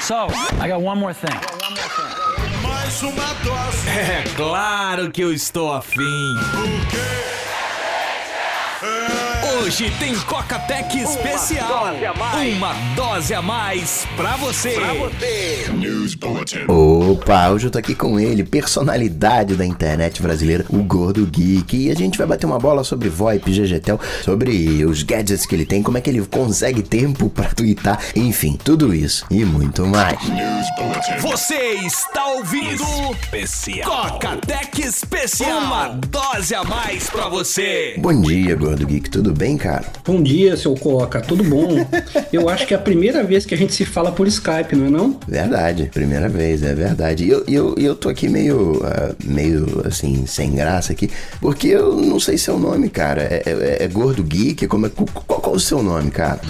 So, I got one more thing. Mais uma dose. É claro que eu estou afim. O quê? Hoje tem Coca-Tech especial. Uma dose a mais pra você. News Bulletin. Opa, hoje eu tô aqui com ele, personalidade da internet brasileira, o Gordo Geek. E a gente vai bater uma bola sobre VoIP, GGTEL, sobre os gadgets que ele tem, como é que ele consegue tempo pra twittar, enfim, tudo isso e muito mais. News Bulletin. Você está ouvindo Especial. Coca-Tech especial. Uma dose a mais pra você. Bom dia, Gordo Geek, tudo bem, cara? Bom dia, seu Coca, tudo bom? Eu acho que é a primeira vez que a gente se fala por Skype, não é não? Verdade, primeira vez, é verdade. E eu, eu, eu tô aqui meio, ah, meio assim, sem graça aqui, porque eu não sei seu nome, cara. É, é- é Gordo Geek? Como é, qual, qual é o seu nome, cara?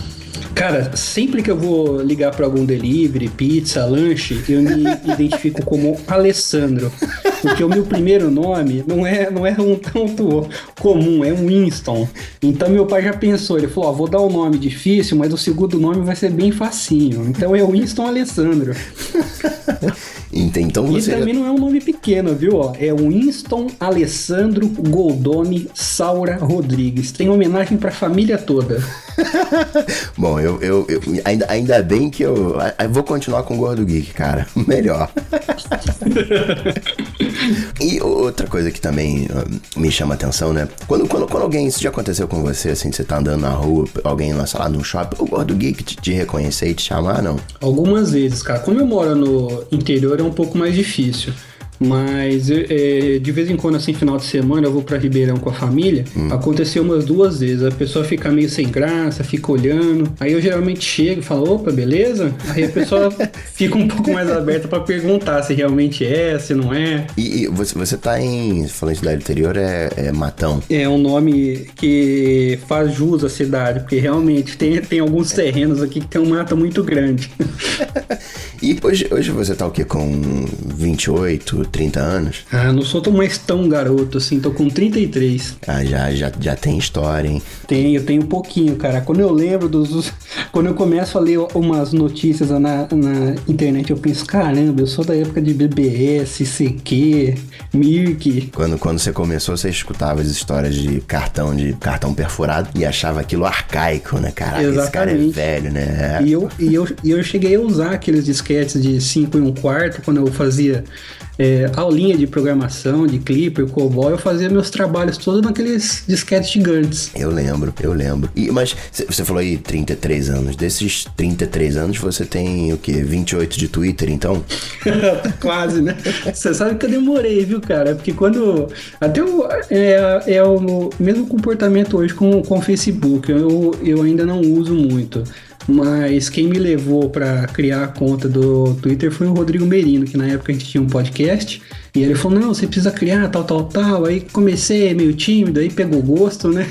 Cara, sempre que eu vou ligar para algum delivery, pizza, lanche, eu me identifico como Alessandro. Porque o meu primeiro nome não é, não é um tanto comum, é um Winston. Então meu pai já pensou, ele falou, ó, vou dar um nome difícil, mas o segundo nome vai ser bem facinho. Então é Winston Alessandro. Ent- Então E você. também não é um nome pequeno, viu? Ó, é Winston Alessandro Goldoni Saura Rodrigues. Tem homenagem pra família toda. Bom, eu, eu, eu- ainda, ainda bem que eu, eu vou continuar com o Gordo Geek, cara. Melhor. e outra coisa que também ah, me chama atenção, né? Quando, quando, quando alguém, isso já aconteceu com você, assim, você tá andando na rua, alguém lá, sei lá, num shopping, o Gordo Geek te, te reconhecer e te chamar, não? Algumas vezes, cara. Como eu moro no interior, é um pouco mais difícil. Mas é, de vez em quando, assim, final de semana, eu vou pra Ribeirão com a família. Aconteceu umas duas vezes. A pessoa fica meio sem graça, fica olhando. Aí eu geralmente chego e falo, opa, beleza? Aí a pessoa fica um pouco mais aberta pra perguntar se realmente é, se não é. E, e você, você tá em, falando de cidade interior, é, é Matão. É um nome que faz jus à cidade, porque realmente tem, tem alguns terrenos aqui que tem um mato muito grande. E hoje, hoje você tá o quê? Com 28, 30 anos? ah, não sou tão mais tão garoto assim, tô com 33. Ah, já, já, já tem história, hein? Tenho, tenho um pouquinho, cara. Quando eu lembro dos. dos- Quando eu começo a ler umas notícias na, na internet, eu penso, caramba, eu sou da época de BBS, CQ, Mirk. Quando, quando você começou, você escutava as histórias de cartão de cartão perfurado e achava aquilo arcaico, né, cara? Esse cara é Exatamente. velho, né? E eu, e, eu, e eu cheguei a usar aqueles disquetes de 5 e 1 quarto, quando eu fazia é, aulinha de programação, de Clipper, COBOL, eu fazia meus trabalhos todos naqueles disquetes gigantes. Eu lembro, eu lembro. E, mas você falou aí 33 anos. Desses 33 anos, você tem o quê? 28 de Twitter, então? Quase, né? Você sabe que eu demorei, viu, cara? Porque quando. Até o, é, é o mesmo comportamento hoje com, com o Facebook. Eu, eu ainda não uso muito. Mas quem me levou pra criar a conta do Twitter foi o Rodrigo Merino, que na época a gente tinha um podcast. E ele falou: Não, você precisa criar tal, tal, tal. Aí comecei meio tímido, aí pegou gosto, né?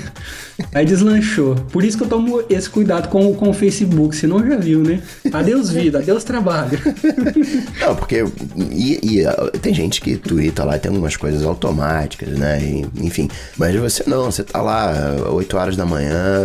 Aí deslanchou. Por isso que eu tomo esse cuidado com, com o Facebook, senão já viu, né? Adeus vida, adeus trabalho. Não, porque. E, e, tem gente que twitta lá, tem algumas coisas automáticas, né? E, enfim. Mas você não, você tá lá, 8 horas da manhã,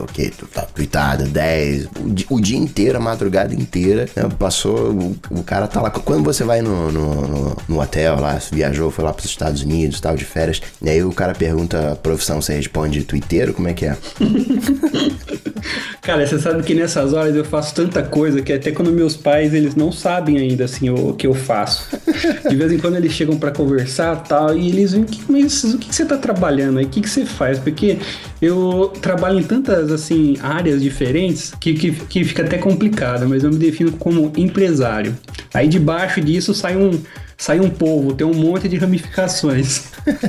ok, tu tá tweetado, 10, o, o dia inteiro, a madrugada inteira, né? Passou, o, o cara tá lá. Quando você vai no, no, no- hotel lá, viajou, foi lá pros Estados Unidos tal, de férias, e aí o cara pergunta a profissão, você responde twitteiro? Como é que é? Cara, você sabe que nessas horas eu faço tanta coisa que até quando meus pais, eles não sabem ainda, assim, o que eu faço. De vez em quando eles chegam pra conversar tal, e eles vêm, "Que- mas o que, que você tá trabalhando aí? O que, que você faz? Porque eu trabalho em tantas, assim, áreas diferentes que, que, que fica até complicado, mas eu me defino como empresário. Aí debaixo disso sai um, sai um povo, tem um monte de ramificações.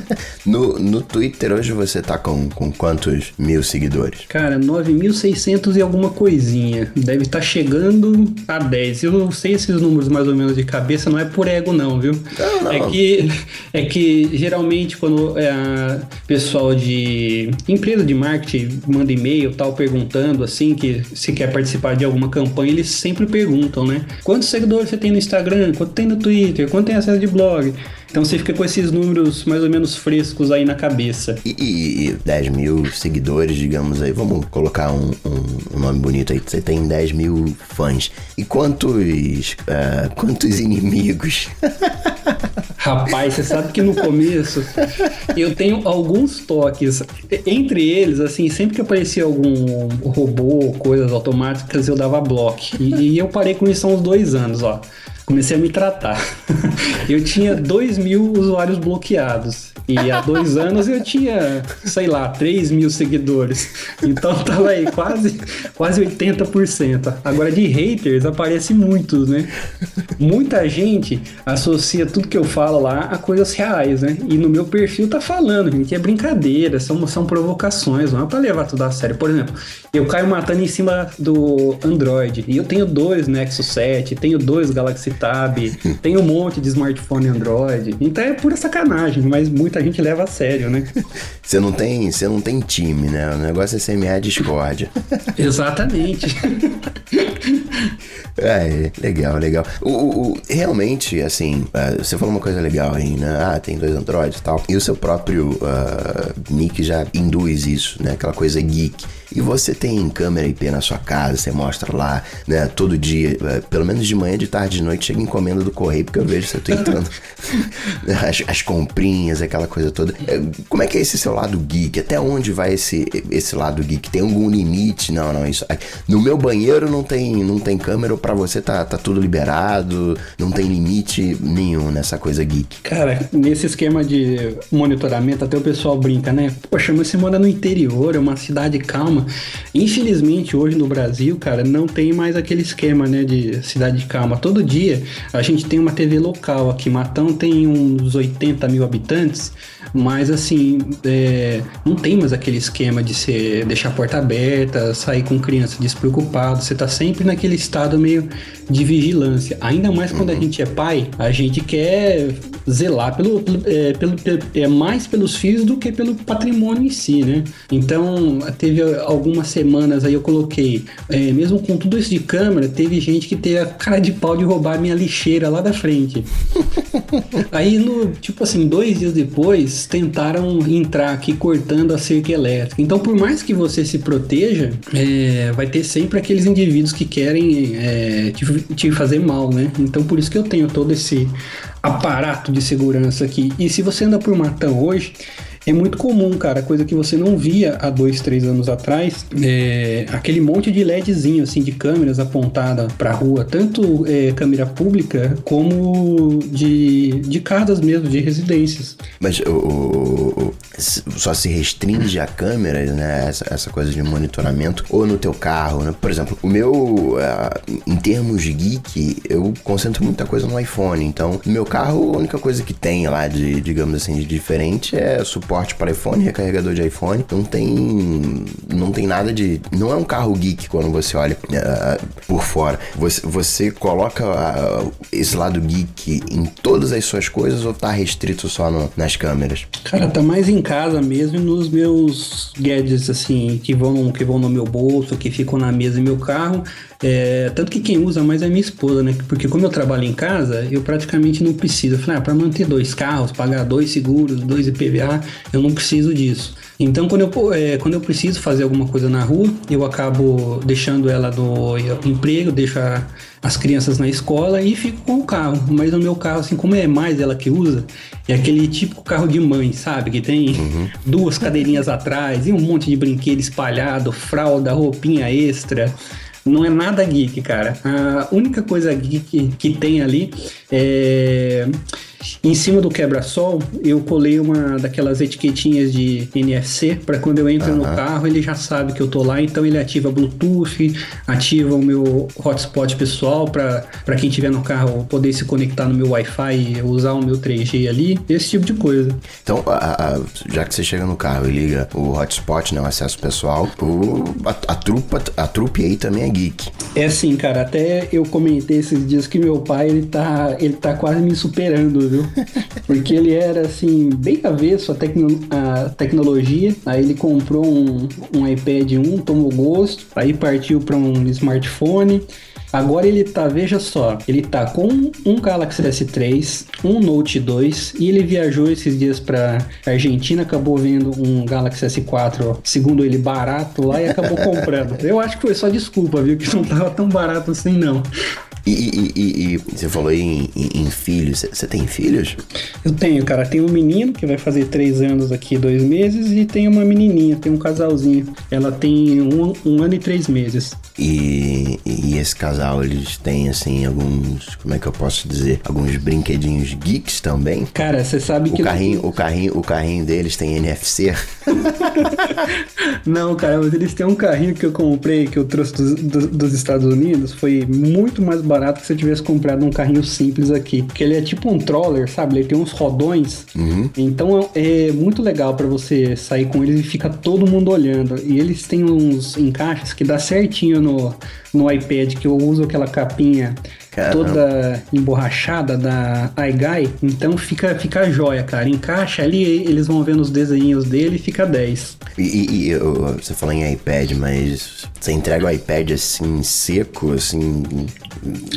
No, no Twitter hoje você tá com, com quantos mil seguidores? Cara, 9.600 e alguma coisinha. Deve estar chegando a 10. Eu sei esses números mais ou menos de cabeça, não é por ego não, viu? Não, não. É que é que geralmente quando é a pessoal de empresa de marketing manda e-mail tal perguntando assim que se quer participar de alguma campanha, eles sempre perguntam, né? Quantos seguidores você tem no Instagram? Quanto tem no Twitter? Quanto tem acesso de blog. Então você fica com esses números mais ou menos frescos aí na cabeça. E, e, e 10 mil seguidores, digamos aí, vamos colocar um, um, um nome bonito aí. Você tem 10 mil fãs. E quantos. Uh, quantos inimigos? Rapaz, você sabe que no começo eu tenho alguns toques. Entre eles, assim, sempre que aparecia algum robô, coisas automáticas, eu dava bloco. E, e eu parei com isso há uns dois anos, ó comecei a me tratar. eu tinha 2 mil usuários bloqueados. E há dois anos eu tinha, sei lá, 3 mil seguidores. Então tava aí quase, quase 80%. Agora de haters aparece muitos, né? Muita gente associa tudo que eu falo lá a coisas reais, né? E no meu perfil tá falando, gente, é brincadeira, são, são provocações, não é pra levar tudo a sério. Por exemplo, eu caio matando em cima do Android. E eu tenho dois Nexus 7, tenho dois Galaxy Tab, tenho um monte de smartphone Android. Então é pura sacanagem, mas muita gente leva a sério, né? Você não tem, você não tem time, né? O negócio é semear discórdia. Exatamente. É, legal, legal. O, o, realmente, assim, uh, você falou uma coisa legal aí, né? Ah, tem dois Androids e tal. E o seu próprio uh, nick já induz isso, né? Aquela coisa geek. E você tem câmera IP na sua casa, você mostra lá, né? Todo dia, uh, pelo menos de manhã, de tarde, de noite, chega encomenda do correio, porque eu vejo você entrando. as, as comprinhas, aquela coisa toda. Como é que é esse seu lado geek? Até onde vai esse, esse lado geek? Tem algum limite? Não, não, isso. No meu banheiro não tem, não tem câmera para você tá, tá tudo liberado, não tem limite nenhum nessa coisa geek. Cara, nesse esquema de monitoramento, até o pessoal brinca, né? Poxa, mas você mora no interior, é uma cidade calma. Infelizmente, hoje no Brasil, cara, não tem mais aquele esquema, né, de cidade calma. Todo dia a gente tem uma TV local aqui. Matão tem uns 80 mil habitantes, mas assim, é, não tem mais aquele esquema de você deixar a porta aberta, sair com criança despreocupado. Você tá sempre naquele estado meio de vigilância. Ainda mais quando a gente é pai, a gente quer zelar pelo, pelo, é, pelo, é, mais pelos filhos do que pelo patrimônio em si, né? Então, teve algumas semanas aí eu coloquei, é, mesmo com tudo isso de câmera, teve gente que teve a cara de pau de roubar minha lixeira lá da frente. aí, no, tipo assim, dois dias depois, tentaram entrar aqui cortando a cerca elétrica. Então, por mais que você se proteja, é, vai ter sempre aqueles indivíduos que querem é, te, te fazer mal, né? Então, por isso que eu tenho todo esse aparato de segurança aqui. E se você anda por Matão hoje, é muito comum, cara, coisa que você não via há dois, três anos atrás, é aquele monte de LEDzinho, assim, de câmeras apontada pra rua, tanto é, câmera pública como de, de casas mesmo, de residências. Mas o, o, só se restringe a câmera, né, essa, essa coisa de monitoramento, ou no teu carro, né? Por exemplo, o meu, uh, em termos de geek, eu concentro muita coisa no iPhone, então, no meu carro, a única coisa que tem lá de, digamos assim, de diferente é suporte suporte para iPhone, recarregador de iPhone. Não tem, não tem nada de. Não é um carro geek quando você olha uh, por fora. Você, você coloca uh, esse lado geek em todas as suas coisas ou tá restrito só no, nas câmeras? Cara, tá mais em casa mesmo nos meus gadgets assim que vão que vão no meu bolso, que ficam na mesa do meu carro. É, tanto que quem usa mais é minha esposa, né? Porque como eu trabalho em casa, eu praticamente não preciso. Eu falei, ah, para manter dois carros, pagar dois seguros, dois IPVA, eu não preciso disso. Então, quando eu, é, quando eu preciso fazer alguma coisa na rua, eu acabo deixando ela do emprego, deixo a, as crianças na escola e fico com o carro. Mas no meu carro, assim, como é mais ela que usa, é aquele típico carro de mãe, sabe? Que tem uhum. duas cadeirinhas atrás e um monte de brinquedo espalhado, fralda, roupinha extra. Não é nada geek, cara. A única coisa geek que tem ali é em cima do quebra-sol, eu colei uma daquelas etiquetinhas de NFC para quando eu entro no carro, ele já sabe que eu tô lá, então ele ativa Bluetooth, ativa o meu hotspot pessoal para quem tiver no carro poder se conectar no meu Wi-Fi e usar o meu 3G ali, esse tipo de coisa. Então, a, a, já que você chega no carro e liga o hotspot, né, o acesso pessoal, o, a, a, trupa, a trupe aí também é geek. É assim, cara, até eu comentei esses dias que meu pai, ele tá, ele tá quase me superando, viu? Porque ele era, assim, bem avesso à, tecno tecnologia. Aí ele comprou um, um iPad 1, tomou gosto, aí partiu para um smartphone. Agora ele tá, veja só, ele tá com um Galaxy S3, um Note 2 e ele viajou esses dias pra Argentina, acabou vendo um Galaxy S4, segundo ele, barato lá e acabou comprando. Eu acho que foi só desculpa, viu? Que não tava tão barato assim, não. E, e- e- e você falou aí em, em- em filhos. Você- tem filhos? Eu tenho, cara, tem um menino que vai fazer três anos daqui, dois meses, e tem uma menininha, tem um casalzinho. Ela tem um, um ano e três meses. E, e esse casal, eles têm, assim, alguns. Como é que eu posso dizer? Alguns brinquedinhos geeks também. Cara, você sabe O que. carrinho, o carrinho, o carrinho deles tem NFC. Não, cara, mas eles têm um carrinho que eu comprei, que eu trouxe dos, do- dos Estados Unidos, foi muito mais barato que se eu tivesse comprado um carrinho simples aqui. Porque ele é tipo um troller, sabe? Ele tem uns rodões. Então é é muito legal pra você sair com eles e fica todo mundo olhando. E eles têm uns encaixes que dá certinho no, no iPad, que eu uso aquela capinha Caramba. toda emborrachada da iGuy. Então fica, fica jóia, cara. Encaixa ali, eles vão vendo os desenhos dele e fica 10. E, e- e você falou em iPad, mas você entrega o iPad assim, seco, assim,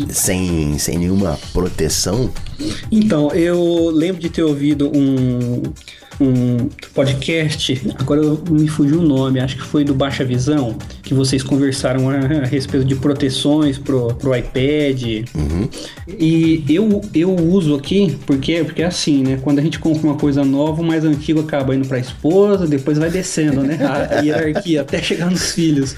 sem, sem nenhuma proteção? Então, eu lembro de ter ouvido um, um podcast, agora me fugiu o nome, acho que foi do Baixa Visão, que vocês conversaram a, respeito de proteções pro, pro iPad. E eu, eu uso aqui, porque, porque é assim, né? Quando a gente compra uma coisa nova, o mais antigo acaba indo pra esposa, depois vai descendo, né? A hierarquia, até chegar nos filhos.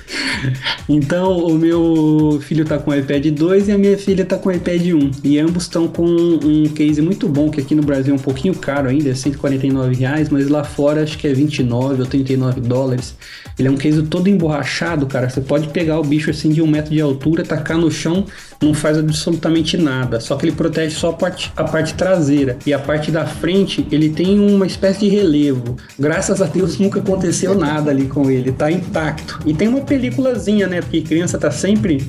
Então, o meu filho tá com o iPad 2 e a minha filha tá com o iPad 1. E ambos estão com um case muito bom, que aqui no Brasil é um pouquinho caro ainda, é 149 reais, mas lá fora acho que é 29 ou 39 dólares. Ele é um case todo emborrachado, cara. Você pode pegar o bicho assim de um metro de altura, tacar no chão, não faz absolutamente nada. Só que ele protege só a parte, a parte traseira. E a parte da frente, ele tem uma espécie de relevo. Graças a Deus nunca aconteceu nada ali com ele, tá intacto. E tem uma peliculazinha, né? Porque criança tá sempre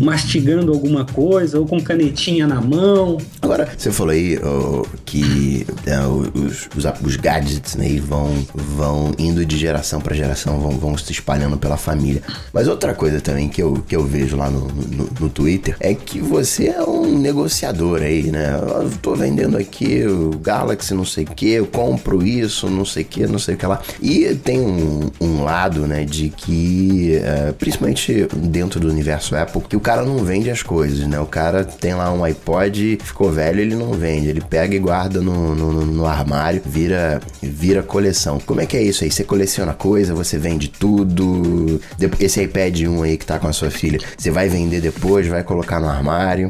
mastigando alguma coisa, ou com canetinha na mão. Agora, você falou aí ó, que é, os, os, os gadgets né, vão, vão indo de geração para geração, vão, vão se espalhando pela família. Mas outra coisa também que eu, que eu vejo lá no, no, no Twitter é que você é um negociador aí, né? Eu tô vendendo aqui o Galaxy, não sei o que, eu compro isso, não sei o que, não sei o que lá. E tem um, um lado, né, de que, é, principalmente dentro do universo Apple, que o cara não vende as coisas, né? O cara tem lá um iPod, ficou velho, ele não vende. Ele pega e guarda no, no, no armário, vira, vira coleção. Como é que é isso aí? Você coleciona coisa, você vende tudo. Esse iPad 1 aí que tá com a sua filha, você vai vender depois, vai colocar no armário.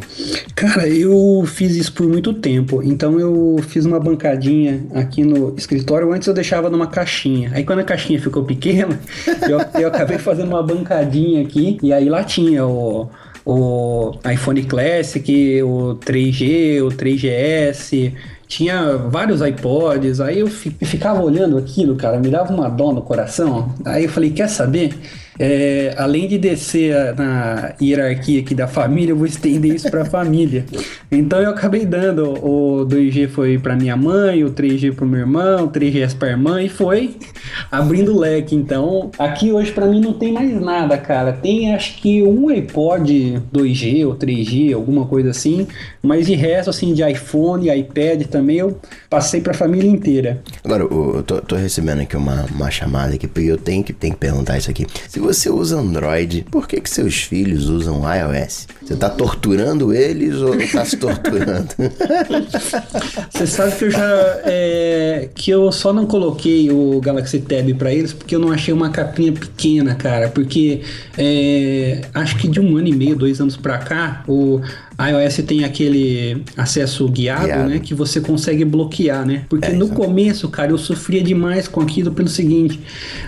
Cara, eu fiz isso por muito tempo. Então eu fiz uma bancadinha aqui no escritório. Antes eu deixava numa caixinha. Aí quando a caixinha ficou pequena, eu, eu acabei fazendo uma bancadinha aqui. E aí lá tinha o, o iPhone Classic, o 3G, o 3GS. Tinha vários iPods, aí eu fi- ficava olhando aquilo, cara, me dava uma dó no coração. Aí eu falei, quer saber? É, além de descer na hierarquia aqui da família, eu vou estender isso para a família. Então eu acabei dando o 2G foi para minha mãe, o 3G para o meu irmão, o 3GS para irmã e foi abrindo o leque. Então aqui hoje para mim não tem mais nada, cara. Tem acho que um iPod 2G ou 3G, alguma coisa assim, mas de resto assim de iPhone, iPad também eu passei para a família inteira. Agora, eu eu tô, tô recebendo aqui uma, uma chamada aqui, porque eu tenho que, tenho que perguntar isso aqui. Se você usa Android, por que, que seus filhos usam iOS? Você tá torturando eles ou tá se torturando? Você sabe que eu já. é, que eu só não coloquei o Galaxy Tab pra eles porque eu não achei uma capinha pequena, cara. Porque é, acho que de um ano e meio, dois anos pra cá, o iOS tem aquele acesso guiado, Guiado. né? Que você consegue bloquear, né? Porque É, no começo, cara, eu sofria demais com aquilo pelo seguinte: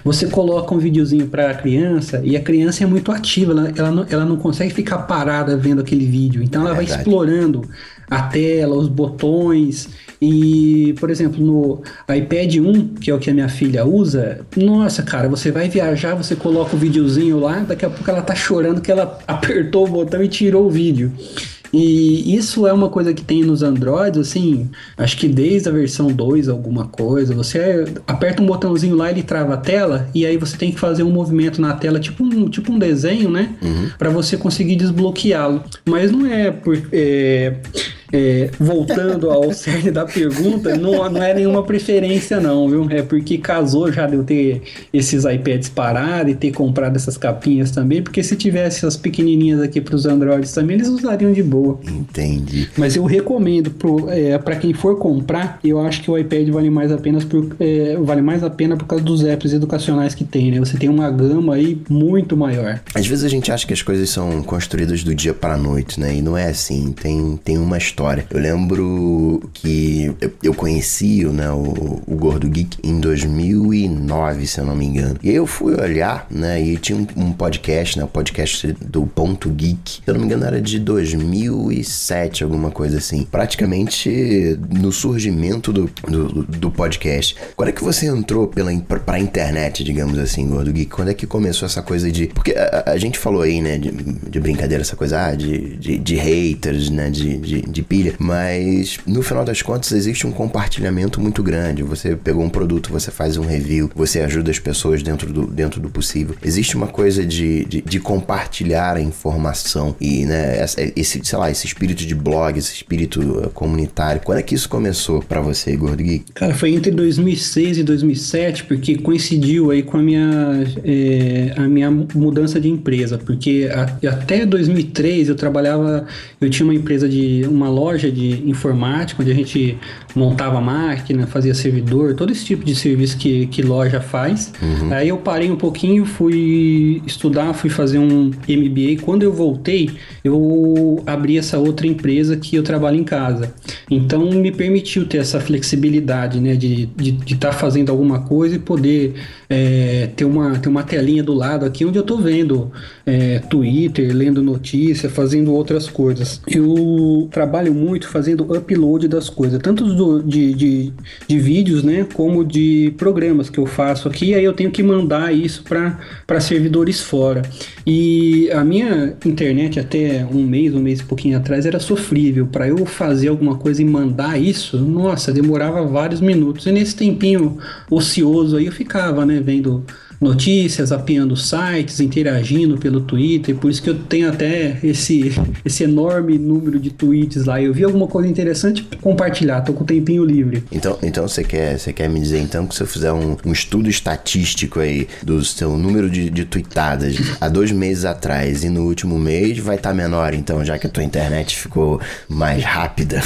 você coloca um videozinho pra criança e a criança é muito ativa, ela, ela, não, ela não consegue ficar parada vendo aquele vídeo. Então ela vai Verdade. explorando a tela, os botões. E, por exemplo, no iPad 1, que é o que a minha filha usa, nossa, cara, você vai viajar, você coloca o videozinho lá, daqui a pouco ela tá chorando que ela apertou o botão e tirou o vídeo. E isso é uma coisa que tem nos Androids, assim, acho que desde a versão 2, alguma coisa, você aperta um botãozinho lá, ele trava a tela, e aí você tem que fazer um movimento na tela, tipo um, tipo um desenho, né? Uhum. Pra você conseguir desbloqueá-lo. Mas não é por. é, é, voltando ao cerne da pergunta, não, não é nenhuma preferência, não, viu? É porque casou já de eu ter esses iPads parados e ter comprado essas capinhas também, porque se tivesse as pequenininhas aqui para os Androids também, eles usariam de boa. Entendi. Mas eu recomendo para quem for comprar, eu acho que o iPad vale mais apenas por, é, vale mais a pena por causa dos apps educacionais que tem, né? Você tem uma gama aí muito maior. Às vezes a gente acha que as coisas são construídas do dia para a noite, né? E não é assim. Tem, tem uma história. Eu lembro que eu, conheci né, o, o Gordo Geek em 2009, se eu não me engano. E eu fui olhar, né? E tinha um, um podcast, né? O podcast do Ponto Geek. Se eu não me engano, era de 2007, alguma coisa assim. Praticamente no surgimento do, do, do podcast. Quando é que você entrou pela, pra internet, digamos assim, Gordo Geek? Quando é que começou essa coisa de. Porque a, a gente falou aí, né, de, de brincadeira, essa coisa ah, de, de, de haters, né, de, de, de pilha, mas no final das contas existe um compartilhamento muito grande. Você pegou um produto, você faz um review, você ajuda as pessoas dentro do, dentro do possível. Existe uma coisa de, de, de compartilhar a informação e, né, esse, sei lá, esse espírito de blog, esse espírito uh, comunitário. Quando é que isso começou para você, Gordo Geek? Cara, foi entre 2006 e 2007, porque coincidiu aí com a minha, é, a minha mudança de empresa, porque a, até 2003 eu trabalhava, eu tinha uma empresa de uma loja de informática, onde a gente montava máquina, fazia servidor, todo esse tipo de serviço que, que loja faz. Uhum. Aí eu parei um pouquinho, fui estudar, fui fazer um MBA. Quando eu voltei, eu abri essa outra empresa que eu trabalho em casa. Então me permitiu ter essa flexibilidade, né, de estar de, de tá fazendo alguma coisa e poder é, ter, uma, ter uma telinha do lado aqui onde eu tô vendo é, Twitter, lendo notícia, fazendo outras coisas. Eu trabalho muito fazendo upload das coisas, tanto do, de, de, de, vídeos, né, como de programas que eu faço aqui, aí eu tenho que mandar isso para servidores fora. E a minha internet até um mês, um mês e pouquinho atrás era sofrível. Para eu fazer alguma coisa e mandar isso, nossa, demorava vários minutos. E nesse tempinho ocioso aí eu ficava, né, vendo notícias, apiando sites, interagindo pelo Twitter, por isso que eu tenho até esse, esse enorme número de tweets lá. Eu vi alguma coisa interessante, compartilhar, tô com o tempinho livre. Então, então você quer, você quer me dizer então que se eu fizer um, um estudo estatístico aí do seu número de, de tweetadas há dois meses atrás e no último mês vai estar tá menor, então, já que a tua internet ficou mais rápida?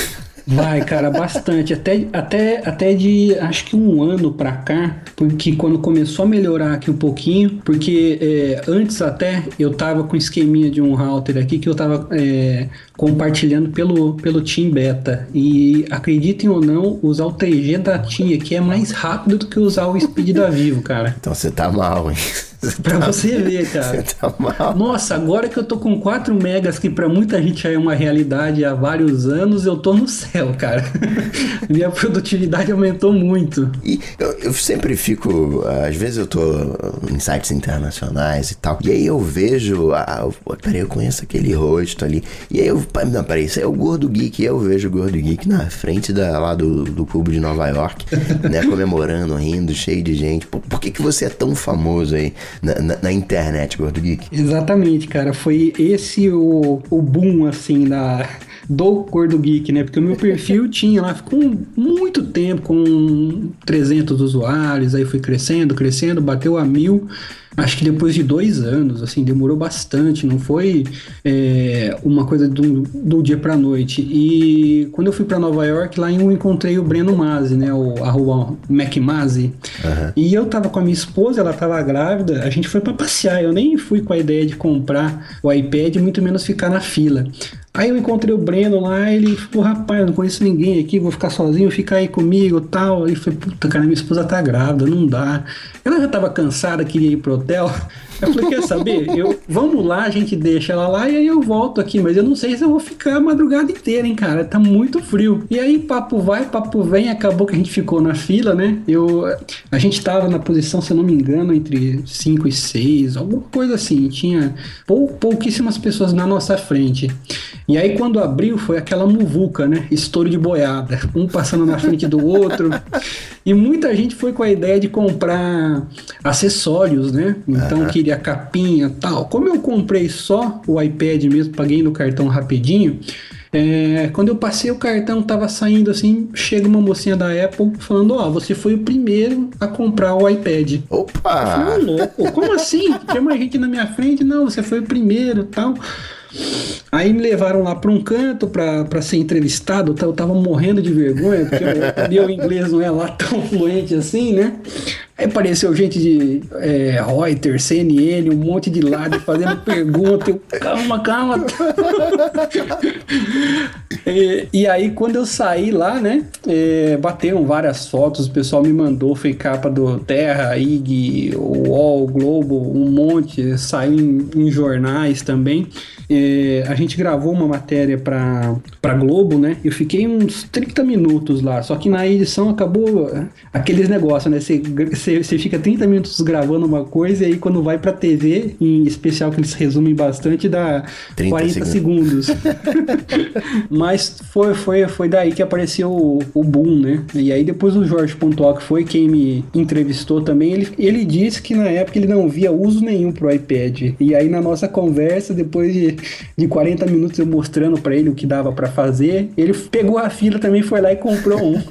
Vai, cara, bastante. Até, até, até de acho que um ano pra cá, porque quando começou a melhorar aqui um pouquinho, porque é, antes até eu tava com esqueminha de um router aqui que eu tava é, compartilhando pelo, pelo Team Beta. E acreditem ou não, usar o 3G da TIM aqui é mais rápido do que usar o Speed da Vivo, cara. Então você tá mal, hein? pra você ver, cara. Você tá mal. Nossa, agora que eu tô com 4 megas, que pra muita gente já é uma realidade há vários anos, eu tô no céu, cara. Minha produtividade aumentou muito. E eu, eu, sempre fico, às vezes eu tô em sites internacionais e tal, e aí eu vejo, ah, peraí, eu conheço aquele rosto ali, e aí eu não, peraí, isso é o Gordo Geek. E eu vejo o Gordo Geek na frente da, lá do, do clube de Nova York, né? Comemorando, rindo, cheio de gente. Por, por que, que você é tão famoso aí na, na, na, internet, Gordo Geek? Exatamente, cara. Foi esse o, o boom, assim, da, do Gordo Geek, né? Porque o meu perfil tinha lá, ficou muito tempo com 300 usuários, aí foi crescendo, crescendo, bateu a mil acho que depois de dois anos, assim, demorou bastante, não foi é, uma coisa do, do dia pra noite. E quando eu fui para Nova York, lá eu encontrei o Breno Mazzi, né, o arroba Mac Mazzi. Uhum. E eu tava com a minha esposa, ela tava grávida, a gente foi para passear, eu nem fui com a ideia de comprar o iPad, muito menos ficar na fila. Aí eu encontrei o Breno lá, ele falou, rapaz, não conheço ninguém aqui, vou ficar sozinho, fica aí comigo tal. Aí falei, puta, cara, minha esposa tá grávida, não dá. Ela já tava cansada, queria ir pro hotel. Eu falei, quer saber? Eu, vamos lá, a gente deixa ela lá e aí eu volto aqui, mas eu não sei se eu vou ficar a madrugada inteira, hein, cara. Tá muito frio. E aí, papo vai, papo vem, acabou que a gente ficou na fila, né? Eu, a gente tava na posição, se eu não me engano, entre 5 e 6, alguma coisa assim. Tinha pou, pouquíssimas pessoas na nossa frente. E aí, quando abriu, foi aquela muvuca, né? Estouro de boiada. Um passando na frente do outro. E muita gente foi com a ideia de comprar acessórios, né? Então queria capinha tal. Como eu comprei só o iPad mesmo, paguei no cartão rapidinho. é, quando eu passei o cartão, tava saindo assim, chega uma mocinha da Apple falando, ó, você foi o primeiro a comprar o iPad. Eu Opa! falei, "Ô, louco, como assim? Tinha mais gente na minha frente? Não, você foi o primeiro tal. Aí me levaram lá para um canto para ser entrevistado. Eu tava morrendo de vergonha, porque o meu inglês não é lá tão fluente assim, né? Aí apareceu gente de é, Reuters, CNN, um monte de lado fazendo pergunta. Eu, calma, calma. E, e aí, quando eu saí lá, né, é, bateram várias fotos, o pessoal me mandou, foi capa do Terra, IG, UOL, Globo, um monte, saiu em, em jornais também. É, a gente gravou uma matéria pra, pra Globo, né, eu fiquei uns 30 minutos lá, só que na edição acabou é, aqueles negócios, né, você, você, você fica 30 minutos gravando uma coisa e aí quando vai pra TV, em especial que eles resumem bastante, dá 30 40 segundos. Mas foi, foi, foi daí que apareceu o, o boom, né? E aí depois o Jorge Pontual, que foi quem me entrevistou também, ele, ele disse que na época ele não via uso nenhum pro iPad. E aí na nossa conversa, depois de, de 40 minutos eu mostrando pra ele o que dava pra fazer, ele pegou a fila também, foi lá e comprou um.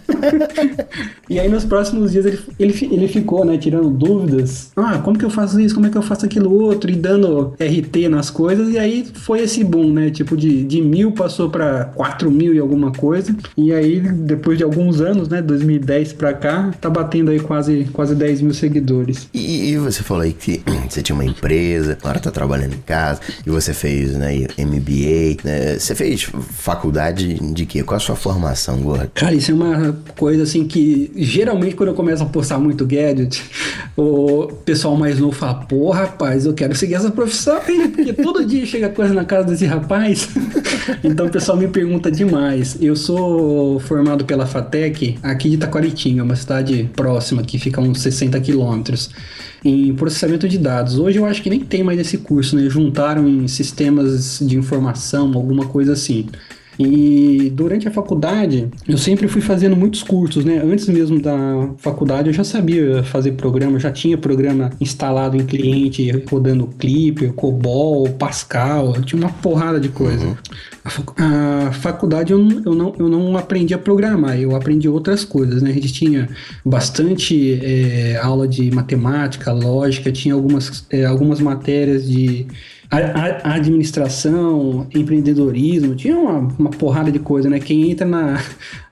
e aí nos próximos dias ele, ele, ele ficou, né, tirando dúvidas. Ah, como que eu faço isso? Como é que eu faço aquilo outro? E dando RT nas coisas. E aí foi esse boom, né? Tipo, de, de mil passou pra 4 mil e alguma coisa. E aí, depois de alguns anos, né, 2010 pra cá, tá batendo aí quase, quase 10 mil seguidores. E, e você falou aí que você tinha uma empresa, agora tá trabalhando em casa, e você fez, né, MBA, né? Você fez faculdade de quê? Qual a sua formação, Gordo? Cara, isso é uma coisa assim que geralmente quando eu começo a postar muito gadget, o pessoal mais novo fala: Pô, rapaz, eu quero seguir essa profissão aí, porque todo dia chega coisa na casa desse rapaz. então o pessoal me pergunta demais. Eu sou formado pela FATEC aqui de Taquaritinga, uma cidade próxima que fica a uns 60 quilômetros. Em processamento de dados. Hoje eu acho que nem tem mais esse curso, né? Juntaram em sistemas de informação, alguma coisa assim. E durante a faculdade, eu sempre fui fazendo muitos cursos, né? Antes mesmo da faculdade, eu já sabia fazer programa, já tinha programa instalado em cliente, rodando Clipper, COBOL, Pascal, tinha uma porrada de coisa. A, facu- a faculdade eu, não- eu, não, eu não aprendi a programar, eu aprendi outras coisas, né? A gente tinha bastante é, aula de matemática, lógica, tinha algumas, é, algumas matérias de a- a- administração, empreendedorismo, tinha uma, uma porrada de coisa, né? Quem entra na,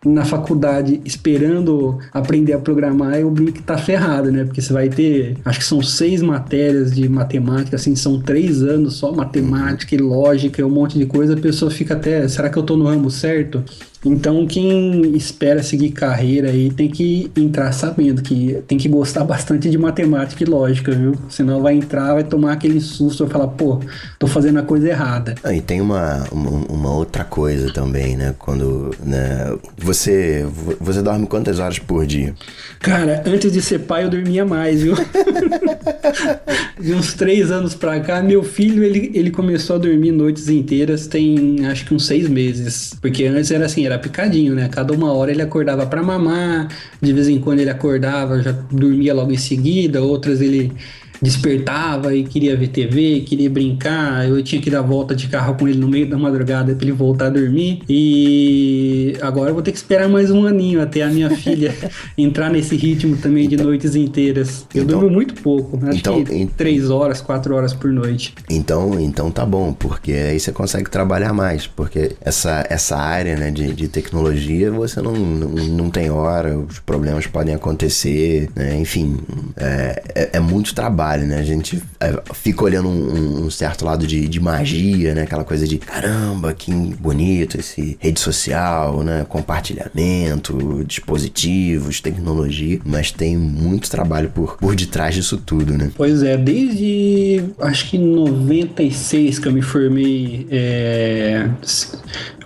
na faculdade esperando aprender a programar, eu brinco que tá ferrado, né? Porque você vai ter, acho que são seis matérias de matemática, assim, são três anos só matemática e lógica e um monte de coisa, a pessoa fica até, será que eu tô no ramo certo? Então, quem espera seguir carreira aí tem que entrar sabendo que tem que gostar bastante de matemática e lógica, viu? Senão vai entrar, vai tomar aquele susto e falar, pô, tô fazendo a coisa errada. Ah, e tem uma, uma, uma outra coisa também, né? Quando né, você, você dorme quantas horas por dia? Cara, antes de ser pai eu dormia mais, viu? de uns três anos pra cá, meu filho ele, ele começou a dormir noites inteiras tem acho que uns seis meses. Porque antes era assim, era picadinho, né? Cada uma hora ele acordava pra mamar, de vez em quando ele acordava, já dormia logo em seguida, outras ele despertava e queria ver TV, queria brincar, eu tinha que dar volta de carro com ele no meio da madrugada pra ele voltar a dormir. E agora eu vou ter que esperar mais um aninho até a minha filha entrar nesse ritmo também de noites inteiras. Eu Então- durmo muito pouco, acho então- que en- três horas, quatro horas por noite. Então, então tá bom, porque aí você consegue trabalhar mais, porque essa, essa área né, de, de tecnologia você não, não, não tem hora, os problemas podem acontecer, né, enfim, é, é, é muito trabalho, trabalho, né? A gente é, fica olhando um, um certo lado de, de, magia, né? Aquela coisa de caramba, que bonito esse rede social, né? Compartilhamento, dispositivos, tecnologia, mas tem muito trabalho por, por detrás disso tudo, né? Pois é, desde acho que 96 que eu me formei. É,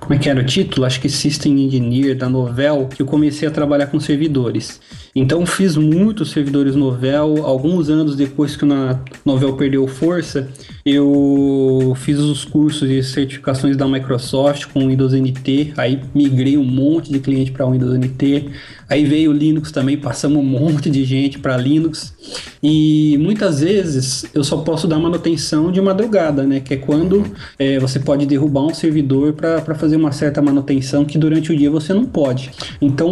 como é que era o título? Acho que System Engineer da Novell, que eu comecei a trabalhar com servidores. Então fiz muitos servidores Novell. Alguns anos depois que a Novell perdeu força, eu fiz os cursos de certificações da Microsoft com Windows NT. Aí migrei um monte de cliente para Windows NT. Aí veio o Linux também, passamos um monte de gente para Linux. E muitas vezes eu só posso dar manutenção de madrugada, né? Que é quando é, você pode derrubar um servidor para fazer uma certa manutenção que durante o dia você não pode. Então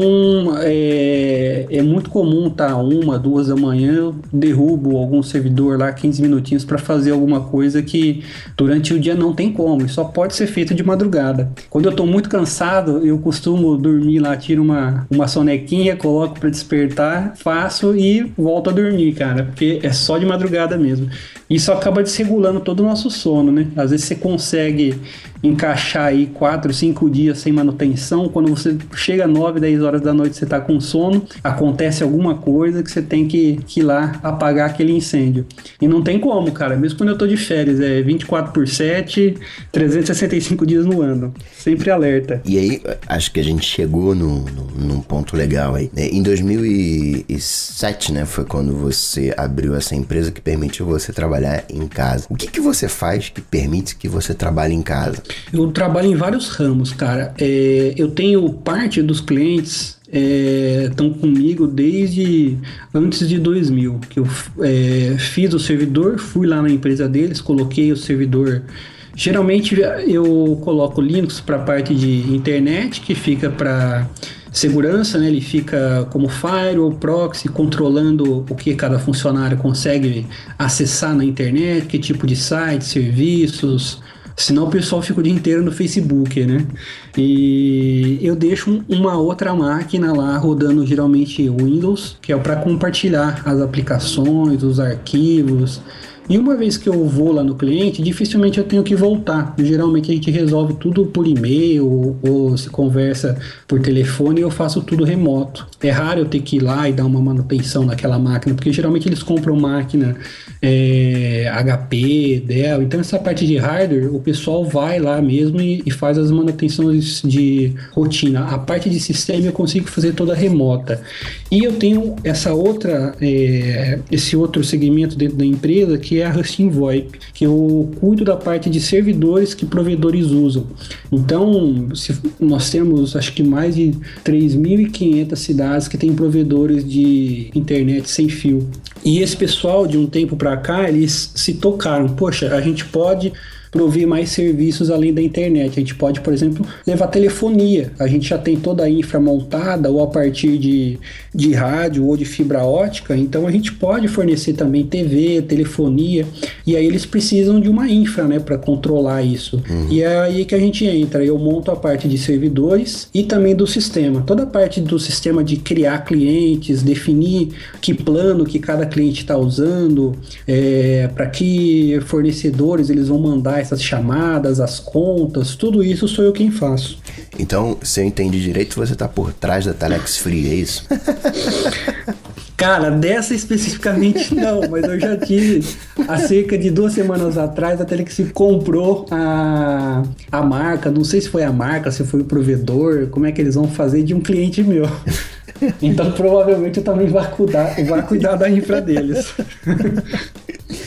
é, é muito comum tá uma, duas da manhã eu derrubo algum servidor lá 15 minutinhos para fazer alguma coisa que durante o dia não tem como, só pode ser feito de madrugada. Quando eu estou muito cansado, eu costumo dormir lá, tiro uma, uma sonequinha coloco para despertar, faço e volto a dormir, cara, porque é só de madrugada mesmo. Isso acaba desregulando todo o nosso sono, né? Às vezes você consegue encaixar aí 4, 5 dias sem manutenção, quando você chega 9, 10 horas da noite você tá com sono, acontece alguma coisa que você tem que, que ir lá apagar aquele incêndio. E não tem como, cara, mesmo quando eu tô de férias, é 24 por 7, 365 dias no ano, sempre alerta. E aí, acho que a gente chegou no, no, num ponto legal aí. É, em 2007, né, foi quando você abriu essa empresa que permitiu você trabalhar em casa. O que, que você faz que permite que você trabalhe em casa? Eu trabalho em vários ramos, cara. É, eu tenho parte dos clientes estão é, comigo desde antes de 2000, que eu é, fiz o servidor, fui lá na empresa deles, coloquei o servidor. Geralmente eu coloco Linux para a parte de internet, que fica para segurança, né? Ele fica como firewall, proxy, controlando o que cada funcionário consegue acessar na internet, que tipo de site, serviços, Senão o pessoal fica o dia inteiro no Facebook, né? E eu deixo uma outra máquina lá rodando geralmente Windows, que é para compartilhar as aplicações, os arquivos, e uma vez que eu vou lá no cliente, dificilmente eu tenho que voltar. Geralmente a gente resolve tudo por e-mail ou, se conversa por telefone e eu faço tudo remoto. É raro eu ter que ir lá e dar uma manutenção naquela máquina, porque geralmente eles compram máquina é, HP, Dell. Então essa parte de hardware, o pessoal vai lá mesmo e, e faz as manutenções de rotina. A parte de sistema eu consigo fazer toda remota. E eu tenho essa outra, é, esse outro segmento dentro da empresa que é a Husting VoIP, que eu cuido da parte de servidores que provedores usam. Então, nós temos acho que mais de 3.500 cidades que têm provedores de internet sem fio. E esse pessoal, de um tempo para cá, eles se tocaram. Poxa, a gente pode prover mais serviços além da internet. A gente pode, por exemplo, levar telefonia. A gente já tem toda a infra montada ou a partir de, de rádio ou de fibra ótica, então a gente pode fornecer também TV, telefonia, e aí eles precisam de uma infra, né, para controlar isso. Uhum. E é aí que a gente entra. Eu monto a parte de servidores e também do sistema. Toda a parte do sistema de criar clientes, definir que plano que cada cliente está usando, é, para que fornecedores eles vão mandar essas chamadas, as contas, tudo isso sou eu quem faço. Então, se eu entendi direito, você está por trás da Telex Free, é isso? Cara, dessa especificamente não, mas eu já tive. Há cerca de duas semanas atrás, a Telex comprou a, a marca. Não sei se foi a marca, se foi o provedor, como é que eles vão fazer de um cliente meu. Então provavelmente eu também vou cuidar, vou cuidar da infra deles.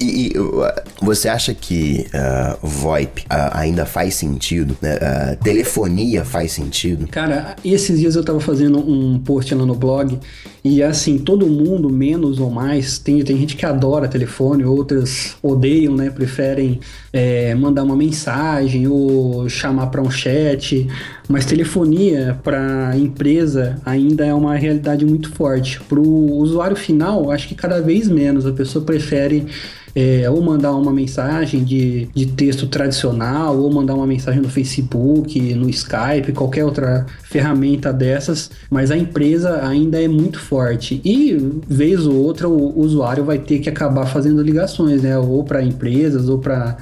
E, e uh, você acha que uh, VoIP uh, ainda faz sentido? Né? Uh, telefonia faz sentido? Cara, esses dias eu tava fazendo um post lá no blog e assim, todo mundo, menos ou mais, tem, tem gente que adora telefone, outras odeiam, né? Preferem é, mandar uma mensagem ou chamar para um chat. Mas telefonia para empresa ainda é uma realidade muito forte. Para o usuário final, acho que cada vez menos. A pessoa prefere é, ou mandar uma mensagem de, de texto tradicional ou mandar uma mensagem no Facebook, no Skype, qualquer outra ferramenta dessas, mas a empresa ainda é muito forte. E, vez ou outra, o usuário vai ter que acabar fazendo ligações, né? Ou para empresas ou para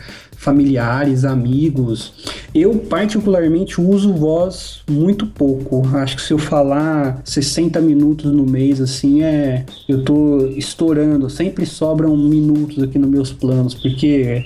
familiares, amigos. Eu, particularmente, uso voz muito pouco. Acho que se eu falar 60 minutos no mês, assim, é. Eu tô estourando. Sempre sobram minutos aqui nos meus planos, porque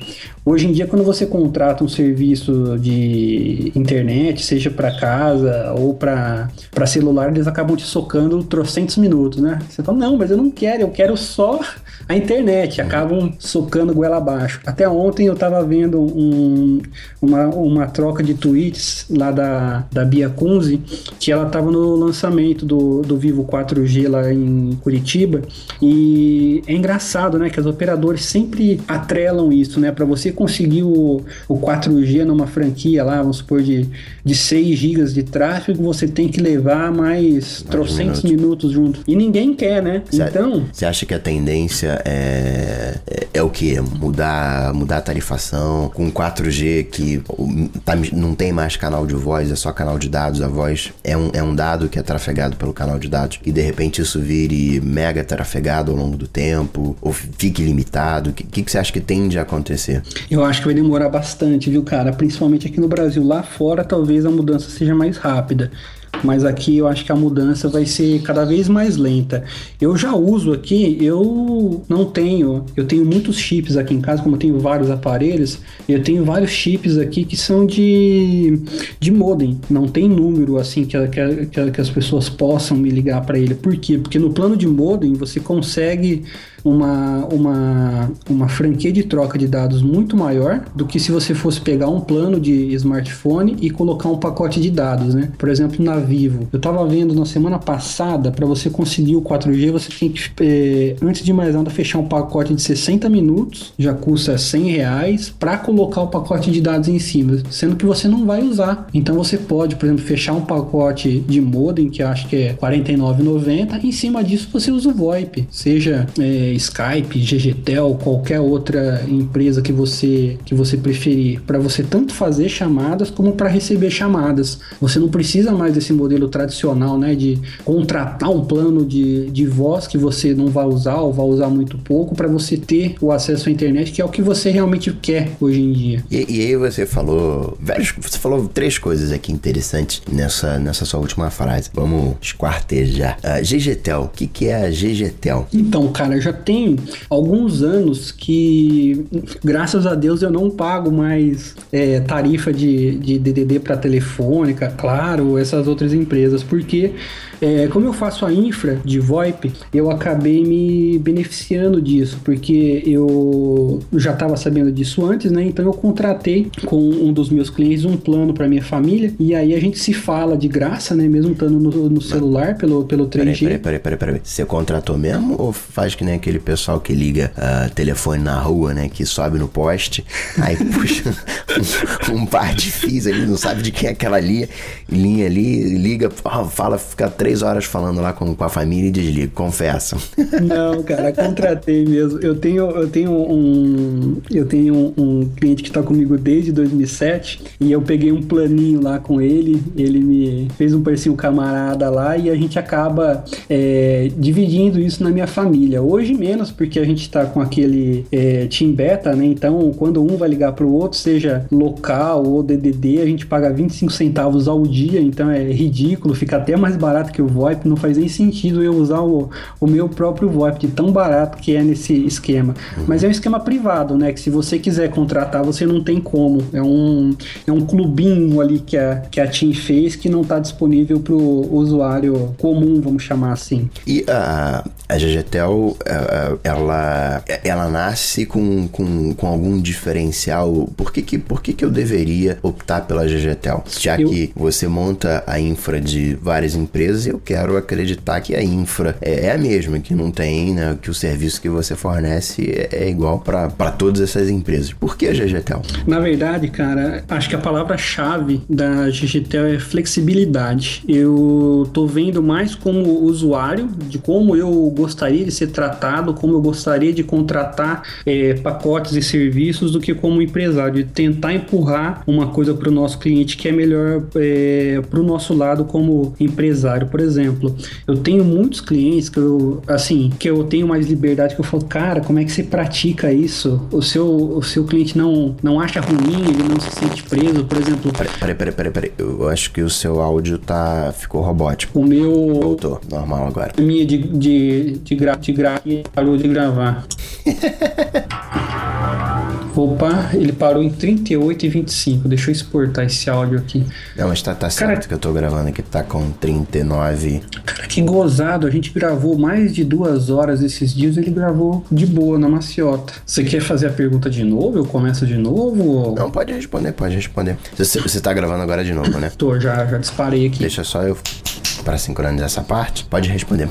Hoje em dia, quando você contrata um serviço de internet, seja para casa ou para celular, eles acabam te socando trocentos minutos, né? Você fala, não, mas eu não quero, eu quero só a internet. Acabam socando goela abaixo. Até ontem eu estava vendo um, uma, uma troca de tweets lá da, da Bia Kunze, que ela estava no lançamento do, do Vivo 4G lá em Curitiba. E é engraçado, né? Que as operadoras sempre atrelam isso, né? Para você conseguir o, o 4G numa franquia lá, vamos supor, de, de 6 GB de tráfego, você tem que levar mais trocentos minutos. minutos junto. E ninguém quer, né? Cê, então. Você acha que a é, é, é, o que? Mudar, mudar a tarifação com 4G que tá, não tem mais canal de voz, é só canal de dados. A voz é um, é um dado que é trafegado pelo canal de dados. E de repente isso vire mega trafegado ao longo do tempo, ou fique limitado. O que, que, que você acha que tende a acontecer? Eu acho que vai demorar bastante, viu, cara? Principalmente aqui no Brasil. Lá fora, talvez a mudança seja mais rápida mas aqui eu acho que a mudança vai ser cada vez mais lenta. Eu já uso aqui, eu não tenho, eu tenho muitos chips aqui em casa, como eu tenho vários aparelhos, eu tenho vários chips aqui que são de, de modem, não tem número assim que, que, que as pessoas possam me ligar para ele. Por quê? Porque no plano de modem você consegue uma, uma, uma franquia de troca de dados muito maior do que se você fosse pegar um plano de smartphone e colocar um pacote de dados, né? Por exemplo, na Vivo. Eu tava vendo na semana passada, para você conseguir o 4G, você tem que, é, antes de mais nada, fechar um pacote de 60 minutos, já custa 100 reais, para colocar o pacote de dados em cima, sendo que você não vai usar. Então você pode, por exemplo, fechar um pacote de modem, que acho que é R$ 49,90, em cima disso você usa o VoIP, seja é, Skype, GGTEL, qualquer outra empresa que você que você preferir, para você tanto fazer chamadas como para receber chamadas. Você não precisa mais desse modelo tradicional, né, de contratar um plano de, de voz que você não vai usar ou vai usar muito pouco para você ter o acesso à internet, que é o que você realmente quer hoje em dia. E, e aí você falou, vários, você falou três coisas aqui interessantes nessa, nessa sua última frase. Vamos esquartejar. Uh, GGTEL, o que, que é a GGTEL? Então, cara, já tem alguns anos que, graças a Deus, eu não pago mais é, tarifa de, de DDD para telefônica, claro, essas outras empresas, porque é, como eu faço a infra de VoIP, eu acabei me beneficiando disso, porque eu já estava sabendo disso antes, né? Então eu contratei com um dos meus clientes um plano para minha família e aí a gente se fala de graça, né? Mesmo estando no, no celular pelo, pelo 3G. Peraí, peraí, peraí, peraí, peraí. Você contratou mesmo ou faz que nem aquele pessoal que liga uh, telefone na rua, né? Que sobe no poste, aí puxa um, um, par de fios ali, não sabe de quem é aquela linha, linha ali, liga, fala, fica três horas falando lá com, com a família e desliga, confessa. Não, cara, contratei mesmo. Eu tenho, eu tenho um. Eu tenho um cliente que está comigo desde 2007 e eu peguei um planinho lá com ele. Ele me fez um precinho camarada lá e a gente acaba é, dividindo isso na minha família. Hoje menos, porque a gente está com aquele é, Team Beta, né? Então, quando um vai ligar para o outro, seja local ou DDD, a gente paga 25 centavos ao dia, então é ridículo, fica até mais barato que o VoIP, não faz nem sentido eu usar o, o meu próprio VoIP, de tão barato que é nesse esquema. Uhum. Mas é um esquema privado, né? Que se você quiser contratar, você não tem como. É um, é um clubinho ali que a, que a TIM fez que não está disponível para o usuário comum, vamos chamar assim. E a, a GGTEL, ela, ela nasce com, com, com algum diferencial? Por que, que, por que, que eu deveria optar pela GGTEL? Já que você monta a infra de várias empresas eu quero acreditar que a infra é, é a mesma, que não tem, né, que o serviço que você fornece é, é igual para todas essas empresas. Por que a GGTEL? Na verdade, cara, acho que a palavra-chave da GGTEL é flexibilidade. Eu tô vendo mais como usuário de como eu gostaria de ser tratado contratado como eu gostaria de contratar é, pacotes e serviços do que como empresário, de tentar empurrar uma coisa para o nosso cliente que é melhor é, para o nosso lado como empresário. Por exemplo, eu tenho muitos clientes que eu, assim, que eu tenho mais liberdade, que eu falo, cara, como é que você pratica isso? O seu, o seu cliente não, não acha ruim, ele não se sente preso, por exemplo. Peraí, peraí, peraí, peraí. Eu acho que o seu áudio tá. ficou robótico. O meu. Voltou, normal agora. A minha de, de, de, gra, de gra, parou de gravar. Opa, ele parou em 38 e 25. Deixa eu exportar esse áudio aqui. Não, mas tá, tá certo Cara- que eu tô gravando aqui, tá com 39. Cara, que gozado. A gente gravou mais de duas horas esses dias. Ele gravou de boa, na maciota. Você quer fazer a pergunta de novo? Eu começo de novo? Ou... Não, pode responder, pode responder. Você, você tá gravando agora de novo, né? Tô, já, já disparei aqui. Deixa só eu. Pra sincronizar essa parte, pode responder.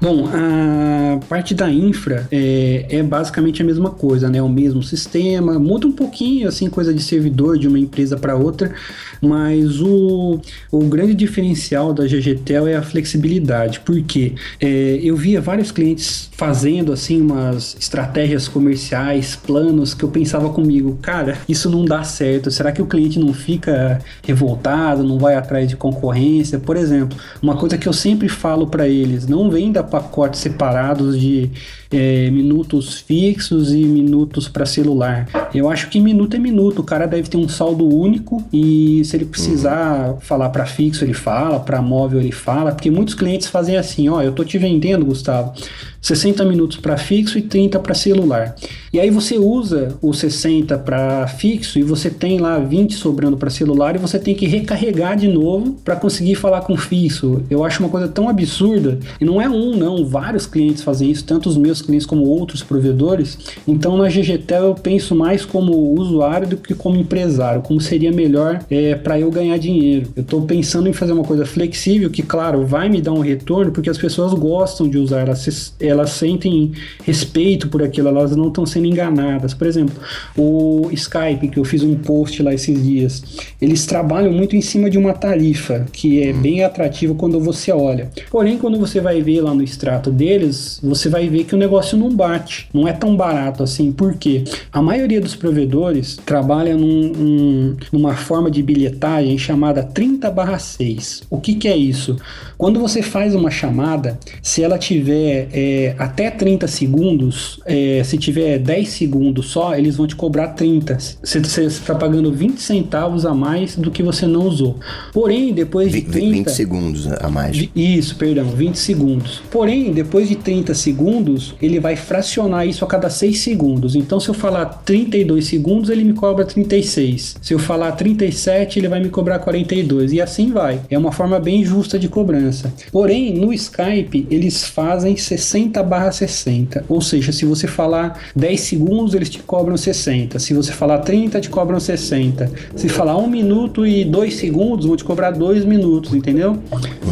Bom, a parte da infra é, é basicamente a mesma coisa, né? O mesmo sistema, muda um pouquinho, assim, coisa de servidor de uma empresa para outra, mas o, o grande diferencial da GGTEL é a flexibilidade, porque é, eu via vários clientes fazendo, assim, umas estratégias comerciais, planos, que eu pensava comigo, cara, isso não dá certo, será que o cliente não fica revoltado, não vai atrás de concorrência? Por exemplo, uma coisa que eu sempre falo para eles, não venda pacotes separados de é, minutos fixos e minutos para celular. Eu acho que minuto é minuto, o cara deve ter um saldo único e se ele precisar falar para fixo ele fala, para móvel ele fala, porque muitos clientes fazem assim, ó, eu tô te vendendo, Gustavo, 60 minutos para fixo e 30 para celular. E aí você usa os 60 para fixo e você tem lá 20 sobrando para celular e você tem que recarregar de novo para conseguir falar com fixo. Eu acho uma coisa tão absurda. E não é um, não. Vários clientes fazem isso, tanto os meus clientes como outros provedores. Então na GGTEL eu penso mais como usuário do que como empresário, como seria melhor é, para eu ganhar dinheiro. Eu estou pensando em fazer uma coisa flexível que, claro, vai me dar um retorno porque as pessoas gostam de usar, elas, se- elas sentem respeito por aquilo, elas não estão sendo enganadas. Por exemplo, o Skype, que eu fiz um post lá esses dias, eles trabalham muito em cima de uma tarifa que é bem atrativa quando você olha. Porém, quando você vai ver lá no extrato deles, você vai ver que o negócio não bate, não é tão barato assim. Por quê? A maioria dos provedores trabalha num- um- numa forma de bilhetagem chamada 30/6. O que, que é isso? Quando você faz uma chamada, se ela tiver é, até 30 segundos, é, se tiver 10 segundos só, eles vão te cobrar 30. Você está pagando 20 centavos a mais do que você não usou. Porém, depois de Vi- vi- 30... 20 segundos a mais. Isso, perdão, 20 segundos. Porém, depois de 30 segundos, ele vai fracionar isso a cada 6 segundos. Então, se eu falar 32 segundos, ele me cobra 36. Se eu falar 37, ele vai me cobrar 42. E assim vai. É uma forma bem justa de cobrança. Porém, no Skype, eles fazem 60 barra 60. Ou seja, se você falar 10 segundos, eles te cobram 60. Se você falar 30, te cobram 60. Se falar 1 minuto e 2 segundos, vão te cobrar 2 minutos, entendeu?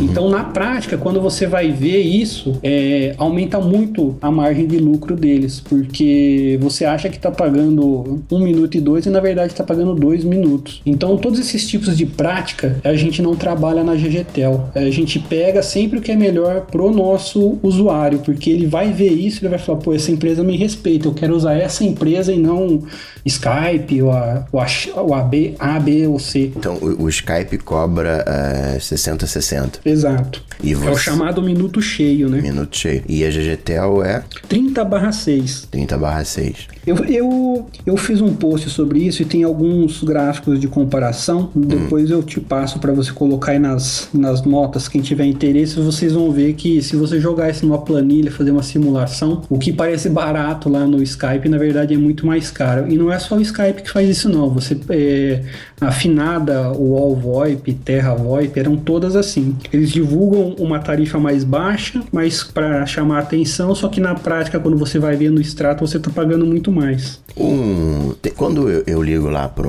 Então, na prática, quando você vai ver isso, é, aumenta muito a margem de lucro deles, porque você acha que está pagando 1 minuto e 2 e na verdade está pagando 2 minutos. Então, todos esses tipos de prática a gente não trabalha na GGTEL. A gente pega sempre o que é melhor pro nosso usuário, porque ele vai ver isso e ele vai falar: pô, essa empresa me respeita, eu quero usar essa empresa e não Skype ou a, ou a, ou a B, A, B ou C. Então, o, o Skype cobra é, 60, 60. Exato. E É o você- chamado minuto cheio, né? Minuto cheio. E a GGTEL é 30 barra 6. 30 barra 6. Eu, eu, eu fiz um post sobre isso e tem alguns gráficos de comparação. Depois eu te passo para você colocar aí nas, nas notas. Quem tiver interesse, vocês vão ver que se você jogar isso numa planilha, fazer uma simulação, o que parece barato lá no Skype, na verdade é muito mais caro. E não é só o Skype que faz isso, não. Você é, afinada, o All VoIP, Terra VoIP, eram todas assim. Eles divulgam uma tarifa mais baixa, mas para chamar atenção, só que na prática, quando você vai ver no extrato, você tá pagando muito mais. Um, te- quando eu, eu ligo lá para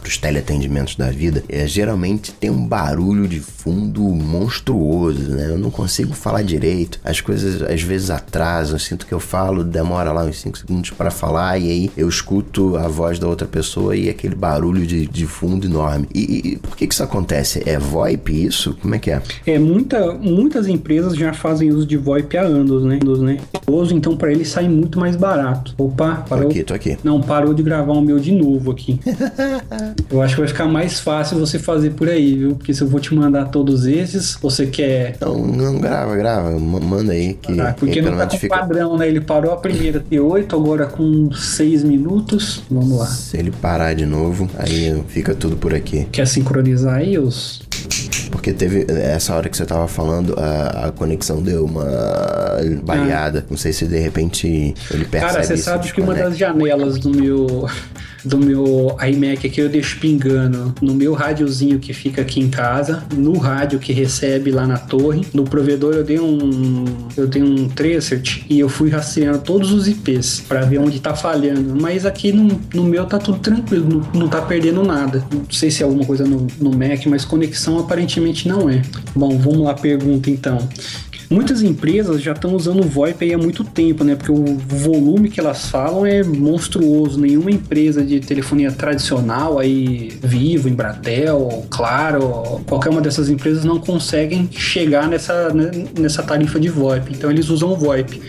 pros teleatendimentos da vida, é, geralmente tem um barulho de fundo monstruoso, né? Eu não consigo falar direito. As coisas às vezes atrasam. Eu sinto que eu falo, demora lá uns 5 segundos para falar, e aí eu escuto a voz da outra pessoa e aquele barulho de, de fundo enorme. E, e por que, que isso acontece? É VoIP isso? Como é que é? É, muita, muitas empresas já fazem uso de VoIP há anos, né? Anos, né? Uso, então para ele sai muito mais barato. Opa, Tô parou. aqui, tô aqui. Não, parou de gravar o meu de novo aqui. eu acho que vai ficar mais fácil você fazer por aí, viu? Porque se eu vou te mandar todos esses, você quer. Não, não, grava, grava. Manda aí que, Ah, porque que não tá com fica... padrão, né? Ele parou a primeira T8, agora com 6 minutos. Vamos lá. Se ele parar de novo, aí fica tudo por aqui. Quer sincronizar aí os. Porque teve essa hora que você tava falando, a, a conexão deu uma variada. Não sei se de repente ele percebe Cara, você sabe que uma das janelas do meu do meu iMac aqui eu deixo pingando no meu rádiozinho que fica aqui em casa, no rádio que recebe lá na torre, no provedor eu dei um eu dei um tracert e eu fui rastreando todos os IPs para ver onde tá falhando, mas aqui no, no meu tá tudo tranquilo, não, não tá perdendo nada. Não sei se é alguma coisa no, no Mac, mas conexão aparentemente não é. Bom, vamos lá pergunta então. Muitas empresas já estão usando o VoIP há muito tempo, né? Porque o volume que elas falam é monstruoso. Nenhuma empresa de telefonia tradicional, aí Vivo, Embratel, Claro, qualquer uma dessas empresas não conseguem chegar nessa, né, nessa tarifa de VoIP. Então eles usam o VoIP.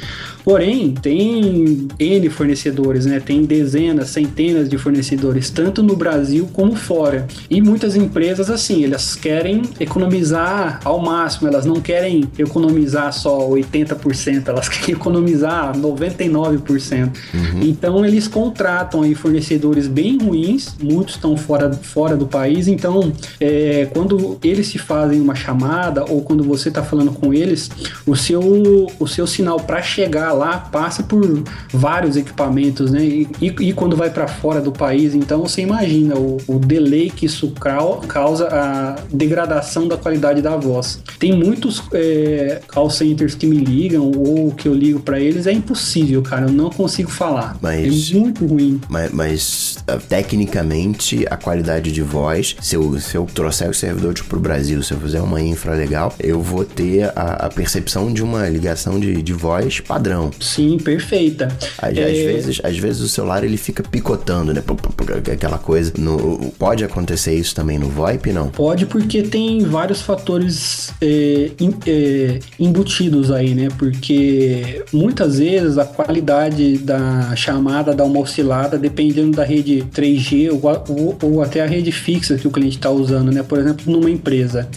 Porém, tem N fornecedores, né? Tem dezenas, centenas de fornecedores, tanto no Brasil como fora. E muitas empresas, assim, elas querem economizar ao máximo, elas não querem economizar só 80%, elas querem economizar 99%. Então, eles contratam aí fornecedores bem ruins, muitos estão fora, fora do país. Então, é, quando eles se fazem uma chamada ou quando você está falando com eles, o seu, o seu sinal para chegar lá passa por vários equipamentos, né? E, e- quando vai para fora do país, então você imagina o, o delay que isso cau- causa a degradação da qualidade da voz. Tem muitos é, call centers que me ligam ou que eu ligo para eles, é impossível, cara. Eu não consigo falar. Mas- É muito ruim. Mas, mas, ah, tecnicamente a qualidade de voz, se eu, se eu trouxer os servidores pro Brasil, se eu fizer uma infra legal, eu vou ter a, a percepção de uma ligação de, de voz padrão. Sim, perfeita. Às, às É, vezes, às vezes o celular ele fica picotando, né? Aquela coisa. No- pode acontecer isso também no VoIP, não? Pode porque tem vários fatores é, é, embutidos aí, né? Porque muitas vezes a qualidade da chamada dá uma oscilada dependendo da rede 3G ou, ou- ou até a rede fixa que o cliente está usando, né? Por exemplo, numa empresa.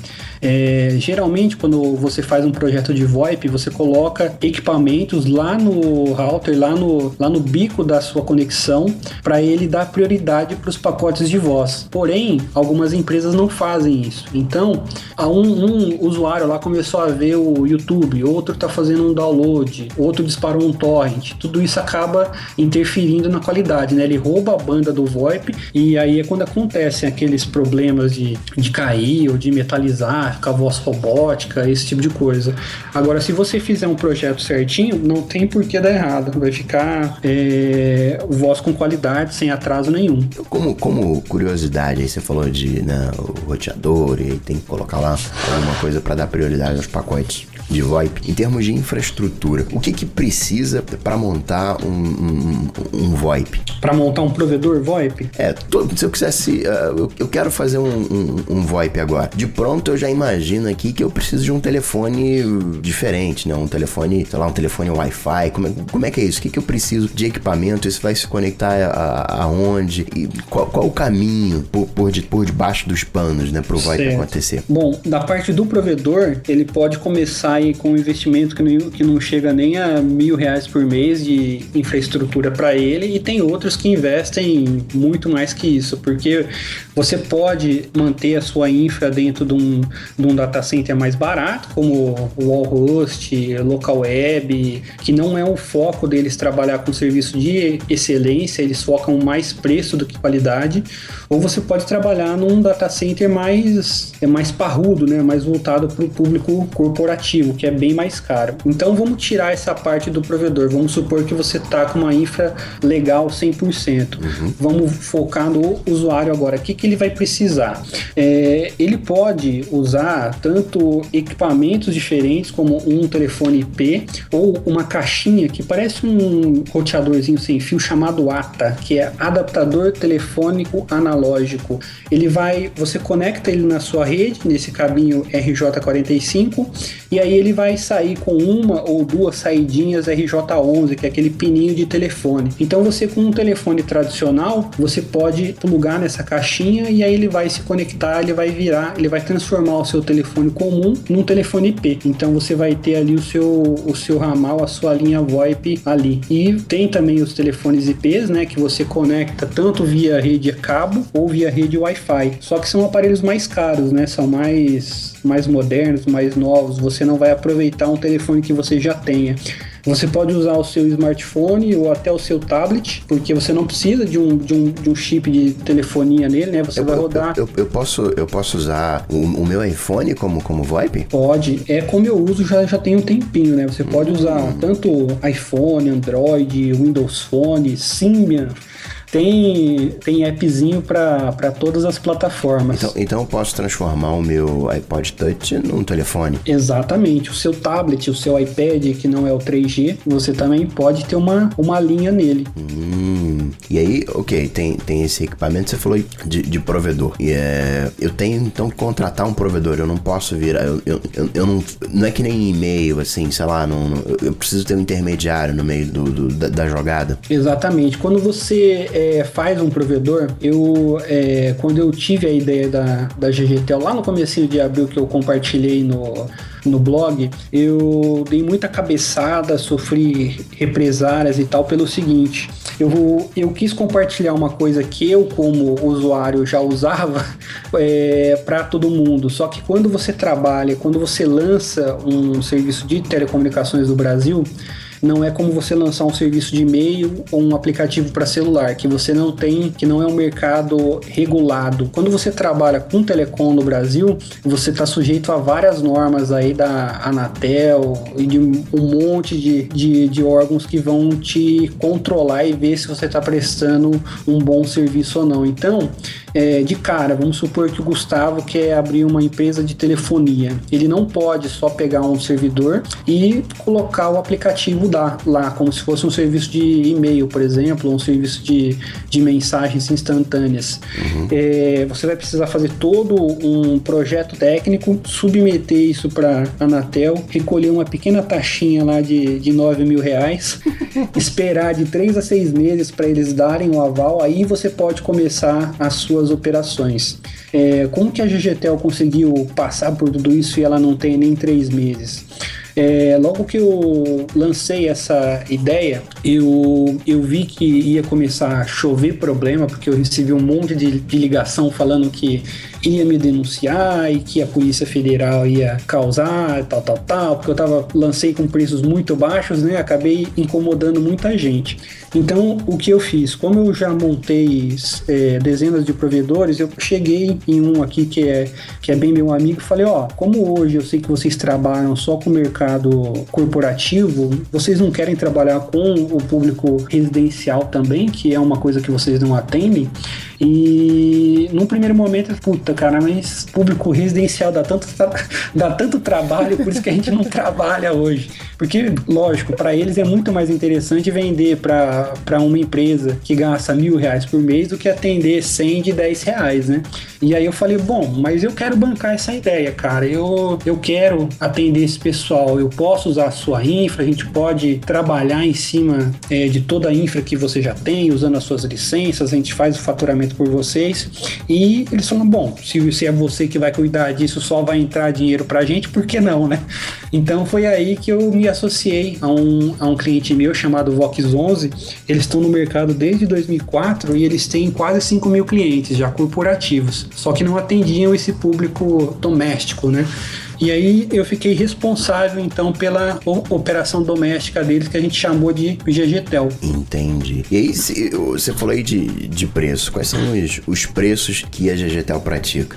É, geralmente, quando você faz um projeto de VoIP, você coloca equipamentos lá no router, lá no, lá no bico da sua conexão, para ele dar prioridade para os pacotes de voz. Porém, algumas empresas não fazem isso. Então, um, um usuário lá começou a ver o YouTube, outro está fazendo um download, outro disparou um torrent. Tudo isso acaba interferindo na qualidade, né? Ele rouba a banda do VoIP e aí é quando acontecem aqueles problemas de, de cair ou de metalizar, ficar voz robótica, esse tipo de coisa. Agora, se você fizer um projeto certinho, não tem por que dar errado. Vai ficar é, voz com qualidade, sem atraso nenhum. Como, como curiosidade, aí você falou de né, o roteador e tem que colocar lá alguma coisa para dar prioridade aos pacotes de VoIP. Em termos de infraestrutura, o que que precisa para montar um, um, um VoIP? Para montar um provedor VoIP, É, se eu quisesse, ah, eu, eu quero fazer um, um, VoIP agora. De pronto eu já imagino aqui que eu preciso de um telefone diferente, né? Um telefone, sei lá, um telefone Wi-Fi. Como é, como é que é isso? O que, que eu preciso de equipamento? Isso vai se conectar aonde? E qual, qual o caminho por, por, de- por debaixo dos panos, né? Pro VoIP Certo. acontecer? Bom, da parte do provedor, ele pode começar aí com um investimento que não, que não chega nem a mil reais por mês de infraestrutura para ele, e tem outros que investem muito mais que isso, porque você pode manter a sua infra dentro de um, de um data center mais barato, como Wallhost, Local Web, que não é o foco deles trabalhar com serviço de excelência, eles focam mais preço do que qualidade, ou você pode trabalhar num data center mais, é mais parrudo, né, mais voltado para o público corporativo, aplicativo, que é bem mais caro. Então vamos tirar essa parte do provedor. Vamos supor que você tá com uma infra legal 100%. Uhum. Vamos focar no usuário agora. O que, que ele vai precisar? É, ele pode usar tanto equipamentos diferentes, como um telefone IP ou uma caixinha que parece um roteadorzinho sem fio chamado ATA, que é adaptador telefônico analógico. Ele vai, você conecta ele na sua rede, nesse cabinho RJ45, e aí ele vai sair com uma ou duas saidinhas RJ11, que é aquele pininho de telefone. Então você com um telefone tradicional, você pode plugar nessa caixinha e aí ele vai se conectar, ele vai virar, ele vai transformar o seu telefone comum num telefone IP. Então você vai ter ali o seu o seu ramal, a sua linha VoIP ali. E tem também os telefones IPs, né, que você conecta tanto via rede cabo ou via rede Wi-Fi. Só que são aparelhos mais caros, né? São mais mais modernos, mais novos. Você não vai aproveitar um telefone que você já tenha. Você pode usar o seu smartphone ou até o seu tablet, porque você não precisa de um, de um, de um chip de telefonia nele, né? Você eu, vai rodar. Eu, eu, eu, posso, eu posso usar o, o, meu iPhone como, como VoIP? Pode. É como eu uso já, já tem um tempinho, né? Você pode usar hum. tanto iPhone, Android, Windows Phone, Symbian tem, tem appzinho para todas as plataformas. Então, então eu posso transformar o meu iPod Touch num telefone? Exatamente. O seu tablet, o seu iPad, que não é o 3G, você também pode ter uma, uma linha nele. Hum, e aí, ok, tem, tem esse equipamento, você falou de, de provedor. E é, eu tenho então que contratar um provedor, eu não posso virar, eu, eu, eu, eu não, não é que nem e-mail, assim, sei lá, não, não, eu preciso ter um intermediário no meio do, do da, da, jogada. Exatamente. Quando você é, faz um provedor, eu é, quando eu tive a ideia da, da GGTEL lá no começo de abril que eu compartilhei no, no blog, eu dei muita cabeçada, sofri represárias e tal pelo seguinte. Eu, eu quis compartilhar uma coisa que eu, como usuário, já usava é, para todo mundo. Só que quando você trabalha, quando você lança um serviço de telecomunicações do Brasil, não é como você lançar um serviço de e-mail ou um aplicativo para celular, que você não tem, que não é um mercado regulado. Quando você trabalha com telecom no Brasil, você está sujeito a várias normas aí da Anatel e de um monte de, de, de órgãos que vão te controlar e ver se você está prestando um bom serviço ou não. Então, é, de cara, vamos supor que o Gustavo quer abrir uma empresa de telefonia. Ele não pode só pegar um servidor e colocar o aplicativo lá, como se fosse um serviço de e-mail, por exemplo, ou um serviço de, de mensagens instantâneas. Uhum. É, você vai precisar fazer todo um projeto técnico, submeter isso para a Anatel, recolher uma pequena taxinha lá de, de 9 mil reais, esperar de 3 a 6 meses para eles darem o aval, aí você pode começar a sua suas operações. É, como que a GGTEL conseguiu passar por tudo isso e ela não tem nem três meses? É, logo que eu lancei essa ideia, eu, eu vi que ia começar a chover problema, porque eu recebi um monte de, de ligação falando que ia me denunciar e que a Polícia Federal ia causar, tal, tal, tal, porque eu tava, lancei com preços muito baixos, né? Acabei incomodando muita gente. Então, o que eu fiz? Como eu já montei é, dezenas de provedores, eu cheguei em um aqui que é, que é bem meu amigo e falei: Ó, como hoje eu sei que vocês trabalham só com o mercado corporativo, vocês não querem trabalhar com o público residencial também, que é uma coisa que vocês não atendem? E num primeiro momento, puta, cara, mas público residencial dá tanto, dá tanto trabalho, por isso que a gente não trabalha hoje. Porque, lógico, para eles é muito mais interessante vender para uma empresa que gasta mil reais por mês do que atender 100 de 10 reais, né? E aí eu falei, bom, mas eu quero bancar essa ideia, cara. Eu, eu quero atender esse pessoal. Eu posso usar a sua infra, a gente pode trabalhar em cima é, de toda a infra que você já tem, usando as suas licenças, a gente faz o faturamento feito por vocês. E eles falam: bom, se, se é você que vai cuidar disso, só vai entrar dinheiro pra gente, por que não, né? Então foi aí que eu me associei a um, a um cliente meu chamado Vox11. Eles estão no mercado desde 2004 e eles têm quase 5 mil clientes já corporativos, só que não atendiam esse público doméstico, né? E aí eu fiquei responsável então pela operação doméstica deles que a gente chamou de GGTEL. Entendi. E aí você falou aí de, de preço. Quais são os, os preços que a GGTEL pratica?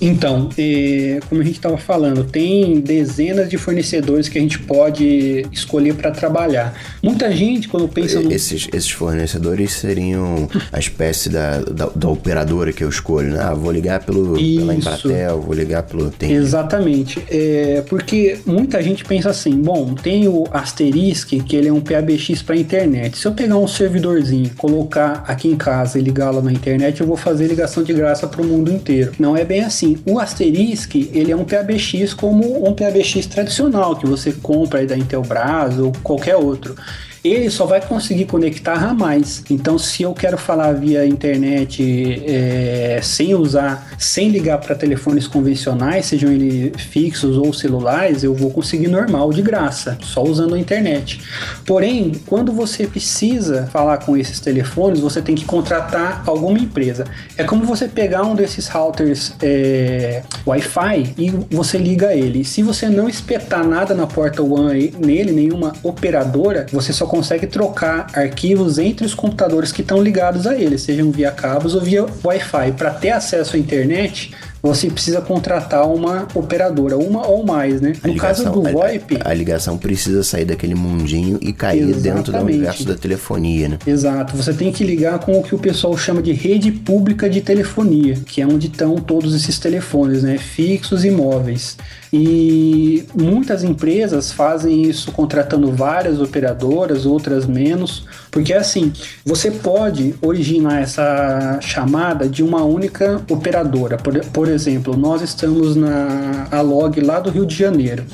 Então, é, como a gente estava falando, tem dezenas de fornecedores que a gente pode escolher para trabalhar. Muita gente, quando pensa no. Esses, esses fornecedores seriam a espécie da, da, da operadora que eu escolho, né? Ah, vou ligar pelo, pela. Embratel, vou ligar pelo. Tem, Exatamente. É, porque muita gente pensa assim: bom, tem o Asterisk, que ele é um PABX para internet. Se eu pegar um servidorzinho, colocar aqui em casa e ligá-lo na internet, eu vou fazer ligação de graça para o mundo inteiro. Não é bem assim. O Asterisk, ele é um PABX como um PABX tradicional que você compra aí da Intelbras ou qualquer outro ele só vai conseguir conectar a mais. Então, se eu quero falar via internet é, sem usar, sem ligar para telefones convencionais, sejam eles fixos ou celulares, eu vou conseguir normal de graça, só usando a internet. Porém, quando você precisa falar com esses telefones, você tem que contratar alguma empresa. É como você pegar um desses routers é, Wi-Fi e você liga ele. Se você não espetar nada na porta WAN nele, nenhuma operadora, você só consegue trocar arquivos entre os computadores que estão ligados a ele, sejam via cabos ou via Wi-Fi. Para ter acesso à internet, você precisa contratar uma operadora, uma ou mais, né? A No caso do VoIP, A, a ligação precisa sair daquele mundinho e cair dentro do Exatamente. universo da telefonia, né? Exato, você tem que ligar com o que o pessoal chama de rede pública de telefonia, que é onde estão todos esses telefones, né, fixos e móveis. E muitas empresas fazem isso contratando várias operadoras, outras menos, porque assim, você pode originar essa chamada de uma única operadora. Por, por exemplo, nós estamos na Alog lá do Rio de Janeiro.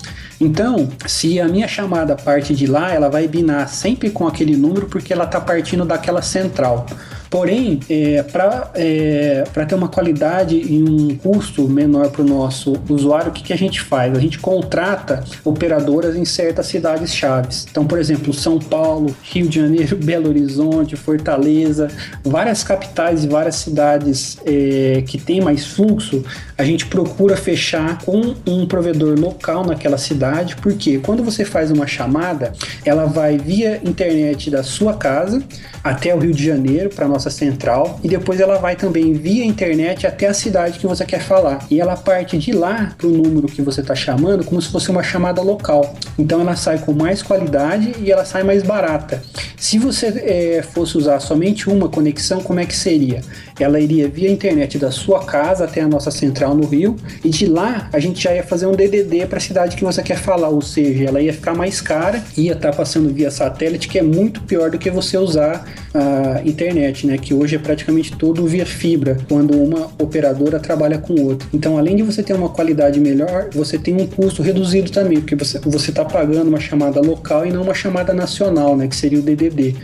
Então, se a minha chamada parte de lá, ela vai binar sempre com aquele número porque ela está partindo daquela central. Porém, é, para é, ter uma qualidade e um custo menor para o nosso usuário, o que, que a gente faz? A gente contrata operadoras em certas cidades chaves. Então, por exemplo, São Paulo, Rio de Janeiro, Belo Horizonte, Fortaleza, várias capitais e várias cidades é, que tem mais fluxo, a gente procura fechar com um provedor local naquela cidade, porque quando você faz uma chamada, ela vai via internet da sua casa até o Rio de Janeiro para nossa central e depois ela vai também via internet até a cidade que você quer falar e ela parte de lá para o número que você está chamando como se fosse uma chamada local. Então ela sai com mais qualidade e ela sai mais barata. Se você eh, fosse usar somente uma conexão, como é que seria? Ela iria via internet da sua casa até a nossa central no Rio e de lá a gente já ia fazer um DDD para a cidade que você quer falar, ou seja, ela ia ficar mais cara, ia estar passando via satélite, que é muito pior do que você usar a internet, né? Que hoje é praticamente todo via fibra, quando uma operadora trabalha com outra. Então, além de você ter uma qualidade melhor, você tem um custo reduzido também, porque você você está pagando uma chamada local e não uma chamada nacional, né? Que seria o DDD.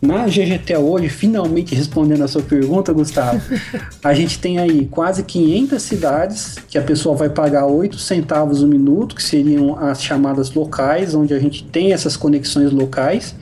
Na GGT hoje, finalmente respondendo a sua pergunta, Gustavo, a gente tem aí quase 500 cidades que a pessoa vai pagar 8 centavos o minuto, que seriam as chamadas locais, onde a gente tem essas conexões locais,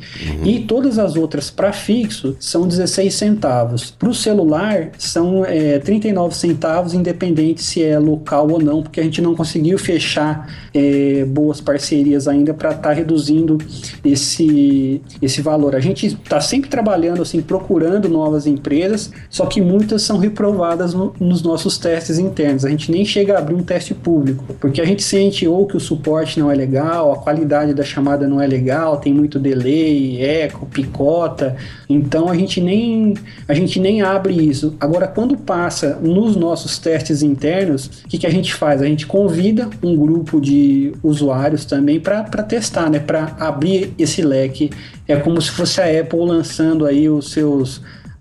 e todas as outras para fixo são 16 centavos. Para o celular, são é, 39 centavos, independente se é local ou não, porque a gente não conseguiu fechar é, boas parcerias ainda para estar reduzindo esse, esse valor. A gente está sempre trabalhando, assim, procurando novas empresas, só que muitas são reprovadas no- nos nossos testes internos. A gente nem chega a abrir um teste público, porque a gente sente ou que o suporte não é legal, a qualidade da chamada não é legal, tem muito delay, eco, picota. Então a gente nem a gente nem abre isso. Agora, quando passa nos nossos testes internos, o que, que a gente faz? A gente convida um grupo de usuários também para testar, né? Para abrir esse leque. É como se fosse a Apple lançando aí os seus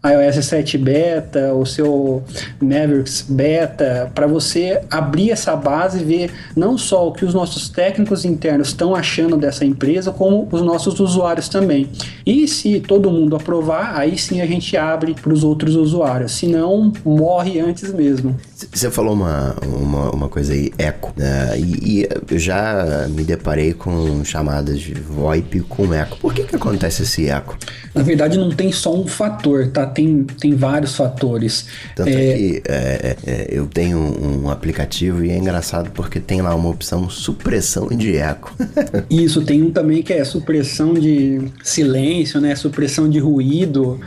iOS 7 beta, o seu Mavericks beta, para você abrir essa base e ver não só o que os nossos técnicos internos estão achando dessa empresa, como os nossos usuários também. E se todo mundo aprovar, aí sim a gente abre para os outros usuários. Se não, morre antes mesmo. Você falou uma, uma, uma coisa aí, eco, né? E, e eu já me deparei com chamadas de VoIP com eco. Por que que acontece esse eco? Na verdade, não tem só um fator, tá? Tem, tem vários fatores. Tanto é, que é, é, eu tenho um aplicativo e é engraçado porque tem lá uma opção supressão de eco. Isso, tem um também que é supressão de silêncio, né? Supressão de ruído.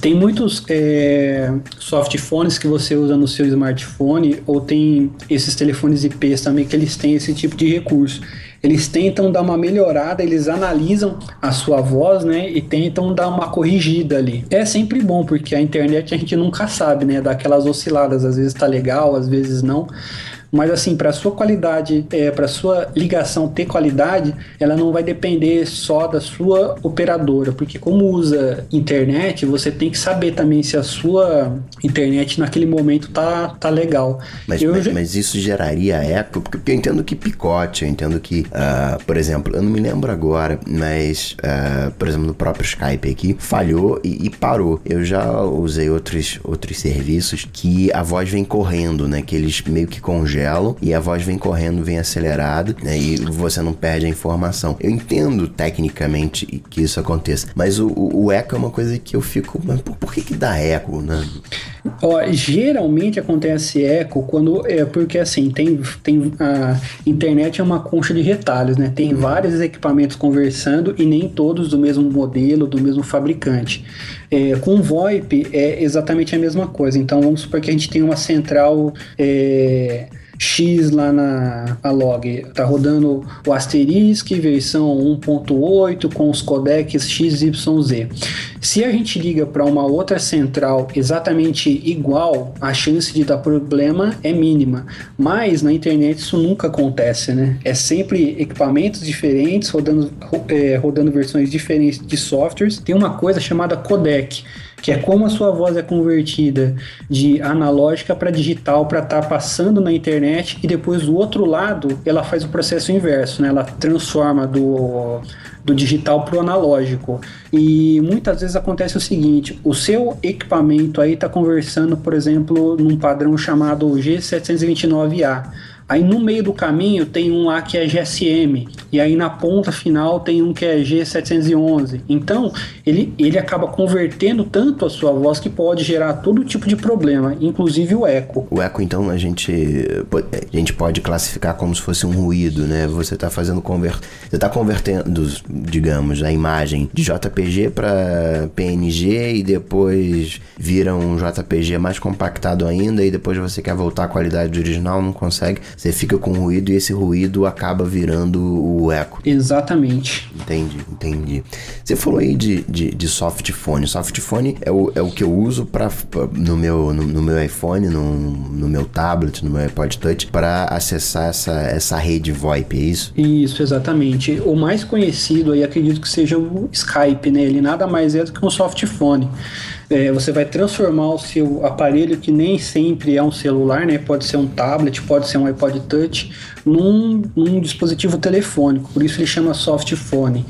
Tem muitos é, softphones que você usa no seu smartphone ou tem esses telefones IPs também que eles têm esse tipo de recurso. Eles tentam dar uma melhorada, eles analisam a sua voz, né, e tentam dar uma corrigida ali. É sempre bom porque a internet a gente nunca sabe, né, daquelas osciladas, às vezes tá legal, às vezes não. Mas assim, para sua qualidade, é, para sua ligação ter qualidade, ela não vai depender só da sua operadora, porque como usa internet, você tem que saber também se a sua internet naquele momento tá, tá legal. Mas, mas, mas, isso geraria eco, porque eu entendo que picote, eu entendo que, uh, por exemplo, eu não me lembro agora, mas, uh, por exemplo, no próprio Skype aqui, falhou e, e, parou. Eu já usei outros, outros serviços que a voz vem correndo, né? Que eles meio que congelam e a voz vem correndo, vem acelerado, né? E você não perde a informação. Eu entendo tecnicamente que isso aconteça, mas o, o, o eco é uma coisa que eu fico, mas por, por que que dá eco, né? Ó, geralmente acontece eco quando é porque assim tem, tem a internet é uma concha de retalhos, né? Tem vários equipamentos conversando e nem todos do mesmo modelo, do mesmo fabricante. É, com VoIP é exatamente a mesma coisa. Então vamos supor que a gente tem uma central é, X lá na log, tá rodando o Asterisk versão 1.8 com os codecs XYZ. Se a gente liga para uma outra central exatamente igual, a chance de dar problema é mínima. Mas na internet isso nunca acontece, né? É sempre equipamentos diferentes rodando, é, rodando versões diferentes de softwares. Tem uma coisa chamada codec que é como a sua voz é convertida de analógica para digital para estar tá passando na internet e depois do outro lado ela faz o processo inverso, né? Ela transforma do, do digital para o analógico. E muitas vezes acontece o seguinte: o seu equipamento aí está conversando, por exemplo, num padrão chamado G729A. Aí no meio do caminho tem um lá que é GSM, e aí na ponta final tem um que é G711. Então ele, ele acaba convertendo tanto a sua voz que pode gerar todo tipo de problema, inclusive o eco. O eco, então, a gente, a gente pode classificar como se fosse um ruído, né? Você está fazendo conver... Você está convertendo, digamos, a imagem de JPG para PNG e depois vira um JPG mais compactado ainda, e depois você quer voltar à qualidade original, não consegue você fica com ruído e esse ruído acaba virando o eco. Exatamente. Entendi, entendi. Você falou aí de, de, de softphone. Softphone é o, é o que eu uso pra, no, meu, no, no meu iPhone, no, no meu tablet, no meu iPod Touch, para acessar essa, essa rede VoIP, é isso? Isso, exatamente. O mais conhecido aí acredito que seja o Skype, né? Ele nada mais é do que um softphone é, você vai transformar o seu aparelho, que nem sempre é um celular, né? Pode ser um tablet, pode ser um iPod Touch, num, num dispositivo telefônico. Por isso ele chama softphone.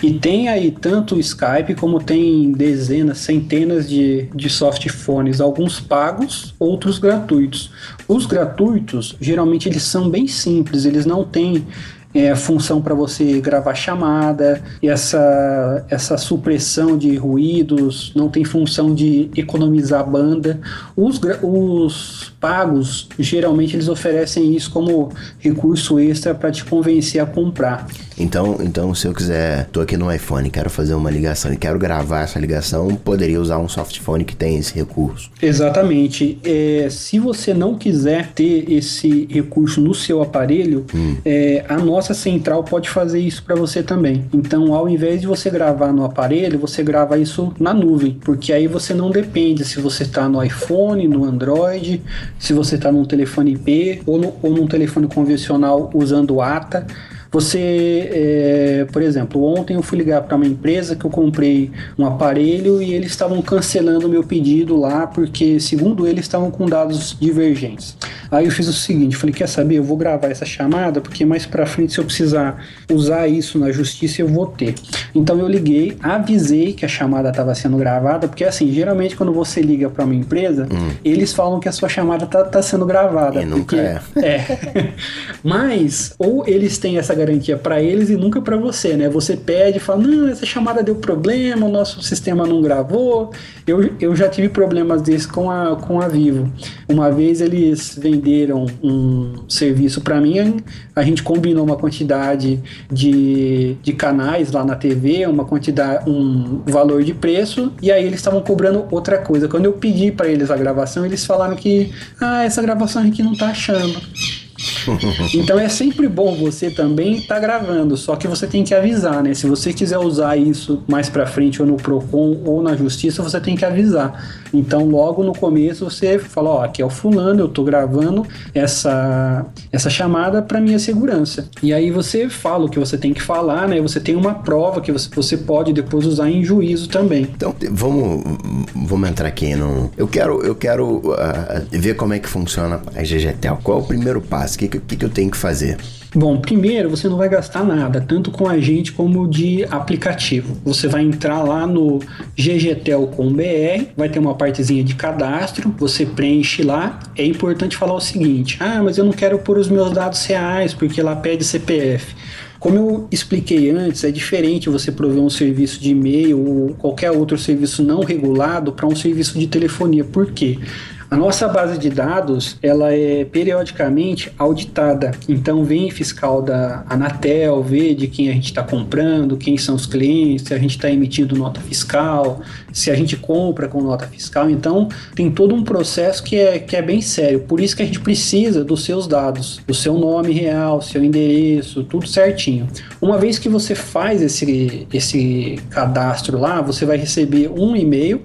E tem aí tanto o Skype como tem dezenas, centenas de, de softphones, alguns pagos, outros gratuitos. Os gratuitos, geralmente eles são bem simples, eles não têm é, função para você gravar chamada, essa, essa supressão de ruídos, não tem função de economizar banda. Os, os pagos, geralmente eles oferecem isso como recurso extra para te convencer a comprar. Então, então, se eu quiser, tô aqui no iPhone, quero fazer uma ligação e quero gravar essa ligação, poderia usar um softphone que tem esse recurso. Exatamente. É, se você não quiser ter esse recurso no seu aparelho, hum. é, a nossa central pode fazer isso para você também. Então, ao invés de você gravar no aparelho, você grava isso na nuvem, porque aí você não depende se você está no iPhone, no Android, se você está num telefone IP ou, no, ou num telefone convencional usando ATA. Você, é, por exemplo, ontem eu fui ligar para uma empresa que eu comprei um aparelho e eles estavam cancelando o meu pedido lá porque, segundo eles, estavam com dados divergentes. Aí eu fiz o seguinte, falei, quer saber, eu vou gravar essa chamada porque mais para frente se eu precisar usar isso na justiça eu vou ter. Então eu liguei, avisei que a chamada estava sendo gravada, porque assim, geralmente quando você liga para uma empresa, hum. eles falam que a sua chamada tá, tá sendo gravada. E nunca porque, é. é. Mas ou eles têm essa garantia para eles e nunca para você, né? Você pede fala: não, essa chamada deu problema, o nosso sistema não gravou. Eu, eu já tive problemas desses com a, com a Vivo. Uma vez eles venderam um serviço para mim, a gente combinou uma quantidade de, de canais lá na TV, uma quantidade, um valor de preço, e aí eles estavam cobrando outra coisa. Quando eu pedi para eles a gravação, eles falaram que, ah, essa gravação a gente não tá achando. Então é sempre bom você também estar tá gravando, só que você tem que avisar, né? Se você quiser usar isso mais para frente ou no Procon ou na justiça, você tem que avisar. Então logo no começo você fala, ó, aqui é o fulano, eu tô gravando essa essa chamada para minha segurança. E aí você fala o que você tem que falar, né? Você tem uma prova que você, você pode depois usar em juízo também. Então, vamos vamos entrar aqui no Eu quero eu quero uh, ver como é que funciona a GGTEL. Qual é o primeiro passo? O que, que, que eu tenho que fazer? Bom, primeiro você não vai gastar nada, tanto com a gente como de aplicativo. Você vai entrar lá no ggtel.com.br, vai ter uma partezinha de cadastro, você preenche lá. É importante falar o seguinte: ah, mas eu não quero pôr os meus dados reais porque lá pede CPF. Como eu expliquei antes, é diferente você prover um serviço de e-mail ou qualquer outro serviço não regulado para um serviço de telefonia. Por quê? A nossa base de dados, ela é periodicamente auditada. Então vem fiscal da Anatel, vê de quem a gente está comprando, quem são os clientes, se a gente está emitindo nota fiscal, se a gente compra com nota fiscal. Então tem todo um processo que é, que é bem sério. Por isso que a gente precisa dos seus dados, do seu nome real, seu endereço, tudo certinho. Uma vez que você faz esse, esse cadastro lá, você vai receber um e-mail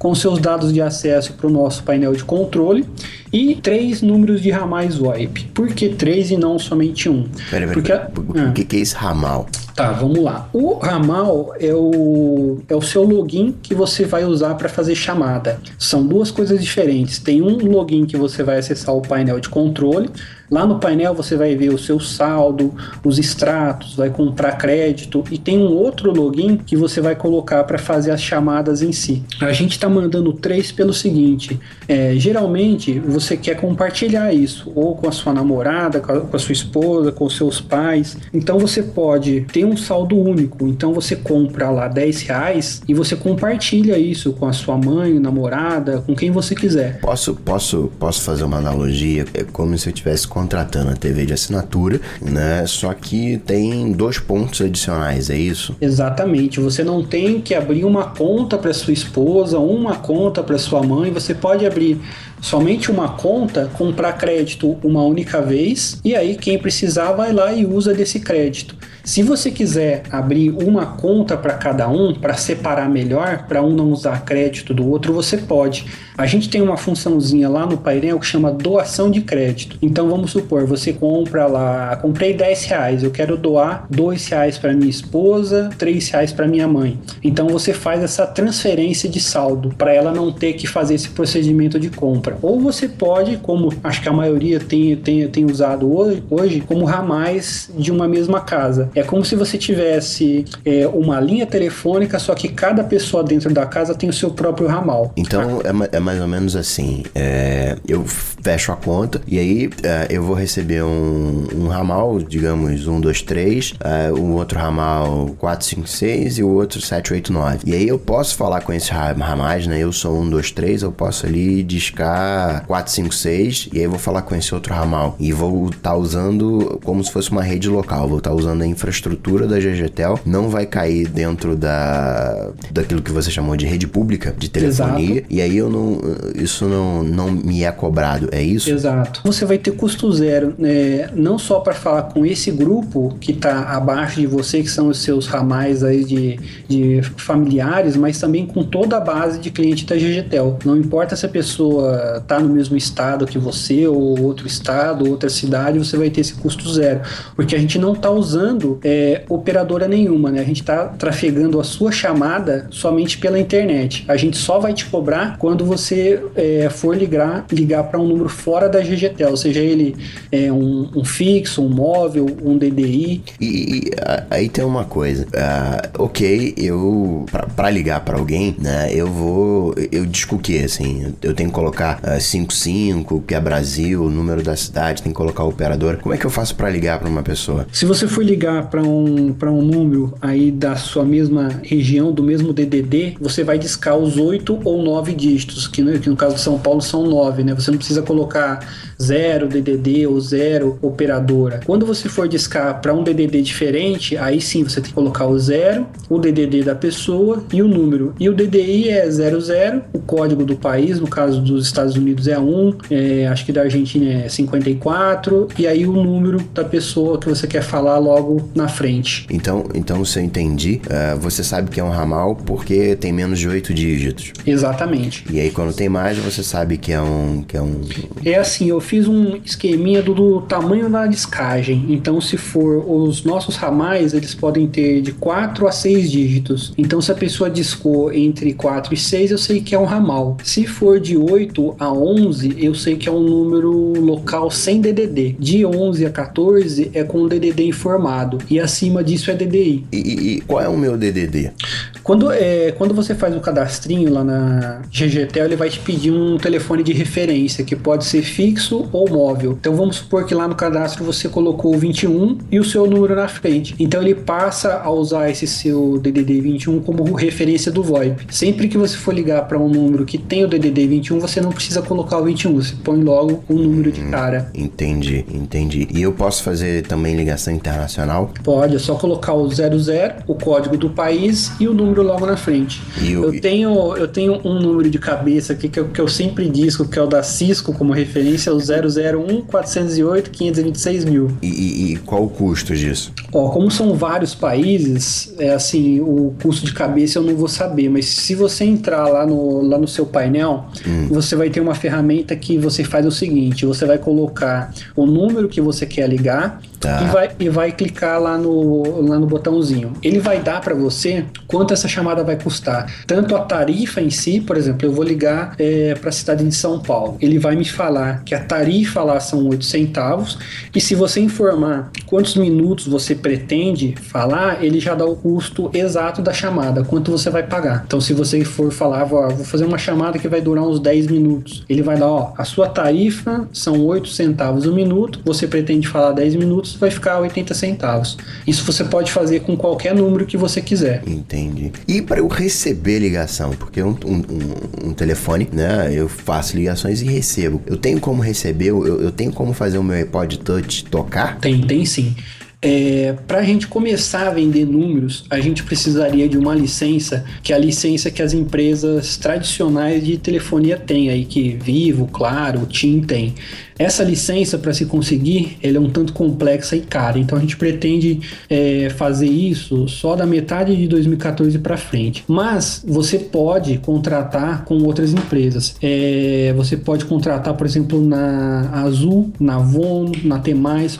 com seus dados de acesso para o nosso painel de de controle e três números de ramais VoIP. Por que três e não somente um? Peraí, Porque, pera. o ah. que, que é esse ramal? Tá, vamos lá. O ramal é o, é o seu login que você vai usar para fazer chamada. São duas coisas diferentes. Tem um login que você vai acessar o painel de controle. Lá no painel você vai ver o seu saldo, os extratos, vai comprar crédito e tem um outro login que você vai colocar para fazer as chamadas em si. A gente está mandando três pelo seguinte: é, geralmente você quer compartilhar isso ou com a sua namorada, com a, com a sua esposa, com os seus pais. Então você pode ter um saldo único. Então você compra lá 10 reais e você compartilha isso com a sua mãe, namorada, com quem você quiser. Posso, posso, posso fazer uma analogia? É como se eu tivesse contratando a TV de assinatura, né? Só que tem dois pontos adicionais, é isso? Exatamente. Você não tem que abrir uma conta para sua esposa, uma conta para sua mãe. Você pode abrir somente uma conta, comprar crédito uma única vez e aí quem precisar vai lá e usa desse crédito. Se você quiser abrir uma conta para cada um, para separar melhor, para um não usar crédito do outro, você pode. A gente tem uma funçãozinha lá no painel que chama doação de crédito. Então vamos supor, você compra lá, comprei 10 reais, eu quero doar 2 reais para minha esposa, 3 reais para minha mãe. Então você faz essa transferência de saldo para ela não ter que fazer esse procedimento de compra. Ou você pode, como acho que a maioria tem, tem, tem usado hoje, como ramais de uma mesma casa. É como se você tivesse é, uma linha telefônica, só que cada pessoa dentro da casa tem o seu próprio ramal. Então é, é mais ou menos assim: é, eu fecho a conta e aí é, eu vou receber um, um, ramal, digamos, 1, 2, 3, um outro ramal 4, 5, 6 e o outro 7, 8, 9. E aí eu posso falar com esses ramais, né? Eu sou 1, 2, 3, eu posso ali discar 4, 5, 6 e aí eu vou falar com esse outro ramal. E vou estar tá usando como se fosse uma rede local, vou estar tá usando a infraestrutura da GGTEL, não vai cair dentro da daquilo que você chamou de rede pública de telefonia. Exato. E aí eu não isso não, não me é cobrado, é isso? Exato. Você vai ter custo zero, né? não só para falar com esse grupo que está abaixo de você, que são os seus ramais aí de, de familiares, mas também com toda a base de cliente da GGTEL. Não importa se a pessoa está no mesmo estado que você, ou outro estado, outra cidade, você vai ter esse custo zero. Porque a gente não está usando é, operadora nenhuma, né? A gente está trafegando a sua chamada somente pela internet. A gente só vai te cobrar quando você você é, for ligar, ligar para um número fora da GGTEL, seja ele é, um, um, fixo, um móvel, um DDI. E, e aí tem uma coisa, uh, ok, eu para ligar para alguém, né, eu vou, eu disco o que assim, eu tenho que colocar uh, 55, que é Brasil, o número da cidade, tem que colocar o operador. Como é que eu faço para ligar para uma pessoa? Se você for ligar para um para um número aí da sua mesma região, do mesmo DDD, você vai discar os oito ou nove dígitos que, que no caso de São Paulo são nove, né? Você não precisa colocar 0 DDD ou 0 operadora. Quando você for discar para um DDD diferente, aí sim você tem que colocar o 0, o DDD da pessoa e o número. E o DDI é 00, o código do país, no caso dos Estados Unidos é 1, é, acho que da Argentina é 54, e aí o número da pessoa que você quer falar logo na frente. Então, então se eu entendi, uh, você sabe que é um ramal porque tem menos de 8 dígitos. Exatamente. E aí quando tem mais, você sabe que é um. Que é, um... é assim, eu fiz um esqueminha do, do tamanho da discagem. Então, se for os nossos ramais, eles podem ter de 4 a 6 dígitos. Então, se a pessoa discou entre 4 e 6, eu sei que é um ramal. Se for de 8 a 11, eu sei que é um número local sem DDD. De 11 a 14 é com DDD informado. E acima disso é DDI. E, e qual é o meu DDD? Quando, é, quando você faz o cadastrinho lá na GGTEL, ele vai te pedir um telefone de referência, que pode ser fixo ou móvel. Então vamos supor que lá no cadastro você colocou o 21 e o seu número na frente. Então ele passa a usar esse seu DDD 21 como referência do VoIP. Sempre que você for ligar para um número que tem o DDD 21, você não precisa colocar o 21, você põe logo o número de cara. Entendi, entendi. E eu posso fazer também ligação internacional? Pode, é só colocar o 00, o código do país e o número número logo na frente. Eu... eu... tenho, eu tenho um número de cabeça aqui que eu, que eu sempre disco, que é o da Cisco como referência, o 001 408 526 mil. E, e, e qual o custo disso? Ó, como são vários países, é assim, o custo de cabeça eu não vou saber, mas se você entrar lá no, lá no seu painel, hum. você vai ter uma ferramenta que você faz o seguinte: você vai colocar o número que você quer ligar Tá. E, vai, e vai clicar lá no, lá no botãozinho. Ele vai dar para você quanto essa chamada vai custar. Tanto a tarifa em si, por exemplo, eu vou ligar é, para a cidade de São Paulo. Ele vai me falar que a tarifa lá são 8 centavos. E se você informar quantos minutos você pretende falar, ele já dá o custo exato da chamada, quanto você vai pagar. Então, se você for falar, vou, vou fazer uma chamada que vai durar uns 10 minutos, ele vai dar, ó, a sua tarifa são 8 centavos o minuto, você pretende falar 10 minutos, vai ficar 80 centavos. Isso você pode fazer com qualquer número que você quiser. Entendi. E para eu receber ligação, porque um, um, um, telefone, né? Eu faço ligações e recebo. Eu tenho como receber, eu, eu tenho como fazer o meu iPod Touch tocar? Tem, tem sim. É, para a gente começar a vender números, a gente precisaria de uma licença, que é a licença que as empresas tradicionais de telefonia têm aí, que Vivo, Claro, TIM tem. Essa licença, para se conseguir, ela é um tanto complexa e cara. Então a gente pretende é, fazer isso só da metade de 2014 para frente. Mas você pode contratar com outras empresas. É, você pode contratar, por exemplo, na Azul, na Vono, na T+,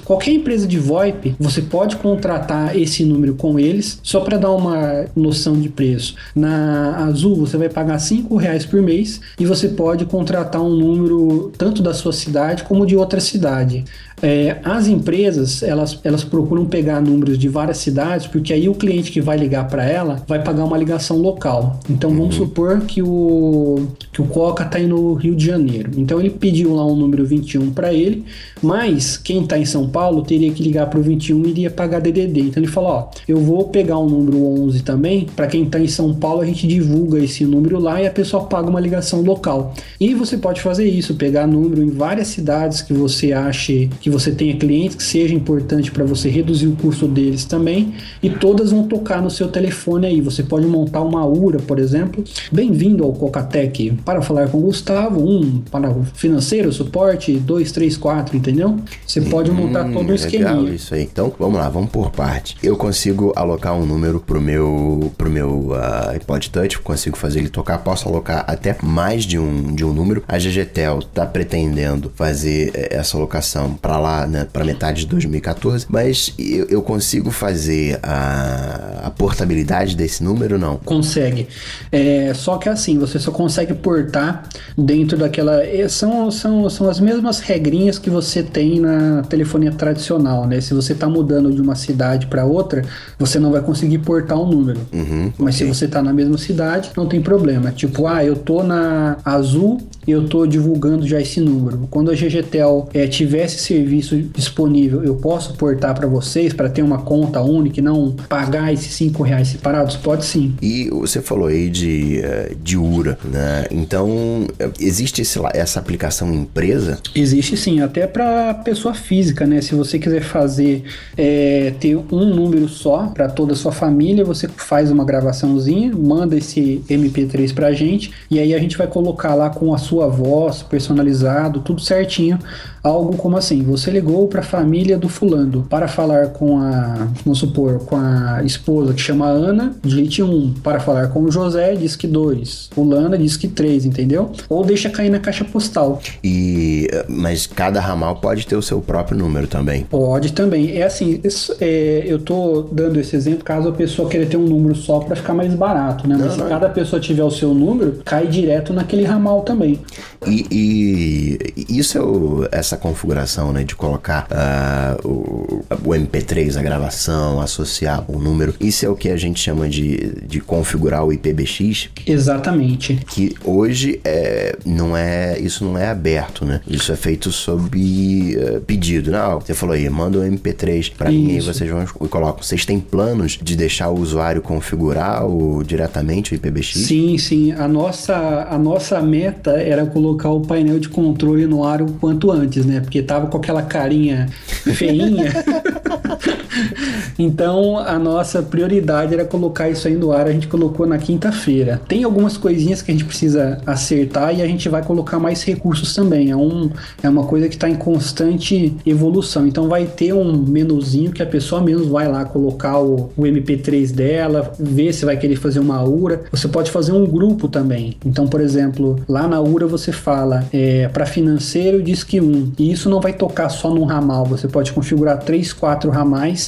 qualquer empresa de VoIP, você pode contratar esse número com eles, só para dar uma noção de preço. Na Azul, você vai pagar R$ reais por mês e você pode contratar um número tanto da sua cidade como de outra cidade. É, as empresas elas, elas procuram pegar números de várias cidades, porque aí o cliente que vai ligar para ela vai pagar uma ligação local. Então uhum. vamos supor que o, que o Coca está no Rio de Janeiro. Então ele pediu lá um número 21 para ele, mas quem está em São Paulo teria que ligar para o 21 e iria pagar DDD. Então ele falou: Ó, eu vou pegar o número 11 também, para quem está em São Paulo a gente divulga esse número lá e a pessoa paga uma ligação local. E você pode fazer isso, pegar número em várias cidades que você ache que você tenha clientes que seja importante para você reduzir o custo deles também e todas vão tocar no seu telefone aí. Você pode montar uma URA, por exemplo. Bem-vindo ao Cocatec para falar com o Gustavo, um para o financeiro, suporte, dois, três, quatro, entendeu? Você pode hum, montar todo um esquema. Isso aí. Então, vamos lá, vamos por parte. Eu consigo alocar um número pro meu pro meu uh, iPod Touch, consigo fazer ele tocar, posso alocar até mais de um de um número. A GGTEL tá pretendendo fazer eh, essa alocação para lá, né, para metade de 2014, mas eu, eu consigo fazer a, a, portabilidade desse número não? Consegue. É, só que assim, você só consegue portar dentro daquela. É, são, são, são as mesmas regrinhas que você tem na telefonia tradicional, né? Se você está mudando de uma cidade para outra, você não vai conseguir portar um número. Uhum, mas okay. se você está na mesma cidade, não tem problema. Tipo, ah, eu tô na Azul eu tô divulgando já esse número. Quando a GGTEL é, tiver esse serviço disponível, eu posso portar para vocês para ter uma conta única e não pagar esses cinco reais separados? Pode sim. E você falou aí de, eh, de URA, né? Então, eh, existe esse, essa aplicação empresa? Existe sim, até para pessoa física, né? Se você quiser fazer, é, ter um número só para toda a sua família, você faz uma gravaçãozinha, manda esse MP3 pra gente e aí a gente vai colocar lá com a sua voz, personalizado, tudo certinho algo como assim: você ligou para a família do fulano para falar com a, vamos supor, com a esposa que chama Ana, digite 1. Um. Para falar com o José, diz que 2. Fulana diz que 3, entendeu? Ou deixa cair na caixa postal. E mas cada ramal pode ter o seu próprio número também. Pode também. É assim, é, eu tô dando esse exemplo caso a pessoa queira ter um número só para ficar mais barato, né? Mas não, se cada pessoa tiver o seu número, cai direto naquele ramal também. E, e isso é o, essa essa configuração, né, de colocar uh, o, o, MP3, a gravação, associar o número. Isso é o que a gente chama de, de configurar o IPBX. Exatamente. Que hoje é, não é, isso não é aberto, né? Isso é feito sob uh, pedido. Não, você falou aí, manda o um MP3 para mim e vocês vão e colocam. Vocês têm planos de deixar o usuário configurar o, diretamente o IPBX? Sim, sim. A nossa, a nossa meta era colocar o painel de controle no ar o quanto antes né? Porque tava com aquela carinha feinha. então a nossa prioridade era colocar isso aí no ar. A gente colocou na quinta-feira. Tem algumas coisinhas que a gente precisa acertar e a gente vai colocar mais recursos também. É, um, é uma coisa que está em constante evolução. Então vai ter um menuzinho que a pessoa mesmo vai lá colocar o, o MP3 dela, ver se vai querer fazer uma URA. Você pode fazer um grupo também. Então, por exemplo, lá na URA você fala é, para financeiro diz que um e isso não vai tocar só num ramal, você pode configurar três, quatro ramais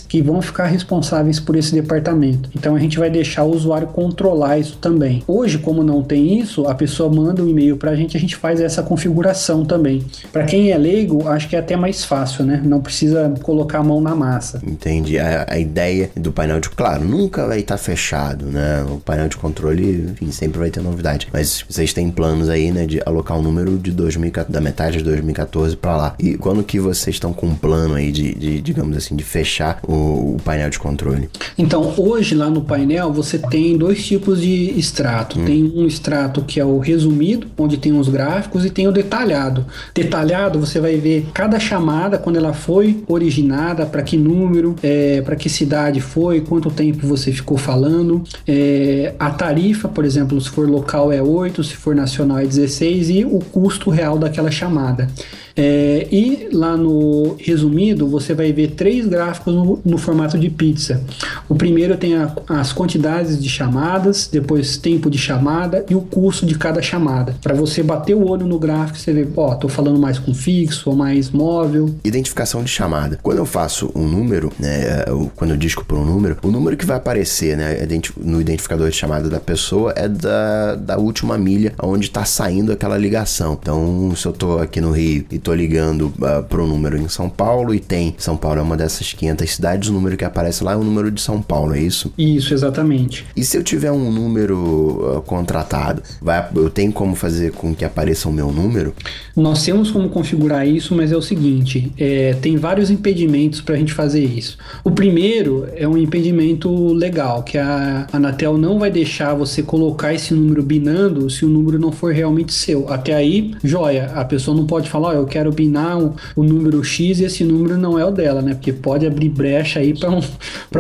que vão ficar responsáveis por esse departamento. Então a gente vai deixar o usuário controlar isso também. Hoje, como não tem isso, a pessoa manda um e-mail para a gente, a gente faz essa configuração também. Para quem é leigo, acho que é até mais fácil, né? Não precisa colocar a mão na massa. Entendi. A, a ideia do painel de, claro, nunca vai estar fechado, né? O painel de controle, enfim, sempre vai ter novidade. Mas vocês têm planos aí, né, de alocar um número de 2014, da metade de 2014 para lá. E quando que vocês estão com um plano aí de, de digamos assim, de fechar o, o, painel de controle? Então, hoje lá no painel você tem dois tipos de extrato. Hum. Tem um extrato que é o resumido, onde tem os gráficos, e tem o detalhado. Detalhado você vai ver cada chamada, quando ela foi originada, para que número, é, para que cidade foi, quanto tempo você ficou falando. É, a tarifa, por exemplo, se for local é 8, se for nacional é 16 e o custo real daquela chamada. É, e lá no resumido você vai ver três gráficos no, no formato de pizza. O primeiro tem a, as quantidades de chamadas, depois tempo de chamada e o custo de cada chamada. Para você bater o olho no gráfico, você vê, ó, tô falando mais com fixo ou mais móvel. Identificação de chamada. Quando eu faço um número, né, quando eu disco por um número, o número que vai aparecer né, no identificador de chamada da pessoa é da, da última milha onde está saindo aquela ligação. Então, se eu tô aqui no Rio e tô ligando uh, um número em São Paulo e tem São Paulo é uma dessas 500 cidades, o número que aparece lá é o número de São Paulo, é isso? Isso, exatamente. E se eu tiver um número uh, contratado, vai, eu tenho como fazer com que apareça o meu número? Nós temos como configurar isso, mas é o seguinte: é, tem vários impedimentos para a gente fazer isso. O primeiro é um impedimento legal, que a Anatel não vai deixar você colocar esse número binando se o número não for realmente seu. Até aí, joia, a pessoa não pode falar, oh, eu quero binar o, o, número X e esse número não é o dela, né? Porque pode abrir brecha aí para um,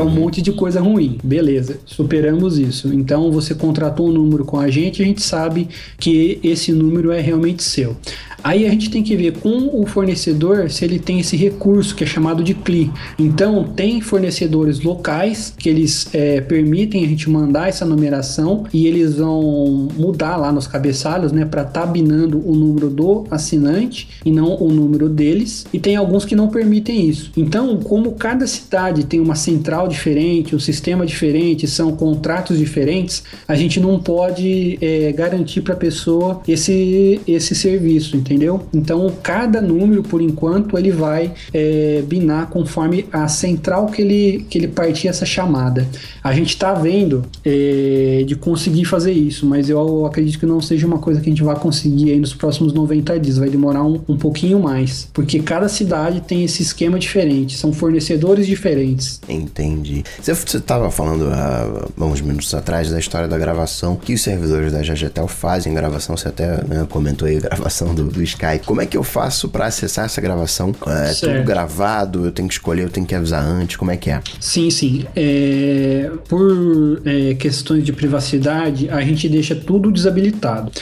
um monte de coisa ruim. Beleza, superamos isso. Então você contratou um número com a gente, a gente sabe que esse número é realmente seu. Aí a gente tem que ver com o fornecedor se ele tem esse recurso que é chamado de CLI. Então, tem fornecedores locais que eles é, permitem a gente mandar essa numeração e eles vão mudar lá nos cabeçalhos, né, para estar tá binando o número do assinante e não o número deles e tem alguns que não permitem isso. Então, como cada cidade tem uma central diferente, um sistema diferente, são contratos diferentes, a gente não pode é, garantir para a pessoa esse, esse serviço, entendeu? Então, cada número, por enquanto, ele vai é, binar conforme a central que ele, que ele partir essa chamada. A gente está vendo é, de conseguir fazer isso, mas eu acredito que não seja uma coisa que a gente vai conseguir aí nos próximos 90 dias, vai demorar um, um pouquinho mais, porque cada cidade tem esse esquema diferente, são fornecedores diferentes. Entendi. Você estava falando há uns minutos atrás da história da gravação que os servidores da Jagetel fazem gravação, você até né, comentou aí a gravação do, do Skype. Como é que eu faço para acessar essa gravação? É certo. tudo gravado, eu tenho que escolher, eu tenho que avisar antes, como é que é? Sim, sim. É, por é, questões de privacidade, a gente deixa tudo desabilitado.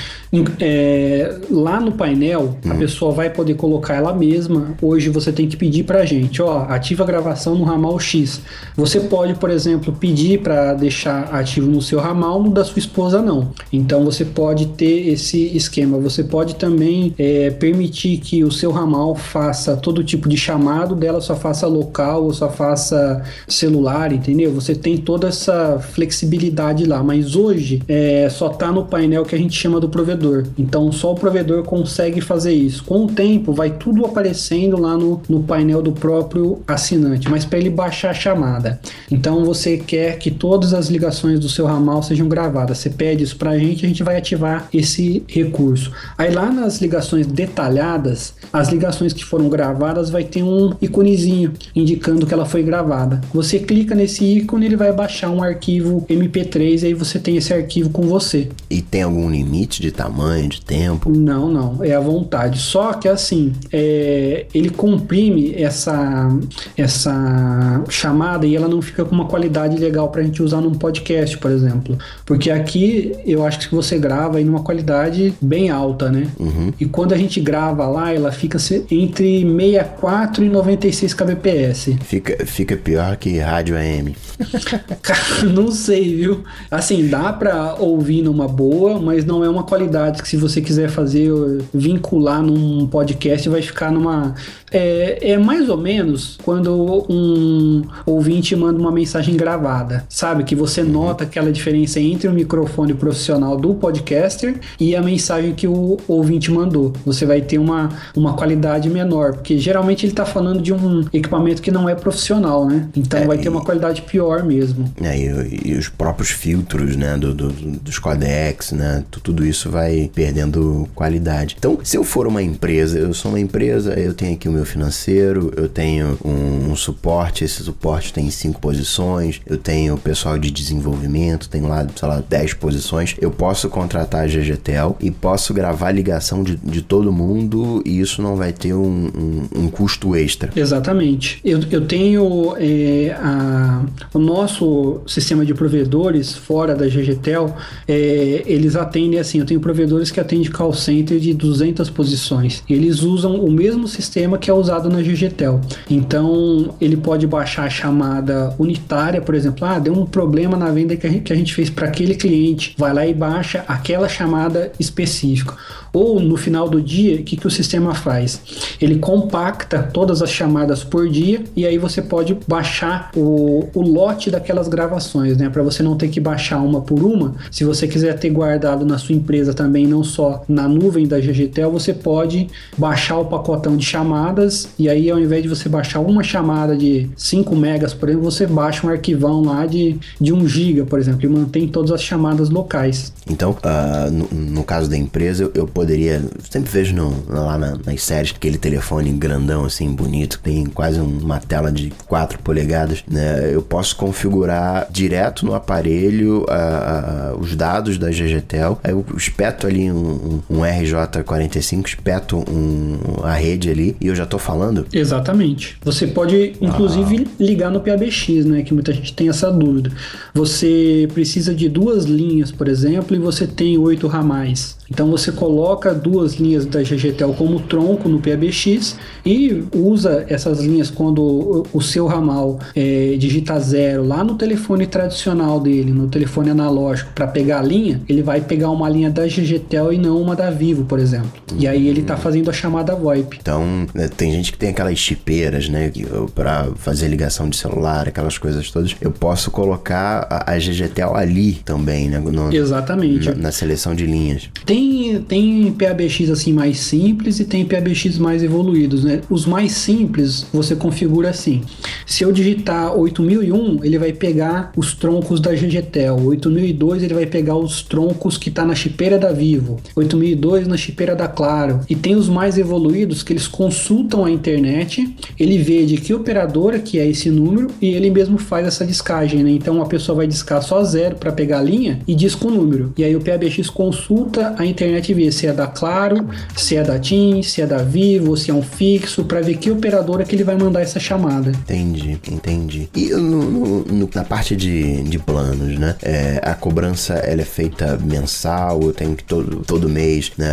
É, lá no painel, hum. a pessoa vai poder colocar ela mesma. Hoje você tem que pedir pra gente, ó, ativa a gravação no ramal X. Você pode, por exemplo, pedir para deixar ativo no seu ramal, no da sua esposa não. Então você pode ter esse esquema. Você pode também é, permitir que o seu ramal faça todo tipo de chamado, dela só faça local ou só faça celular, entendeu? Você tem toda essa flexibilidade lá, mas hoje é, só tá no painel que a gente chama do provedor provedor. Então só o provedor consegue fazer isso. Com o tempo vai tudo aparecendo lá no, no painel do próprio assinante, mas para ele baixar a chamada. Então você quer que todas as ligações do seu ramal sejam gravadas. Você pede isso para a gente, a gente vai ativar esse recurso. Aí lá nas ligações detalhadas, as ligações que foram gravadas vai ter um iconezinho indicando que ela foi gravada. Você clica nesse ícone, ele vai baixar um arquivo MP3 e aí você tem esse arquivo com você. E tem algum limite de tamanho? Tamanho, de tempo? Não, não. É à vontade. Só que assim, é, ele comprime essa, essa chamada e ela não fica com uma qualidade legal pra gente usar num podcast, por exemplo. Porque aqui eu acho que você grava em uma qualidade bem alta, né? Uhum. E quando a gente grava lá, ela fica entre 64 e 96 kbps. Fica, fica pior que rádio AM. Cara, não sei, viu? Assim, dá pra ouvir numa boa, mas não é uma qualidade que se você quiser fazer, vincular num podcast, vai ficar numa. É, é mais ou menos quando um ouvinte manda uma mensagem gravada, sabe? Que você uhum. nota aquela diferença entre o microfone profissional do podcaster e a mensagem que o ouvinte mandou. Você vai ter uma, uma qualidade menor, porque geralmente ele está falando de um equipamento que não é profissional, né? Então é, vai ter uma qualidade pior mesmo. É, e, e, os próprios filtros, né? Do, do, dos codecs, né? Tudo isso vai vai perdendo qualidade. Então, se eu for uma empresa, eu sou uma empresa, eu tenho aqui o meu financeiro, eu tenho um, um suporte, esse suporte tem cinco posições, eu tenho pessoal de desenvolvimento, tenho lá, sei lá, 10 posições, eu posso contratar a GGTEL e posso gravar ligação de, de todo mundo e isso não vai ter um, um, um custo extra. Exatamente. Eu, eu tenho é, a, o nosso sistema de provedores fora da GGTEL, é, eles atendem assim, eu tenho que atendem call center de 200 posições. Eles usam o mesmo sistema que é usado na GGTEL. Então, ele pode baixar a chamada unitária, por exemplo, ah, deu um problema na venda que a gente fez para aquele cliente. Vai lá e baixa aquela chamada específica. Ou no final do dia, o que, que o sistema faz? Ele compacta todas as chamadas por dia e aí você pode baixar o, o lote daquelas gravações, né? Para você não ter que baixar uma por uma. Se você quiser ter guardado na sua empresa também, não só na nuvem da GGTEL, você pode baixar o pacotão de chamadas e aí ao invés de você baixar uma chamada de 5 megas, por exemplo, você baixa um arquivão lá de, de 1 giga, por exemplo, e mantém todas as chamadas locais. Então, uh, no, no, caso da empresa, eu, eu poderia. Sempre vejo no, lá na, nas séries aquele telefone grandão, assim, bonito, tem quase uma tela de 4 polegadas, né? Eu posso configurar direto no aparelho uh, uh, os dados da GGTEL, aí eu espeto ali um, um, um RJ45, espeto um, a rede ali e eu já tô falando? Exatamente. Você pode, inclusive, ah. ligar no PABX, né? Que muita gente tem essa dúvida. Você precisa de duas linhas, por exemplo, e você tem oito ramais. Então você coloca duas linhas da GGTEL como tronco no PABX e usa essas linhas quando o seu ramal é, digita zero lá no telefone tradicional dele, no telefone analógico, para pegar a linha, ele vai pegar uma linha da GGTEL e não uma da Vivo, por exemplo. E aí ele tá fazendo a chamada VoIP. Então, né, tem gente que tem aquelas chipeiras, né? Pra fazer ligação de celular, aquelas coisas todas. Eu posso colocar a, a GGTEL ali também, né? no- Exatamente. na, na seleção de linhas. Tem, tem PABX assim mais simples e tem PABX mais evoluídos, né? Os mais simples você configura assim. Se eu digitar 8001, ele vai pegar os troncos da GGTEL. 8002 ele vai pegar os troncos que tá na chipeira da Vivo. 8002 na chipeira da Claro. E tem os mais evoluídos que eles consultam a internet, ele vê de que operadora que é esse número e ele mesmo faz essa discagem, né? Então a pessoa vai discar só zero para pegar a linha e diz com o número. E aí o PABX consulta a internet e vê se é da Claro, se é da TIM, se é da Vivo, se é um fixo, para ver que operadora que ele vai mandar essa chamada. Entendi, entendi. E no- no- no- na parte de, de planos, né? É, a cobrança ela é feita mensal, eu tenho que todo, todo mês né,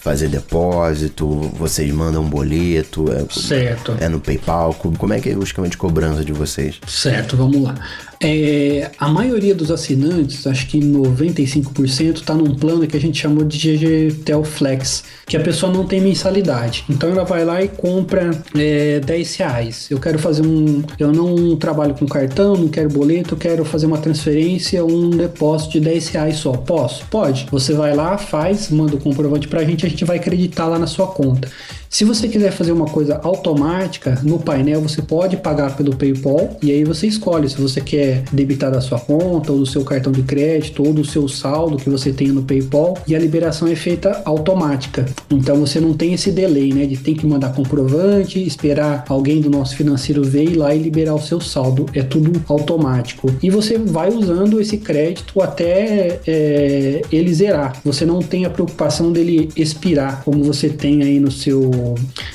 fazer depósito, vocês mandam um boleto, é, Certo. é no PayPal, co- como é que é o esquema de cobrança de vocês? Certo, vamos lá. É, a maioria dos assinantes, acho que 95%, está num plano que a gente chamou de GGTEL Flex, que a pessoa não tem mensalidade. Então ela vai lá e compra é, 10 reais. Eu quero fazer um. Eu não trabalho com cartão, não quero boleto, eu quero fazer uma transferência, um depósito de 10 reais só. Posso? Pode. Você vai lá, faz, manda o comprovante pra gente, a gente vai acreditar lá na sua conta. Se você quiser fazer uma coisa automática, no painel você pode pagar pelo PayPal e aí você escolhe se você quer debitar da sua conta ou do seu cartão de crédito ou do seu saldo que você tem no PayPal e a liberação é feita automática. Então você não tem esse delay, né, de ter que mandar comprovante, esperar alguém do nosso financeiro ver ir lá e liberar o seu saldo. É tudo automático. E você vai usando esse crédito até é, ele zerar. Você não tem a preocupação dele expirar, como você tem aí no seu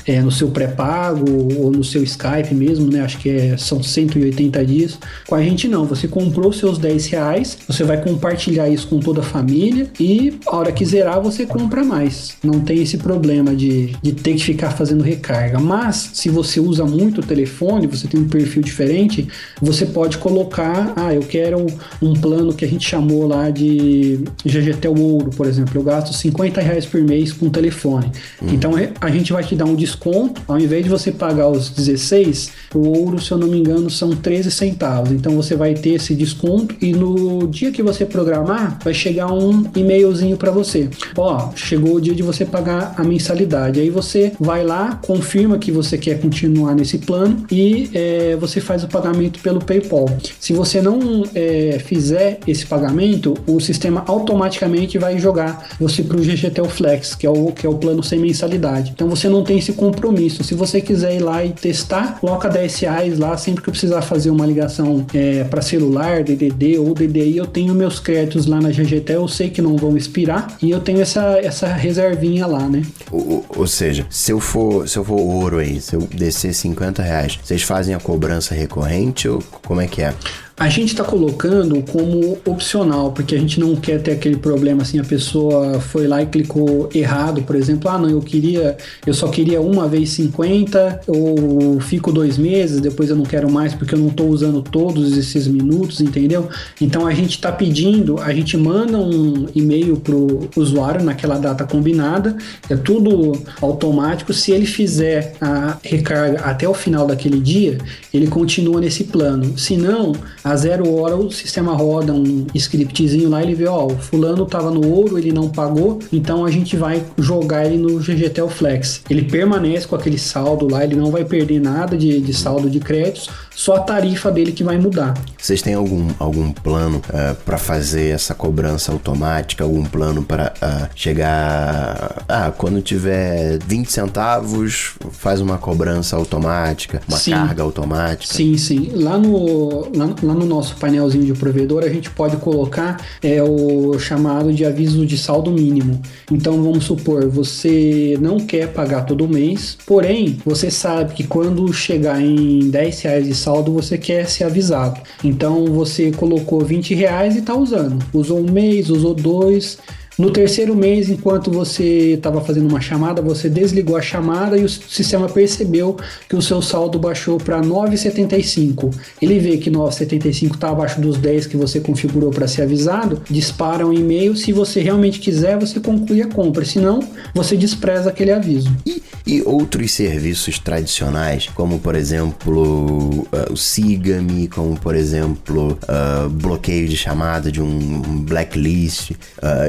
é, no seu pré-pago ou no seu Skype mesmo, né? Acho que é, são 180 dias. Com a gente não, você comprou seus 10 reais, você vai compartilhar isso com toda a família e a hora que zerar você compra mais. Não tem esse problema de, de ter que ficar fazendo recarga. Mas se você usa muito o telefone, você tem um perfil diferente, você pode colocar, ah, eu quero um plano que a gente chamou lá de GGTEL Ouro, por exemplo. Eu gasto 50 reais por mês com telefone. Então a gente vai te dar um desconto, ao invés de você pagar os 16, o ouro, se eu não me engano, são 13 centavos. Então você vai ter esse desconto e no dia que você programar, vai chegar um e-mailzinho para você. Ó, chegou o dia de você pagar a mensalidade. Aí você vai lá, confirma que você quer continuar nesse plano e é, você faz o pagamento pelo PayPal. Se você não é, fizer esse pagamento, o sistema automaticamente vai jogar você para o GGTEL Flex, que é o, que é o plano sem mensalidade. Então você não tem esse compromisso. Se você quiser ir lá e testar, coloca 10 reais lá sempre que eu precisar fazer uma ligação é, para celular, DDD ou DDI, eu tenho meus créditos lá na GGTEL, eu sei que não vão expirar e eu tenho essa, essa reservinha lá, né? Ou, ou seja, se eu for se eu for ouro aí, se eu descer 50 reais, vocês fazem a cobrança recorrente ou como é que é? A gente está colocando como opcional, porque a gente não quer ter aquele problema assim, a pessoa foi lá e clicou errado, por exemplo, ah não, eu queria, eu só queria uma vez 50, ou fico dois meses, depois eu não quero mais porque eu não estou usando todos esses minutos, entendeu? Então a gente está pedindo, a gente manda um e-mail pro usuário naquela data combinada, é tudo automático. Se ele fizer a recarga até o final daquele dia, ele continua nesse plano. Se não, a zero hora o sistema roda um scriptzinho lá, ele vê, ó, o fulano tava no ouro, ele não pagou, então a gente vai jogar ele no GGTEL Flex. Ele permanece com aquele saldo lá, ele não vai perder nada de, de saldo de créditos, só a tarifa dele que vai mudar. Vocês têm algum, algum plano para fazer essa cobrança automática? Algum plano para chegar. Ah, quando tiver 20 centavos, faz uma cobrança automática, uma Sim. carga automática? Sim, sim. Lá no, lá, lá no nosso painelzinho de provedor, a gente pode colocar é, o chamado de aviso de saldo mínimo. Então, vamos supor, você não quer pagar todo mês, porém, você sabe que quando chegar em 10 reais de saldo, você quer ser avisado. Então, você colocou 20 reais e está usando. Usou um mês, usou dois, No terceiro mês, enquanto você estava fazendo uma chamada, você desligou a chamada e o sistema percebeu que o seu saldo baixou para 9,75. Ele vê que 9,75 está abaixo dos 10 que você configurou para ser avisado, dispara um e-mail. Se você realmente quiser, você conclui a compra. Se não, você despreza aquele aviso. E, e outros serviços tradicionais, como por exemplo uh, o Siga-me, como por exemplo uh, bloqueio de chamada de um blacklist, uh,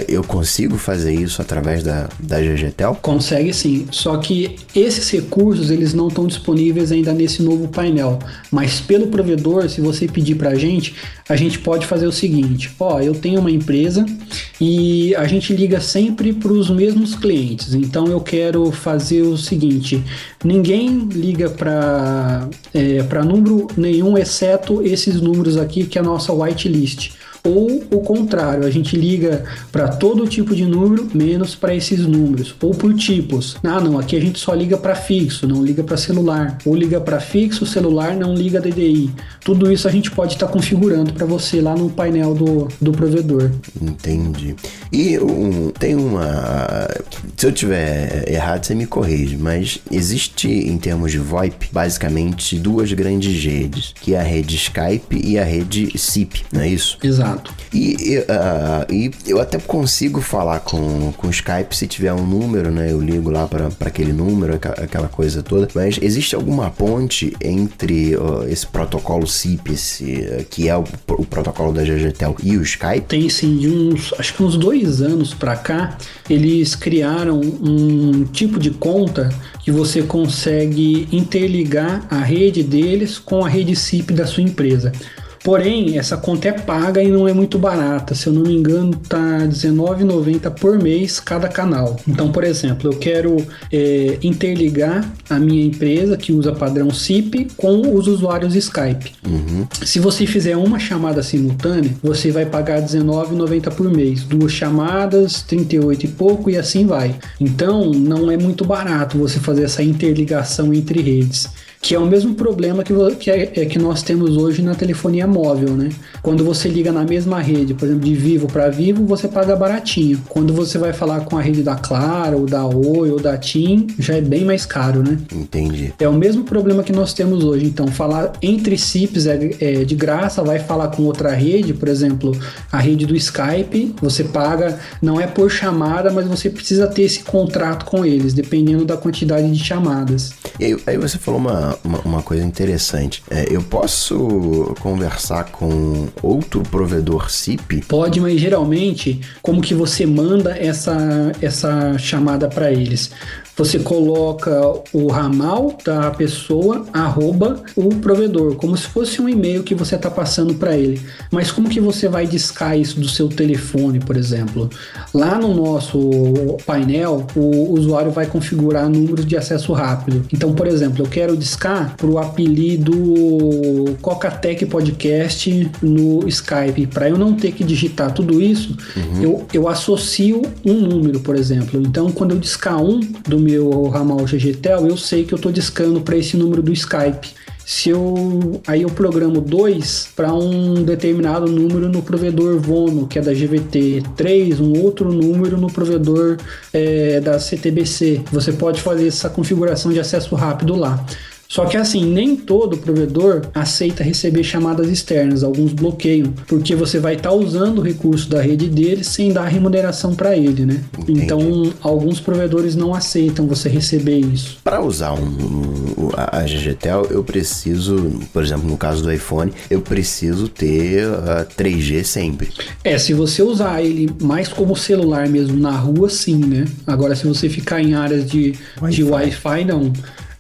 eu consigo fazer isso através da, da GGTEL? Consegue sim, só que esses recursos eles não estão disponíveis ainda nesse novo painel, mas pelo provedor, se você pedir para a gente, a gente pode fazer o seguinte: ó, eu tenho uma empresa e a gente liga sempre para os mesmos clientes. Então eu quero fazer o seguinte: ninguém liga para é, número nenhum, exceto esses números aqui que é a nossa whitelist ou o contrário, a gente liga para todo tipo de número, menos para esses números, ou por tipos. Ah, não, aqui a gente só liga para fixo, não liga para celular, ou liga para fixo, celular, não liga DDI. Tudo isso a gente pode estar tá configurando para você lá no painel do, do provedor. Entendi. E um, tem uma. Se eu tiver errado, você me corrige, mas existe em termos de VoIP basicamente duas grandes redes, que é a rede Skype e a rede SIP, não é isso? Exato. E, uh, e eu até consigo falar com, com o Skype se tiver um número, né? Eu ligo lá para aquele número, aquela coisa toda. Mas existe alguma ponte entre uh, esse protocolo SIP, esse, uh, que é o, o, protocolo da GGTEL, e o Skype? Tem sim, de uns, acho que uns dois anos para cá, eles criaram um tipo de conta que você consegue interligar a rede deles com a rede SIP da sua empresa. Porém, essa conta é paga e não é muito barata. Se eu não me engano, tá R$19,90 por mês cada canal. Então, por exemplo, eu quero é, interligar a minha empresa que usa padrão SIP com os usuários Skype. Uhum. Se você fizer uma chamada simultânea, você vai pagar R$19,90 por mês. Duas chamadas, 38 e pouco e assim vai. Então, não é muito barato você fazer essa interligação entre redes que é o mesmo problema que, que, é, é, que nós temos hoje na telefonia móvel, né? Quando você liga na mesma rede, por exemplo, de Vivo para Vivo, você paga baratinho. Quando você vai falar com a rede da Claro, ou da Oi, ou da TIM, já é bem mais caro, né? Entendi. É o mesmo problema que nós temos hoje. Então, falar entre CIPs é, é de graça, vai falar com outra rede, por exemplo, a rede do Skype, você paga, não é por chamada, mas você precisa ter esse contrato com eles, dependendo da quantidade de chamadas. E aí, aí você falou uma uma, uma, coisa interessante. É, eu posso conversar com outro provedor SIP? Pode, mas geralmente, como que você manda essa, essa chamada para eles? Você coloca o ramal da pessoa, arroba o provedor, como se fosse um e-mail que você está passando para ele. Mas como que você vai discar isso do seu telefone, por exemplo? Lá no nosso painel, o usuário vai configurar números de acesso rápido. Então, por exemplo, eu quero discar para o apelido Cocatec Podcast no Skype. Para eu não ter que digitar tudo isso, uhum. eu, eu associo um número, por exemplo. Então, quando eu discar um do meu ramal GGTEL, eu sei que eu estou discando para esse número do Skype. Se eu aí eu programo 2 para um determinado número no provedor Vono, que é da GVT, 3, um outro número no provedor é, da CTBC. Você pode fazer essa configuração de acesso rápido lá. Só que assim, nem todo provedor aceita receber chamadas externas, alguns bloqueiam, porque você vai estar tá usando o recurso da rede dele sem dar remuneração para ele, né? Entendi. Então, alguns provedores não aceitam você receber isso. Para usar um, um, a GGTEL, eu preciso, por exemplo, no caso do iPhone, eu preciso ter uh, 3G sempre. É, se você usar ele mais como celular mesmo na rua, sim, né? Agora, se você ficar em áreas de Wi-Fi, de Wi-Fi não.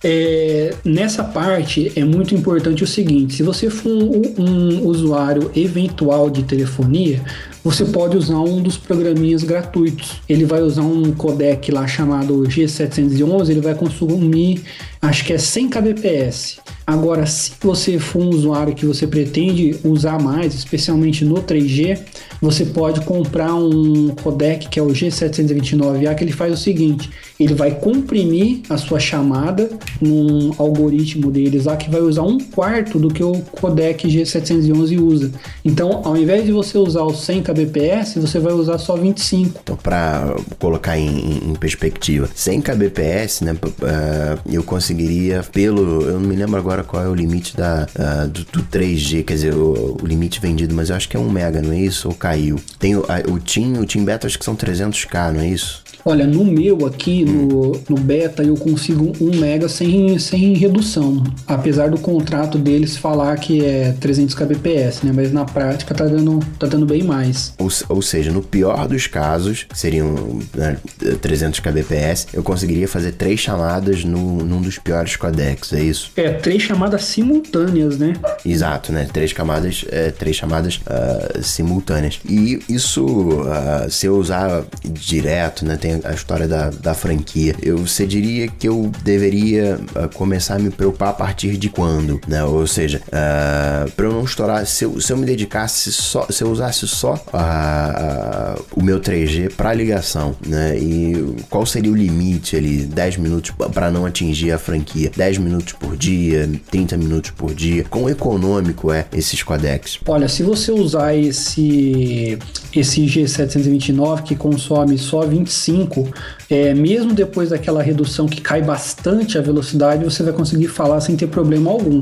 É, nessa parte é muito importante o seguinte: se você for um, um usuário eventual de telefonia, você pode usar um dos programinhas gratuitos. Ele vai usar um codec lá chamado G711, ele vai consumir acho que é 100 kbps. Agora, se você for um usuário que você pretende usar mais, especialmente no 3G, você pode comprar um codec que é o G729A, que ele faz o seguinte: ele vai comprimir a sua chamada num algoritmo deles lá que vai usar um quarto do que o codec G711 usa. Então, ao invés de você usar os 100 kbps, você vai usar só 25. Então, para colocar em, em, perspectiva, 100 kbps, né, uh, eu conseguiria pelo, eu não me lembro agora qual é o limite da, uh, do, do, 3G, quer dizer, o, o, limite vendido, mas eu acho que é 1 mega, não é isso? Ou caiu? Tem o, a, o TIM, o TIM Beta acho que são 300k, não é isso? Olha, no meu aqui, no, no beta, eu consigo 1 mega sem, sem redução. Apesar do contrato deles falar que é 300 kbps, né? Mas na prática tá dando, tá dando bem mais. Ou, ou seja, no pior dos casos, seriam né, 300 kbps, eu conseguiria fazer três chamadas no, num dos piores codecs, é isso? É, três chamadas simultâneas, né? Exato, né? Três chamadas, é, três chamadas uh, simultâneas. E isso, uh, se eu usar direto, né? Tem a história da, da franquia. Eu, você diria que eu deveria uh, começar a me preocupar a partir de quando, né? Ou seja, uh, ah, para eu não estourar, se eu, se eu me dedicasse só, se eu usasse só uh, o meu 3G para ligação, né? E qual seria o limite ali? 10 minutos para não atingir a franquia? 10 minutos por dia, 30 minutos por dia? Quão econômico é esses codecs? Olha, se você usar esse esse G729 que consome só 25, é, mesmo depois daquela redução que cai bastante a velocidade, você vai conseguir falar sem ter problema algum.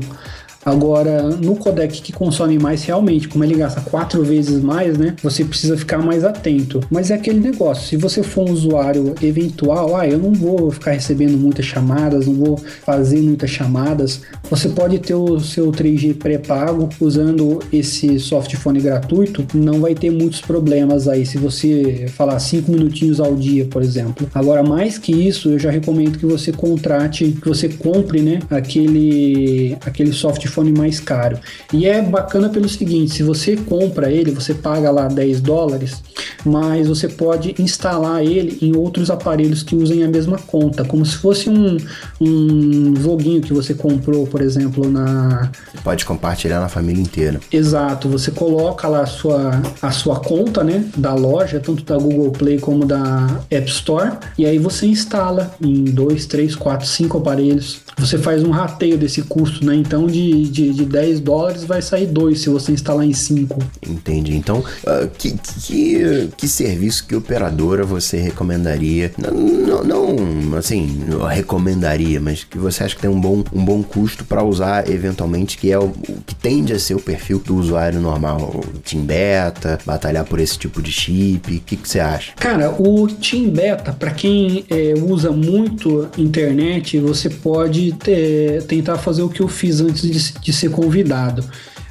Agora, no codec que consome mais realmente, como ele gasta quatro vezes mais, né? Você precisa ficar mais atento. Mas é aquele negócio, se você for um usuário eventual, ah, eu não vou ficar recebendo muitas chamadas, não vou fazer muitas chamadas, você pode ter o seu 3G pré-pago usando esse softphone gratuito, não vai ter muitos problemas aí se você falar cinco minutinhos ao dia, por exemplo. Agora, mais que isso, eu já recomendo que você contrate, que você compre, né, aquele aquele softphone telefone mais caro. E é bacana pelo seguinte: se você compra ele, você paga lá 10 dólares, mas você pode instalar ele em outros aparelhos que usem a mesma conta, como se fosse um, um joguinho que você comprou, por exemplo, na. Você pode compartilhar na família inteira. Exato, você coloca lá a sua, a sua conta né, da loja, tanto da Google Play como da App Store, e aí você instala em 2, 3, 4, 5 aparelhos. Você faz um rateio desse custo, né? Então de de, de 10 dólares vai sair 2 se você instalar em 5. Entendi. Então, uh, que, que, que serviço, que operadora você recomendaria? Não, não, não assim, recomendaria, mas que você acha que tem um bom, um bom custo para usar eventualmente, que é o, o, que tende a ser o perfil do usuário normal? Team Beta, batalhar por esse tipo de chip, o que, que você acha? Cara, o Team Beta, para quem é, usa muito internet, você pode ter, tentar fazer o que eu fiz antes de, de ser convidado.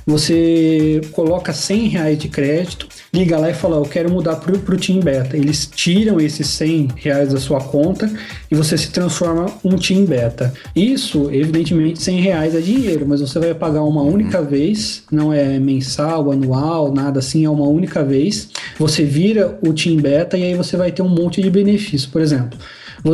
Você coloca 100 reais de crédito, liga lá e fala: Eu quero mudar para o Team Beta. Eles tiram esses 100 reais da sua conta e você se transforma um Team Beta. Isso, evidentemente, 100 reais é dinheiro, mas você vai pagar uma única vez, não é mensal, anual, nada assim, é uma única vez. Você vira o Team Beta e aí você vai ter um monte de benefícios. Por exemplo,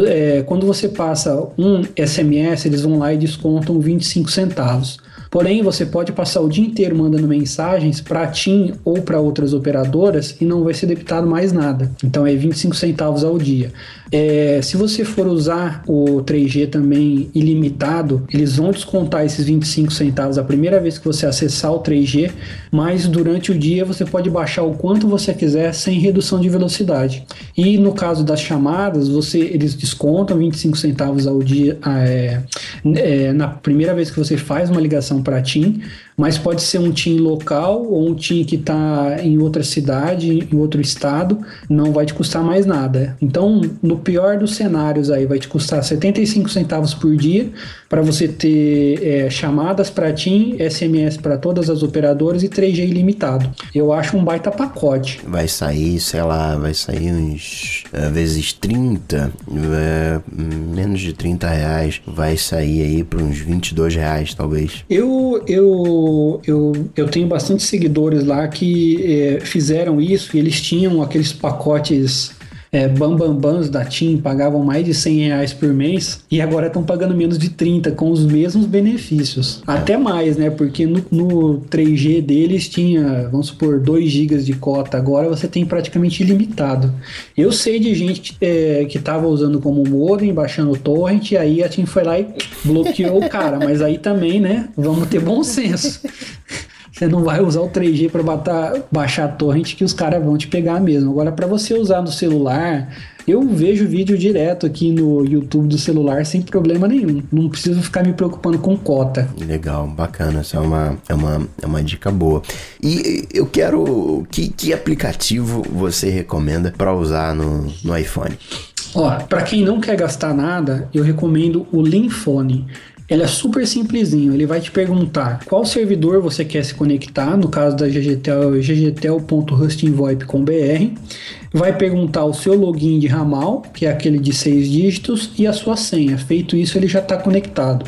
é, quando você passa um SMS, eles vão lá e descontam 25 centavos. Porém, você pode passar o dia inteiro mandando mensagens para a TIM ou para outras operadoras e não vai ser debitado mais nada. Então é 25 centavos ao dia. É, se você for usar o 3G também ilimitado, eles vão descontar esses 25 centavos a primeira vez que você acessar o 3G, mas durante o dia você pode baixar o quanto você quiser sem redução de velocidade. E no caso das chamadas, você eles descontam 25 centavos ao dia é, é, na primeira vez que você faz uma ligação para TIM, mas pode ser um time local ou um time que está em outra cidade, em outro estado, não vai te custar mais nada. Então, no pior dos cenários aí, vai te custar 75 centavos por dia para você ter é, chamadas para TIM, SMS para todas as operadoras e 3G ilimitado. Eu acho um baita pacote. Vai sair, sei lá, vai sair uns uh, vezes 30, uh, é, menos de 30 reais, vai sair aí para uns 22 reais talvez. Eu, eu, eu, eu tenho bastante seguidores lá que é, fizeram isso e eles tinham aqueles pacotes é, bambambans da TIM pagavam mais de 100 reais por mês e agora estão pagando menos de 30 com os mesmos benefícios. Até mais, né? Porque no, no 3G deles tinha, vamos supor, 2 GB de cota. Agora você tem praticamente ilimitado. Eu sei de gente que, é, que usando como modem, baixando o torrent, e aí a TIM foi lá e bloqueou o cara. Mas aí também, né? Vamos ter bom senso. Você não vai usar o 3G para baixar a torrent que os caras vão te pegar mesmo. Agora, para você usar no celular, eu vejo vídeo direto aqui no YouTube do celular sem problema nenhum. Não preciso ficar me preocupando com cota. Legal, bacana. Essa é uma, é uma, é uma dica boa. E eu quero. Que, que aplicativo você recomenda para usar no, no iPhone? Ó, para quem não quer gastar nada, eu recomendo o Linfone. Ele é super simplesinho. Ele vai te perguntar qual servidor você quer se conectar. No caso da GGTEL, ggtel.hostingvoip.com.br. Vai perguntar o seu login de ramal, que é aquele de seis dígitos, e a sua senha. Feito isso, ele já está conectado.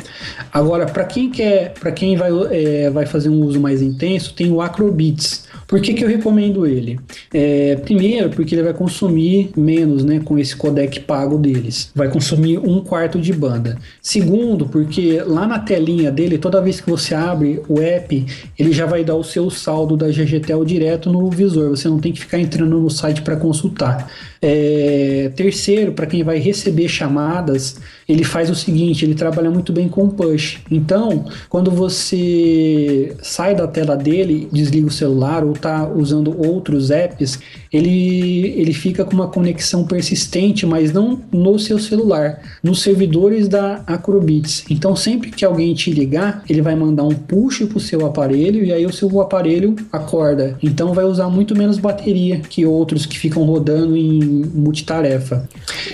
Agora, para quem quer, para quem vai, é, vai fazer um uso mais intenso, tem o Acrobits. Por que, que eu recomendo ele? É, primeiro, porque ele vai consumir menos né, com esse codec pago deles. Vai consumir um quarto de banda. Segundo, porque lá na telinha dele, toda vez que você abre o app, ele já vai dar o seu saldo da GGTEL direto no visor. Você não tem que ficar entrando no site para consultar. É, terceiro, para quem vai receber chamadas, ele faz o seguinte: ele trabalha muito bem com push. Então, quando você sai da tela dele, desliga o celular ou está usando outros apps, ele, ele fica com uma conexão persistente, mas não no seu celular, nos servidores da Acrobits. Então, sempre que alguém te ligar, ele vai mandar um push para o seu aparelho e aí o seu aparelho acorda. Então, vai usar muito menos bateria que outros que ficam rodando em multitarefa.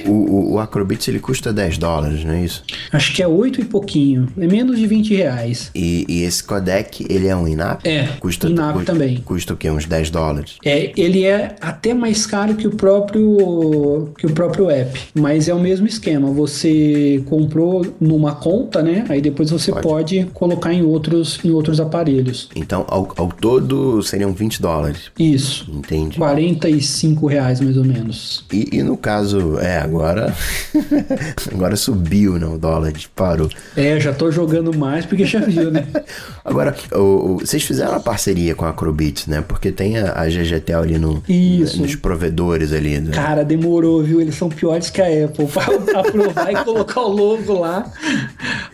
O, o, Acrobits ele custa 10 dólares, não é isso? Acho que é 8 e pouquinho. É menos de 20 reais. E, e esse codec, ele é um INAP? É, custa, INAP custa, também. Custa o quê? Uns 10 dólares? É, ele é até mais caro que o próprio que o próprio app, mas é o mesmo esquema. Você comprou numa conta, né? Aí depois você pode, pode colocar em outros em outros aparelhos. Então, ao, ao todo seriam 20 dólares. Isso. Entendi. 45 reais mais ou menos. E, e no caso, é, agora. agora subiu, né? O dólar disparou. É, já tô jogando mais porque já viu, né? agora, o, o, vocês fizeram a parceria com a Acrobits, né? Porque tem a, a GGTEL ali no, Isso. nos provedores ali. Né? Cara, demorou, viu? Eles são piores que a Apple. Pra aprovar e colocar o logo lá.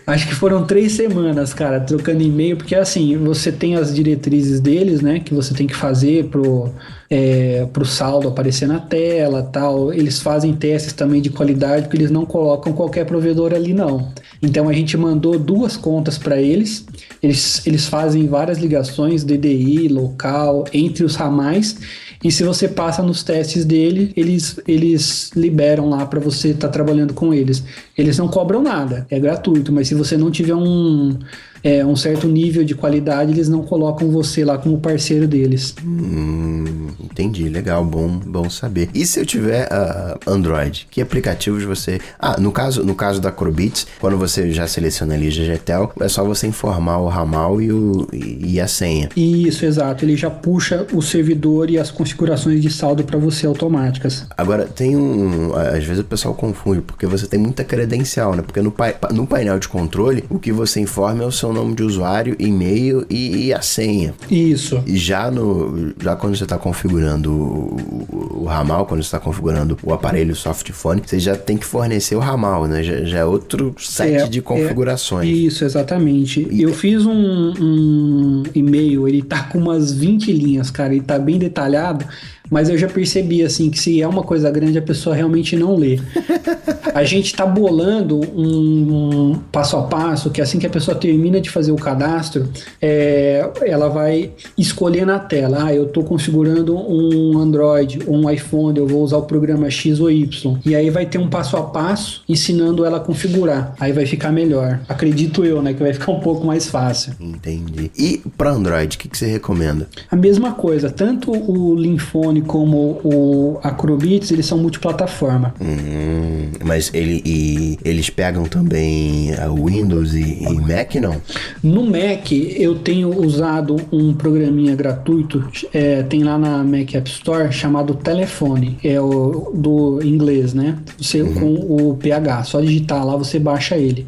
Acho que foram três semanas, cara, trocando e-mail, porque assim, você tem as diretrizes deles, né? Que você tem que fazer pro é, para o saldo aparecer na tela tal. Eles fazem testes também de qualidade, porque eles não colocam qualquer provedor ali, não. Então a gente mandou duas contas para eles. eles. Eles fazem várias ligações, DDI, local, entre os ramais. E se você passa nos testes dele, eles, eles liberam lá para você estar tá trabalhando com eles. Eles não cobram nada, é gratuito, mas se você não tiver um, é, um certo nível de qualidade, eles não colocam você lá como parceiro deles. Hum, entendi, legal, bom, bom saber. E se eu tiver uh, Android, que aplicativos você. Ah, no caso, no caso da Acrobits, quando você já seleciona ali GGTEL, é só você informar o ramal e, o, e a senha. Isso, exato. Ele já puxa o servidor e as configurações de saldo para você automáticas. Agora, tem um. Às vezes o pessoal confunde, porque você tem muita credencial, né? Porque no, no painel de controle, o que você informa é o seu nome de usuário, e-mail e, e a senha. Isso. E já no já quando você está configurando o, o, ramal, quando você está configurando o aparelho softphone, você já tem que fornecer o ramal, né? Já, já é outro set é, de é. configurações. É, isso, exatamente. E... Eu fiz um, um e-mail, ele tá com umas 20 linhas, cara, ele tá bem detalhado mas eu já percebi assim que se é uma coisa grande a pessoa realmente não lê. a gente está bolando um, um, passo a passo que assim que a pessoa termina de fazer o cadastro, é, ela vai escolher na tela. Ah, eu estou configurando um Android ou um iPhone, eu vou usar o programa X ou Y. E aí vai ter um passo a passo ensinando ela a configurar. Aí vai ficar melhor. Acredito eu, né, que vai ficar um pouco mais fácil. Entendi. E para Android, o que, que você recomenda? A mesma coisa, tanto o Linfone como o Acrobits, eles são multiplataforma. Hum, mas Mas ele, e, eles pegam também a Windows e, e Mac, não? No Mac, eu tenho usado um programinha gratuito, é, tem lá na Mac App Store, chamado Telefone, é o do inglês, né? Você com o PH, só digitar lá você baixa ele.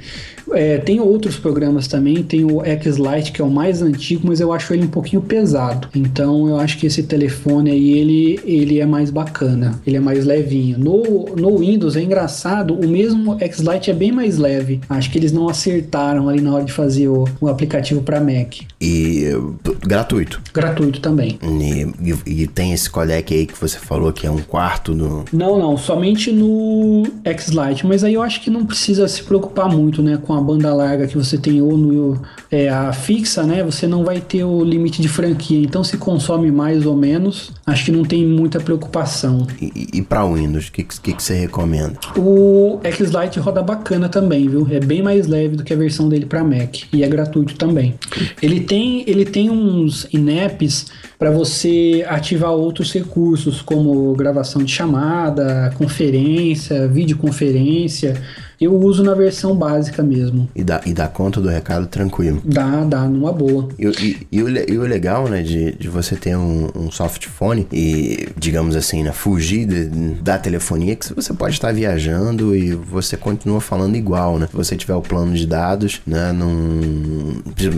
É, tem outros programas também, tem o X-Lite, que é o mais antigo, mas eu acho ele um pouquinho pesado. Então eu acho que esse telefone aí, ele, ele é mais bacana, ele é mais levinho. No, no Windows é engraçado, o mesmo X-Lite é bem mais leve. Acho que eles não acertaram ali na hora de fazer o, o aplicativo para Mac. E gratuito. Gratuito também. E, e- e tem esse codec aí que você falou que é um quarto do. Não, não, somente no X-Lite, mas aí eu acho que não precisa se preocupar muito, né, com a banda larga que você tem ou no é, a fixa, né, você não vai ter o limite de franquia, então se consome mais ou menos, acho que não tem muita preocupação. E, e- pra Windows, o que, que, que você recomenda? O X-Lite roda bacana também, viu? É bem mais leve do que a versão dele para Mac e é gratuito também. Ele tem, ele tem uns inaps para você ativar outros recursos, como gravação de chamada, conferência, videoconferência. Eu uso na versão básica mesmo. E dá, e dá conta do recado tranquilo. Dá, dá numa boa. E, o- e- e o, e o legal, né, de, de você ter um, um softphone e, digamos assim, né, fugir de- da telefonia, que você pode estar viajando e você continua falando igual, né? Se você tiver o plano de dados, né, num...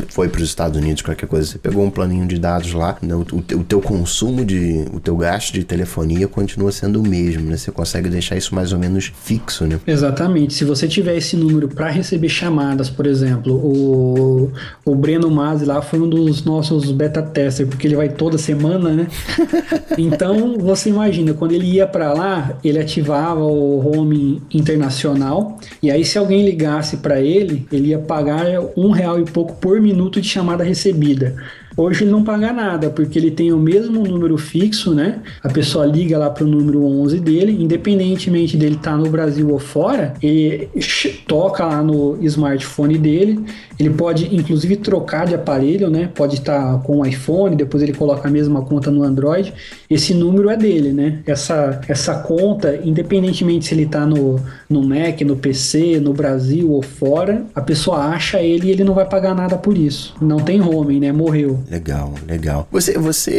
Foi para os Estados Unidos, qualquer coisa, você pegou um planinho de dados lá, né, o, o teu consumo de... o teu gasto de telefonia continua sendo o mesmo, né? Você consegue deixar isso mais ou menos fixo, né? Exatamente. Se você tiver esse número para receber chamadas, por exemplo, o, o Breno Masi lá foi um dos nossos beta testers, porque ele vai toda semana, né? então, você imagina, quando ele ia para lá, ele ativava o home internacional, e aí se alguém ligasse para ele, ele ia pagar um real e pouco por minuto de chamada recebida. Hoje ele não paga nada, porque ele tem o mesmo número fixo, né? A pessoa liga lá pro número 11 dele, independentemente dele estar no Brasil ou fora, ch- toca lá no smartphone dele. Ele pode, inclusive, trocar de aparelho, né? Pode estar com o iPhone, depois ele coloca a mesma conta no Android. Esse número é dele, né? Essa, essa conta, independentemente se ele tá no, no Mac, no PC, no Brasil ou fora, a pessoa acha ele e ele não vai pagar nada por isso. Não tem home, né? Morreu. Legal, legal. Você, você,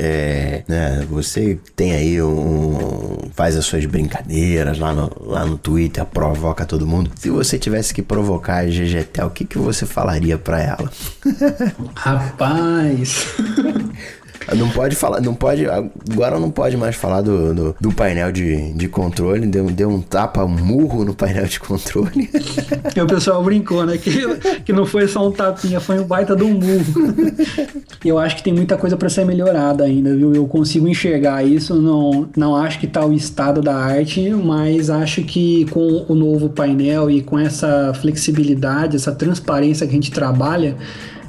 é, né, você tem aí um, faz as suas brincadeiras lá no, lá no Twitter, provoca todo mundo. Se você tivesse que provocar a GGTEL, o que, que você falaria pra ela? Rapaz. Não pode falar, não pode, agora não pode mais falar do, do, do painel de, de controle, deu, deu um tapa, um murro no painel de controle. E o pessoal brincou, né? Que, que não foi só um tapinha, foi um baita de um murro. Eu acho que tem muita coisa para ser melhorada ainda, viu? Eu consigo enxergar isso, não, não acho que tá o estado da arte, mas acho que com o novo painel e com essa flexibilidade, essa transparência que a gente trabalha,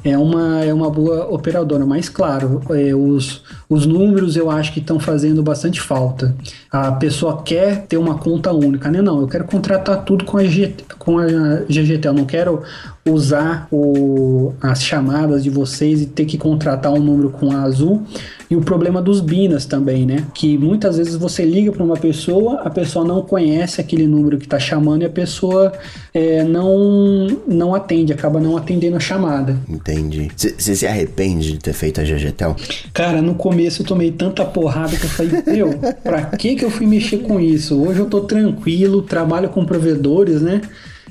é uma, é uma boa operadora. Mas, claro, é, os, os números eu acho que estão fazendo bastante falta. A pessoa quer ter uma conta única, né? Não, eu quero contratar tudo com a, G, com a GGT. Eu não quero usar o, as chamadas de vocês e ter que contratar um número com a Azul. E o problema dos binas também, né? Que muitas vezes você liga para uma pessoa, a pessoa não conhece aquele número que está chamando e a pessoa é, não, não atende, acaba não atendendo a chamada. Entendi. Você se arrepende de ter feito a GGTEL? Cara, no começo eu tomei tanta porrada que eu falei, meu, pra que que eu fui mexer com isso? Hoje eu tô tranquilo, trabalho com provedores, né?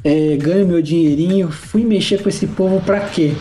É, ganho meu dinheirinho, fui mexer com esse povo pra quê?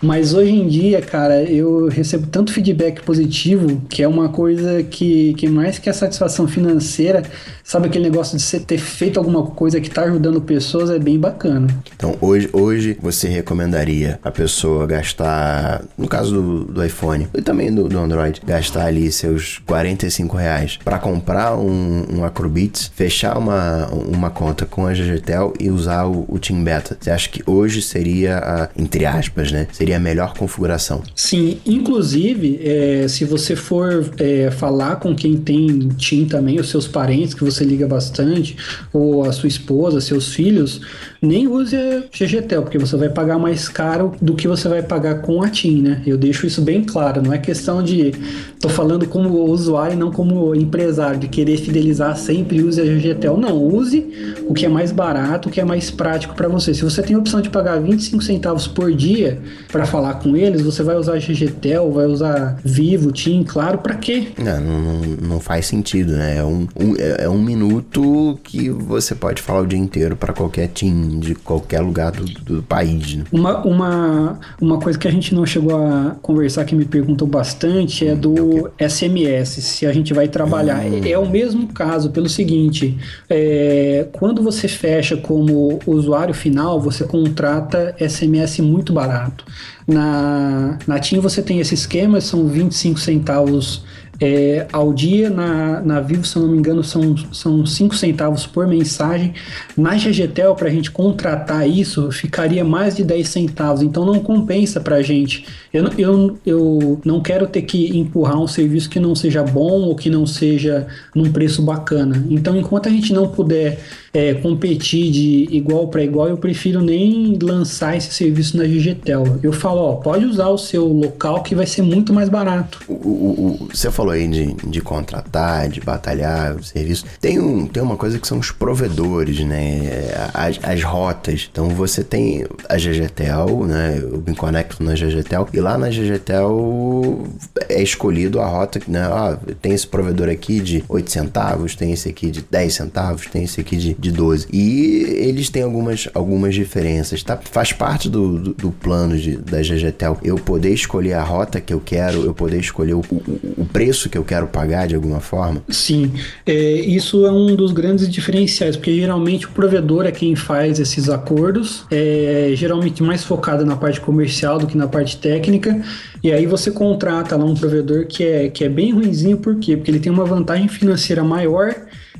Mas hoje em dia, cara, eu recebo tanto feedback positivo que é uma coisa que, que mais que a satisfação financeira, sabe aquele negócio de você ter feito alguma coisa que tá ajudando pessoas é bem bacana. Então, hoje, hoje você recomendaria a pessoa gastar, no caso do, do iPhone e também do, do Android, gastar ali seus 45 reais para comprar um, um Acrobeats, fechar uma, uma conta com a GGTEL e usar o, o Team Beta. Você acha que hoje seria, a, entre aspas, né? Seria teria a melhor configuração. Sim, inclusive, é, se você for é, falar com quem tem TIM também, os seus parentes que você liga bastante, ou a sua esposa, seus filhos, nem use a GGTEL, porque você vai pagar mais caro do que você vai pagar com a TIM, né? Eu deixo isso bem claro, não é questão de. Tô falando como usuário, não como empresário, de querer fidelizar sempre use a GGTEL. Não, use o que é mais barato, o que é mais prático para você. Se você tem a opção de pagar 25 centavos por dia para falar com eles, você vai usar GGTEL, vai usar Vivo, TIM, claro, para quê? Não, não, não faz sentido, né? É um, um, é um minuto que você pode falar o dia inteiro para qualquer TIM de qualquer lugar do, do país. Né? Uma, uma, uma coisa que a gente não chegou a conversar, que me perguntou bastante, é do SMS, se a gente vai trabalhar. Hum. É o mesmo caso, pelo seguinte: é, quando você fecha como usuário final, você contrata SMS muito barato. Na, na TIM você tem esse esquema, são 25 centavos é, ao dia. Na, na Vivo, se eu não me engano, são, são 5 centavos por mensagem. Na GGTEL, para a gente contratar isso, ficaria mais de 10 centavos. Então não compensa para a gente. Eu, eu, eu não quero ter que empurrar um serviço que não seja bom ou que não seja num preço bacana. Então, enquanto a gente não puder é, competir de igual para igual, eu prefiro nem lançar esse serviço na GGTEL. Eu falo, ó, pode usar o seu local que vai ser muito mais barato. O, o, o, você falou aí de, de contratar, de batalhar o serviço. Tem, um, tem uma coisa que são os provedores, né? As, as rotas. Então você tem a GGTEL, né? Eu me conecto na GGTEL e lá na GGTEL é escolhido a rota, né? Ah, tem esse provedor aqui de 8 centavos, tem esse aqui de 10 centavos, tem esse aqui de, de 12. E eles têm algumas, algumas diferenças, tá? Faz parte do, do, do plano de, da GGTEL eu poder escolher a rota que eu quero, eu poder escolher o, o, o preço que eu quero pagar de alguma forma? Sim, é, isso é um dos grandes diferenciais, porque geralmente o provedor é quem faz esses acordos, é geralmente mais focado na parte comercial do que na parte técnica, e aí você contrata lá um provedor que é, que é bem ruinzinho, por quê? Porque ele tem uma vantagem financeira maior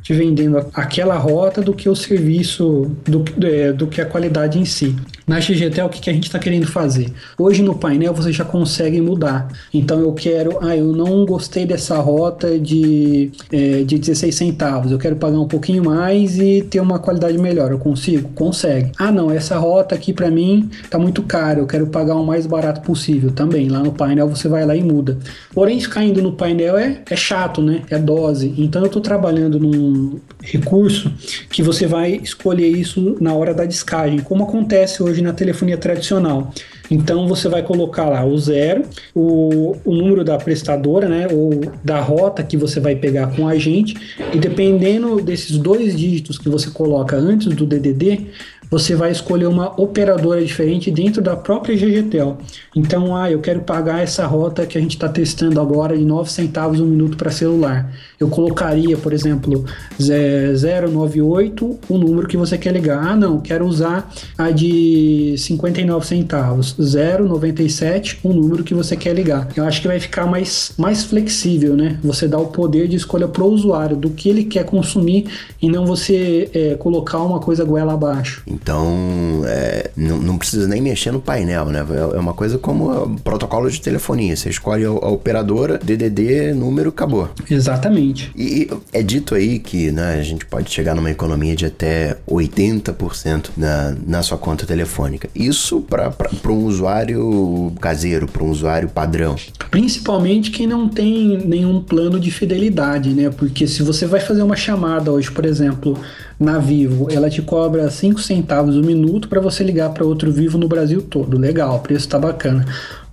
te vendendo aquela rota do que o serviço, do, é, do que a qualidade em si. Na XGTEL, o que, que a gente está querendo fazer? Hoje no painel você já consegue mudar. Então eu quero, ah, eu não gostei dessa rota de, é, de 16 centavos, eu quero pagar um pouquinho mais e ter uma qualidade melhor. Eu consigo? Consegue. Ah, não, essa rota aqui para mim tá muito cara, eu quero pagar o mais barato possível. Também, lá no painel você vai lá e muda. Porém, ficar indo no painel é, é chato, né? É dose. Então eu estou trabalhando num recurso que você vai escolher isso na hora da descagem, como acontece hoje na telefonia tradicional. Então você vai colocar lá o zero, o, o número da prestadora, né, ou da rota que você vai pegar com a gente, e dependendo desses dois dígitos que você coloca antes do DDD, você vai escolher uma operadora diferente dentro da própria GGTEL. Então, ah, eu quero pagar essa rota que a gente está testando agora de 9 centavos um minuto para celular. Eu colocaria, por exemplo, 098, o número que você quer ligar. Ah, não, quero usar a de 59 centavos. 097, o número que você quer ligar. Eu acho que vai ficar mais, mais flexível, né? Você dá o poder de escolha para o usuário do que ele quer consumir e não você é, colocar uma coisa goela abaixo. Então, é, não, não, precisa nem mexer no painel, né? É uma coisa como protocolo de telefonia. Você escolhe a, a operadora, DDD, número, acabou. Exatamente. E é dito aí que né, a gente pode chegar numa economia de até 80% na, na sua conta telefônica. Isso para um usuário caseiro, para um usuário padrão. Principalmente quem não tem nenhum plano de fidelidade, né? Porque se você vai fazer uma chamada hoje, por exemplo, na Vivo, ela te cobra 5 centavos o minuto para você ligar para outro Vivo no Brasil todo. Legal, o preço tá bacana.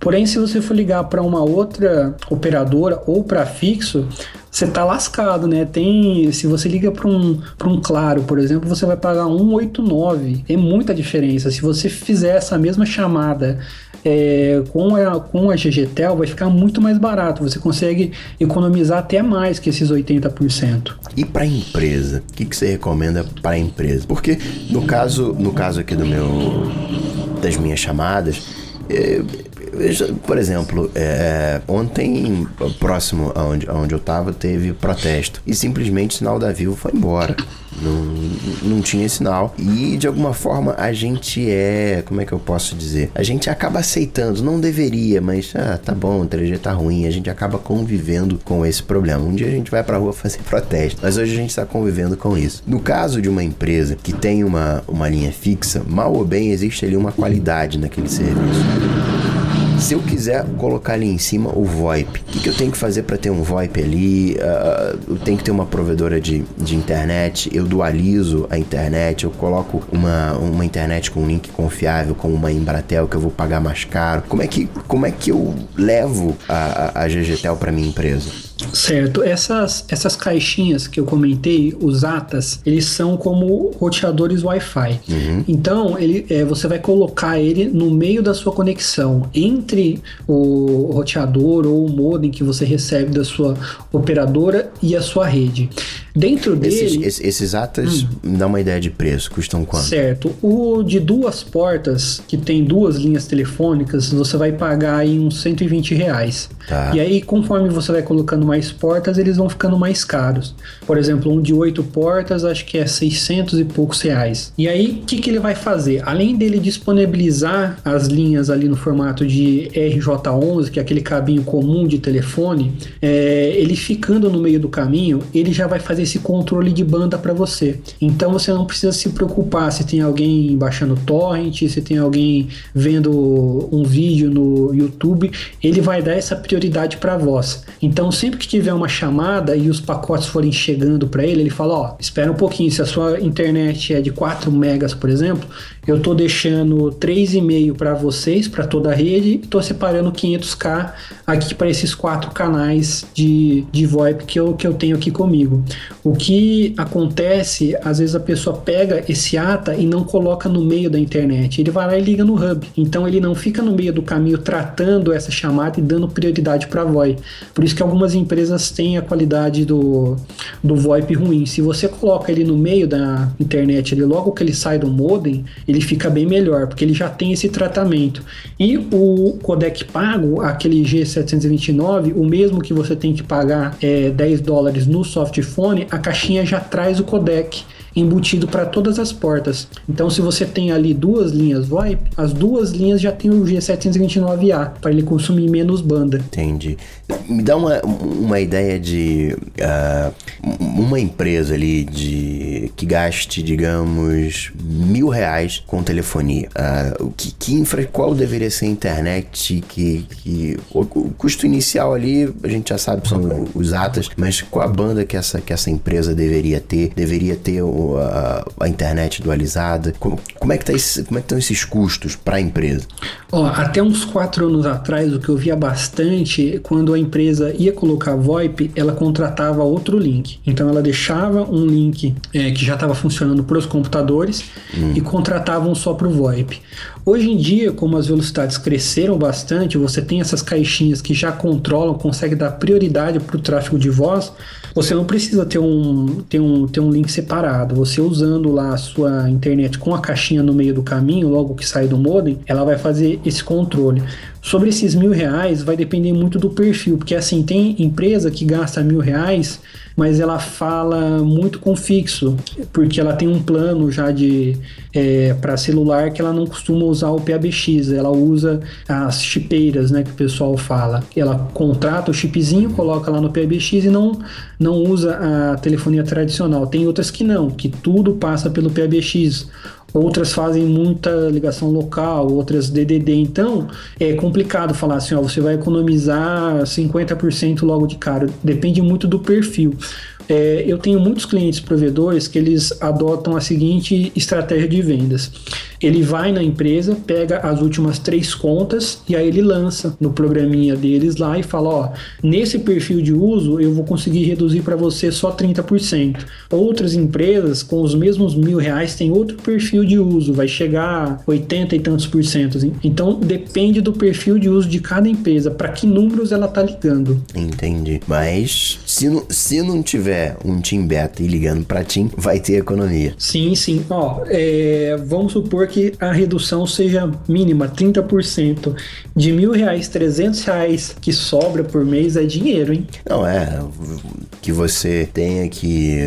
Porém, se você for ligar para uma outra operadora ou para fixo, você tá lascado, né? Tem, se você liga para um, um Claro, por exemplo, você vai pagar 189. É muita diferença. Se você fizer essa mesma chamada é, com, a, com a GGTEL, vai ficar muito mais barato. Você consegue economizar até mais que esses 80%. E para empresa, o que, que você recomenda para empresa? Porque no caso, no caso aqui do meu das minhas chamadas, é, por exemplo, é, ontem, próximo aonde, aonde eu tava, teve protesto. E simplesmente o sinal da Vivo foi embora. Não, não tinha sinal. E de alguma forma a gente é. Como é que eu posso dizer? A gente acaba aceitando. Não deveria, mas ah, tá bom, o 3G tá ruim. A gente acaba convivendo com esse problema. Um dia a gente vai pra rua fazer protesto. Mas hoje a gente tá convivendo com isso. No caso de uma empresa que tem uma, uma linha fixa, mal ou bem existe ali uma qualidade naquele serviço. Se eu quiser colocar ali em cima o VoIP, o que, que eu tenho que fazer para ter um VoIP ali? Uh, eu tenho que ter uma provedora de, de internet, eu dualizo a internet, eu coloco uma, uma internet com um link confiável, como uma Embratel, que eu vou pagar mais caro. Como é que, como é que eu levo a, a, a GGTEL para minha empresa? Certo. Essas, essas caixinhas que eu comentei, os ATAs, eles são como roteadores Wi-Fi. Uhum. Então, ele, é, você vai colocar ele no meio da sua conexão, entre o roteador ou o modem que você recebe da sua operadora e a sua rede. Dentro dele. Esses, esses atas, hum. me dá uma ideia de preço, custam quanto? Certo. O de duas portas, que tem duas linhas telefônicas, você vai pagar aí uns 120 reais. Tá. E aí, conforme você vai colocando mais portas, eles vão ficando mais caros. Por exemplo, um de oito portas, acho que é 600 e poucos reais. E aí, o que, que ele vai fazer? Além dele disponibilizar as linhas ali no formato de RJ11, que é aquele cabinho comum de telefone, é, ele ficando no meio do caminho, ele já vai fazer esse controle de banda para você. Então você não precisa se preocupar se tem alguém baixando torrent, se tem alguém vendo um vídeo no YouTube, ele vai dar essa prioridade para voz. Então sempre que tiver uma chamada e os pacotes forem chegando para ele, ele fala, ó, espera um pouquinho, se a sua internet é de 4 megas, por exemplo, eu tô deixando 3,5 para vocês, para toda a rede, e tô separando 500k aqui para esses quatro canais de, de VoIP que eu, que eu tenho aqui comigo. O que acontece, às vezes a pessoa pega esse ATA e não coloca no meio da internet, ele vai lá e liga no hub. Então ele não fica no meio do caminho tratando essa chamada e dando prioridade para VoIP. Por isso que algumas empresas têm a qualidade do, do VoIP ruim. Se você coloca ele no meio da internet, ele logo que ele sai do modem, ele fica bem melhor, porque ele já tem esse tratamento. E o codec pago, aquele G729, o mesmo que você tem que pagar é, 10 dólares no softphone, a caixinha já traz o codec embutido para todas as portas. Então, se você tem ali duas linhas VoIP, as duas linhas já tem o G729A para ele consumir menos banda. Entendi. Me dá uma, uma ideia de uh, uma empresa ali de que gaste, digamos, mil reais com telefonia. Uh, que, que infra, qual deveria ser a internet? Que, que o, o, custo inicial ali a gente já sabe são os atas, mas qual a banda que essa que essa empresa deveria ter? Deveria ter a, a internet dualizada? Como, como, é que tá esse, como é que estão esses custos para a empresa? Ó, até uns quatro anos atrás, o que eu via bastante, quando a empresa ia colocar VoIP, ela contratava outro link. Então ela deixava um link é, que já estava funcionando para os computadores hum. e contratavam só para o VoIP. Hoje em dia, como as velocidades cresceram bastante, você tem essas caixinhas que já controlam, consegue dar prioridade para o tráfego de voz. Você não precisa ter um, ter, um, ter um link separado. Você usando lá a sua internet com a caixinha no meio do caminho, logo que sai do modem, ela vai fazer esse controle. Sobre esses mil reais, vai depender muito do perfil, porque assim, tem empresa que gasta mil reais, mas ela fala muito com fixo, porque ela tem um plano já de é, para celular que ela não costuma usar o PABX, ela usa as chipeiras, né, que o pessoal fala. Ela contrata o chipzinho, coloca lá no PABX e não, não usa a telefonia tradicional. Tem outras que não, que tudo passa pelo PABX outras fazem muita ligação local, outras DDD. Então, é complicado falar assim, ó, você vai economizar 50% logo de cara. Depende muito do perfil. É, eu tenho muitos clientes provedores que eles adotam a seguinte estratégia de vendas. Ele vai na empresa, pega as últimas três contas e aí ele lança no programinha deles lá e fala: ó, nesse perfil de uso eu vou conseguir reduzir para você só 30%. Outras empresas com os mesmos mil reais têm outro perfil de uso, vai chegar 80 e tantos por cento. Então depende do perfil de uso de cada empresa, para que números ela tá ligando. Entendi. Mas Se não, se não tiver um Tim Beta e ligando pra Tim, vai ter economia. Sim, sim. Ó, é, vamos supor que a redução seja mínima, 30%. De mil reais, 300 reais que sobra por mês é dinheiro, hein? Não, é. Que você tenha que.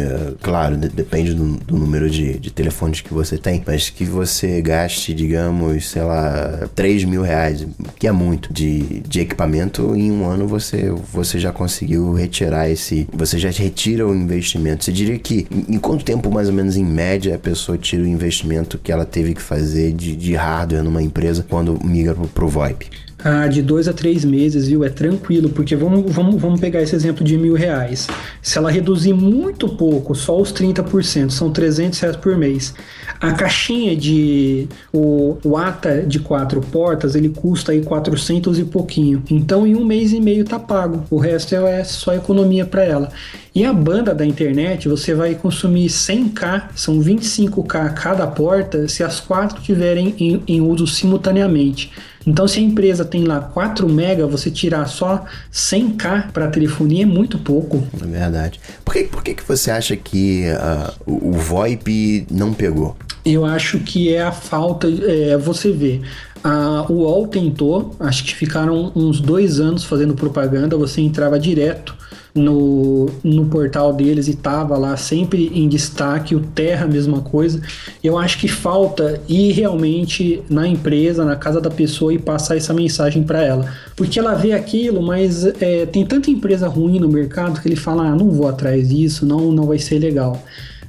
Claro, de- depende do, do número de, de telefones que você tem, mas que você gaste, digamos, sei lá, 3 mil reais, que é muito, de, de equipamento, em um ano você, você já conseguiu retirar esse. Você já retira o investimento. Você diria que em, em quanto tempo, mais ou menos, em média, a pessoa tira o investimento que ela teve que fazer de, de hardware numa empresa quando migra pro, pro VoIP? Ah, de dois a três meses, viu? É tranquilo, porque vamos, vamos, vamos pegar esse exemplo de mil reais. Se ela reduzir muito pouco, só os 30%, são 300 reais por mês. A caixinha de. O, o ATA de quatro portas, ele custa aí 400 e pouquinho. Então, em um mês e meio tá pago. O resto é só economia para ela. E a banda da internet, você vai consumir 100k, são 25k cada porta, se as quatro tiverem em, em uso simultaneamente. Então, se a empresa tem lá 4 mega, você tirar só 100k para telefonia é muito pouco. É verdade. Por que, por que, que você acha que ah, o, o VoIP não pegou? Eu acho que é a falta. É, você vê. A, o UOL tentou, acho que ficaram uns dois anos fazendo propaganda. Você entrava direto no, no portal deles e tava lá sempre em destaque. O Terra, mesma coisa. Eu acho que falta ir realmente na empresa, na casa da pessoa e passar essa mensagem para ela. Porque ela vê aquilo, mas é, tem tanta empresa ruim no mercado que ele fala: ah, não vou atrás disso, não, não vai ser legal.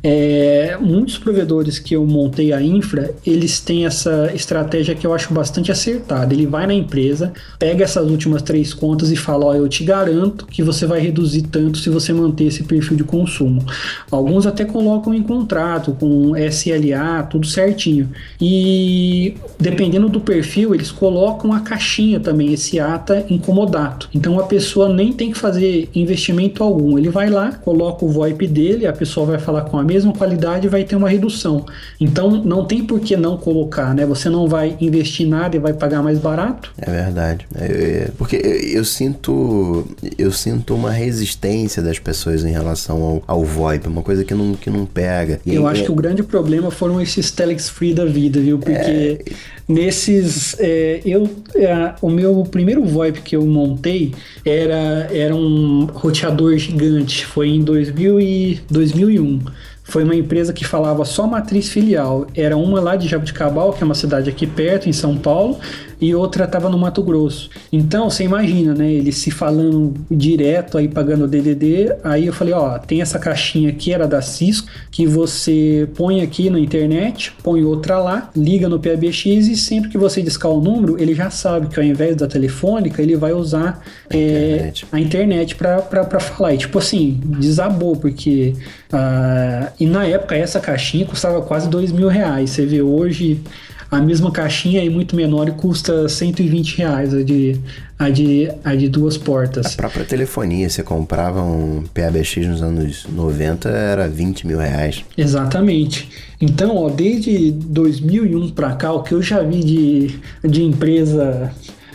É, muitos provedores que eu montei a infra, eles têm essa estratégia que eu acho bastante acertada. Ele vai na empresa, pega essas últimas três contas e fala: Ó, eu te garanto que você vai reduzir tanto se você manter esse perfil de consumo. Alguns até colocam em contrato com SLA, tudo certinho. E dependendo do perfil, eles colocam a caixinha também, esse ata incomodato. Então a pessoa nem tem que fazer investimento algum. Ele vai lá, coloca o VoIP dele, a pessoa vai falar com a mesma qualidade vai ter uma redução. Então não tem por que não colocar, né? Você não vai investir nada e vai pagar mais barato. É verdade. É, é, porque eu, eu sinto eu sinto uma resistência das pessoas em relação ao, ao VoIP, uma coisa que não, que não pega. E Eu é- acho que o grande problema foram esses telex free da vida, viu? Porque nesses. é, eu, é, o meu primeiro VoIP que eu montei era, era um roteador gigante. Foi em 2000 e 2001. Foi uma empresa que falava só matriz filial. Era uma lá de Jabuticabal, que é uma cidade aqui perto, em São Paulo, e outra estava no Mato Grosso. Então, você imagina, né? Eles se falando direto aí, pagando DDD. Aí eu falei, ó, tem essa caixinha aqui, era da Cisco, que você põe aqui na internet, põe outra lá, liga no PBX e sempre que você discar o número, ele já sabe que ao invés da telefônica, ele vai usar A é, internet. a internet pra falar. E tipo assim, desabou, porque. ah, e na época essa caixinha custava quase dois mil reais. Você vê hoje a mesma caixinha é muito menor e custa 120 reais a de, a de, a de duas portas. A própria telefonia, você comprava um PABX nos anos 90, era 20 mil reais. Exatamente. Então, ó, desde 2001 pra cá, o que eu já vi de, de empresa,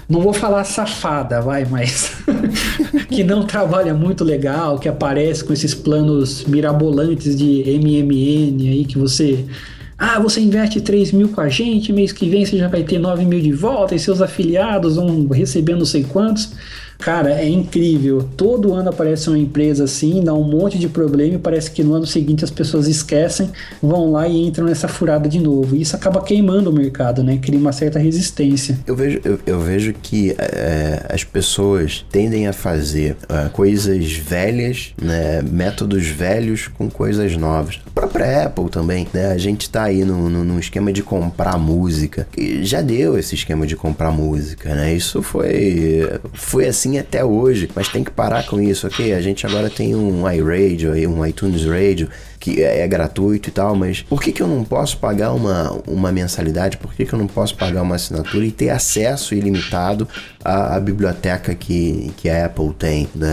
não vou falar safada, vai, mas que não trabalha muito legal, que aparece com esses planos mirabolantes de MMN aí que você ah, você investe 3 mil com a gente, mês que vem você já vai ter 9 mil de volta e seus afiliados vão receber não sei quantos. Cara, é incrível. Todo ano aparece uma empresa assim, dá um monte de problema e parece que no ano seguinte as pessoas esquecem, vão lá e entram nessa furada de novo. E isso acaba queimando o mercado, né? Cria uma certa resistência. Eu vejo, eu, eu vejo que é, as pessoas tendem a fazer é, coisas velhas, né, métodos velhos com coisas novas. A própria Apple também, né? A gente tá aí no, no, num esquema de comprar música. E já deu esse esquema de comprar música, né? Isso foi, foi assim até hoje, mas tem que parar com isso, ok? A gente agora tem um iRadio, um iTunes Radio, que é, é gratuito e tal, mas por que, que eu não posso pagar uma, uma mensalidade? Por que, que eu não posso pagar uma assinatura e ter acesso ilimitado à, à biblioteca que, que a Apple tem? Né?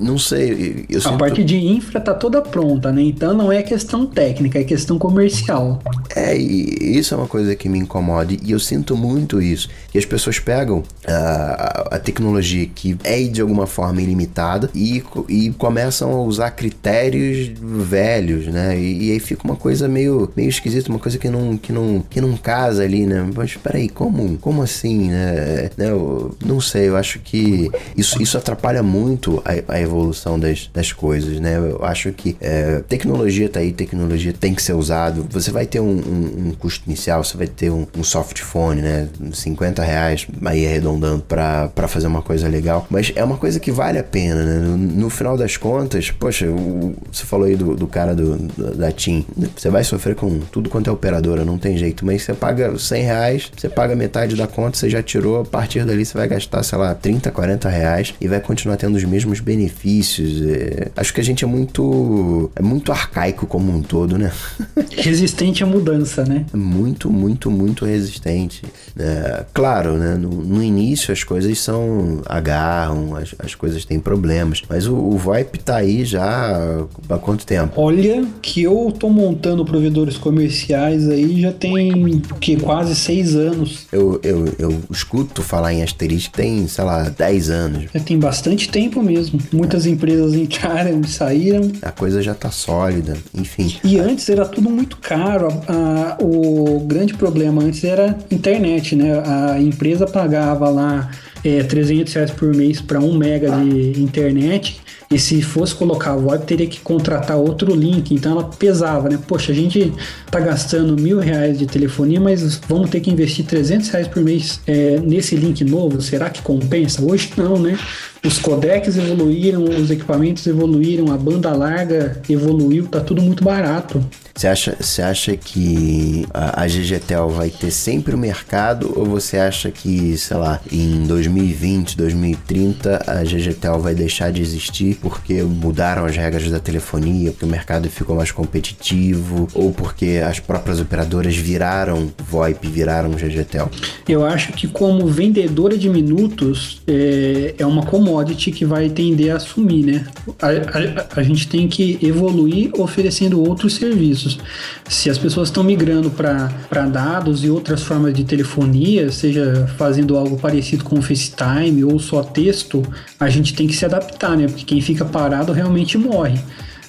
Não sei. Eu A sinto- parte de infra tá toda pronta, né? Então não é questão técnica, é questão comercial. É, e isso é uma coisa que me incomoda e eu sinto muito isso. Que as pessoas pegam a, a tecnologia que é de alguma forma ilimitada e, e começam a usar critérios velhos, né? E, e aí fica uma coisa meio, meio esquisita, uma coisa que não, que, não, que não casa ali, né? Mas peraí, como, como assim, né? né? Eu não sei, eu acho que isso, isso atrapalha muito a, a evolução das, das coisas, né? Eu acho que é, tecnologia tá aí, tecnologia tem que ser usado. Você vai ter um, um- um custo inicial, você vai ter um, um né? 50 reais aí arredondando pra fazer uma coisa legal. Mas é uma coisa que vale a pena, né? No, no final das contas, poxa, o- você falou aí do, do cara do, da TIM. Você vai sofrer com tudo quanto é operadora, não tem jeito. Mas você paga 100 reais, você paga metade da conta, você já tirou. A partir dali você vai gastar, sei lá, 30, 40 reais e vai continuar tendo os mesmos benefícios. É, acho que a gente é muito. É muito arcaico como um todo, né? Resistente à mudança, né? muito, muito, muito resistente. É, claro, né? No, no início as coisas são. agarram, as, as coisas têm problemas. Mas o, o VoIP tá aí já há quanto tempo? Olha que eu tô montando provedores comerciais aí já tem que quase seis anos. Eu, eu, eu escuto falar em asterisco tem, sei lá, 10 anos. Já tem bastante tempo mesmo. Muitas empresas entraram e saíram. A coisa já tá sólida, enfim. E antes era tudo muito caro. A- a- o grande problema antes era internet, né? A empresa pagava lá é, 300 reais por mês para um mega de internet. E se fosse colocar o VoIP, teria que contratar outro link. Então ela pesava, né? Poxa, a gente tá gastando mil reais de telefonia, mas vamos ter que investir 300 reais por mês é, nesse link novo. Será que compensa? Hoje não, né? Os codecs evoluíram, os equipamentos evoluíram, a banda larga evoluiu, tá tudo muito barato. Você acha, você acha que a, a GGTEL vai ter sempre o mercado ou você acha que, sei lá, em 2020, 2030 a GGTEL vai deixar de existir porque mudaram as regras da telefonia, porque o mercado ficou mais competitivo ou porque as próprias operadoras viraram VoIP, viraram GGTEL? Eu acho que como vendedora de minutos é, é uma commodity que vai tender a assumir, né? A, a- a gente tem que evoluir oferecendo outros serviços. Se as pessoas estão migrando para dados e outras formas de telefonia, seja fazendo algo parecido com o FaceTime ou só texto, a gente tem que se adaptar, né? Porque quem fica parado realmente morre.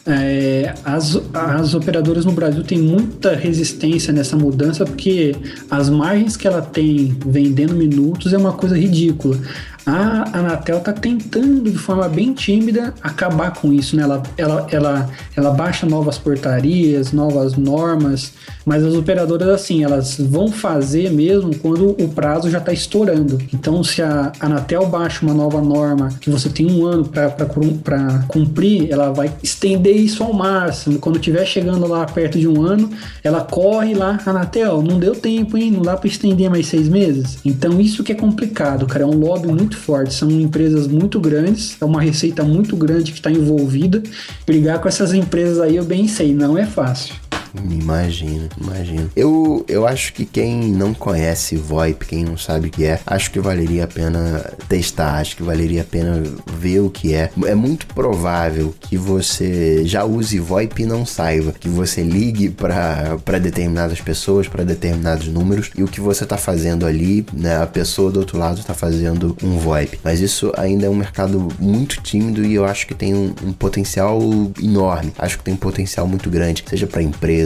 É, as, as operadoras no Brasil têm muita resistência nessa mudança porque as margens que ela tem vendendo minutos é uma coisa ridícula. A Anatel está tentando de forma bem tímida acabar com isso, né? Ela, ela, ela, ela baixa novas portarias, novas normas, mas as operadoras assim, elas vão fazer mesmo quando o prazo já está estourando. Então, se a Anatel baixa uma nova norma que você tem um ano para cumprir, ela vai estender isso ao máximo. Quando estiver chegando lá perto de um ano, ela corre lá, Anatel, não deu tempo, hein? Não dá para estender mais seis meses. Então, isso que é complicado, cara. É um lobby muito forte. São empresas muito grandes, é uma receita muito grande que está envolvida. Brigar com essas empresas aí, eu bem sei, não é fácil. Imagina, imagina. Eu, eu acho que quem não conhece VoIP, quem não sabe o que é, acho que valeria a pena testar, acho que valeria a pena ver o que é. É muito provável que você já use VoIP e não saiba, que você ligue para determinadas pessoas, para determinados números e o que você tá fazendo ali, né, a pessoa do outro lado tá fazendo um VoIP. Mas isso ainda é um mercado muito tímido e eu acho que tem um, um potencial enorme. Acho que tem um potencial muito grande, seja para empresa,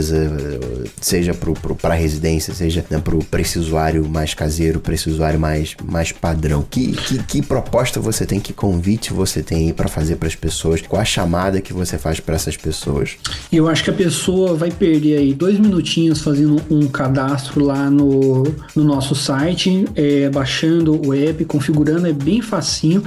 seja para residência, seja né, para esse usuário mais caseiro, para esse usuário mais, mais padrão. Que, que, que proposta você tem, que convite você tem aí para fazer para as pessoas? Qual a chamada que você faz para essas pessoas? Eu acho que a pessoa vai perder aí dois minutinhos fazendo um cadastro lá no, no nosso site, é, baixando o app, configurando, é bem facinho.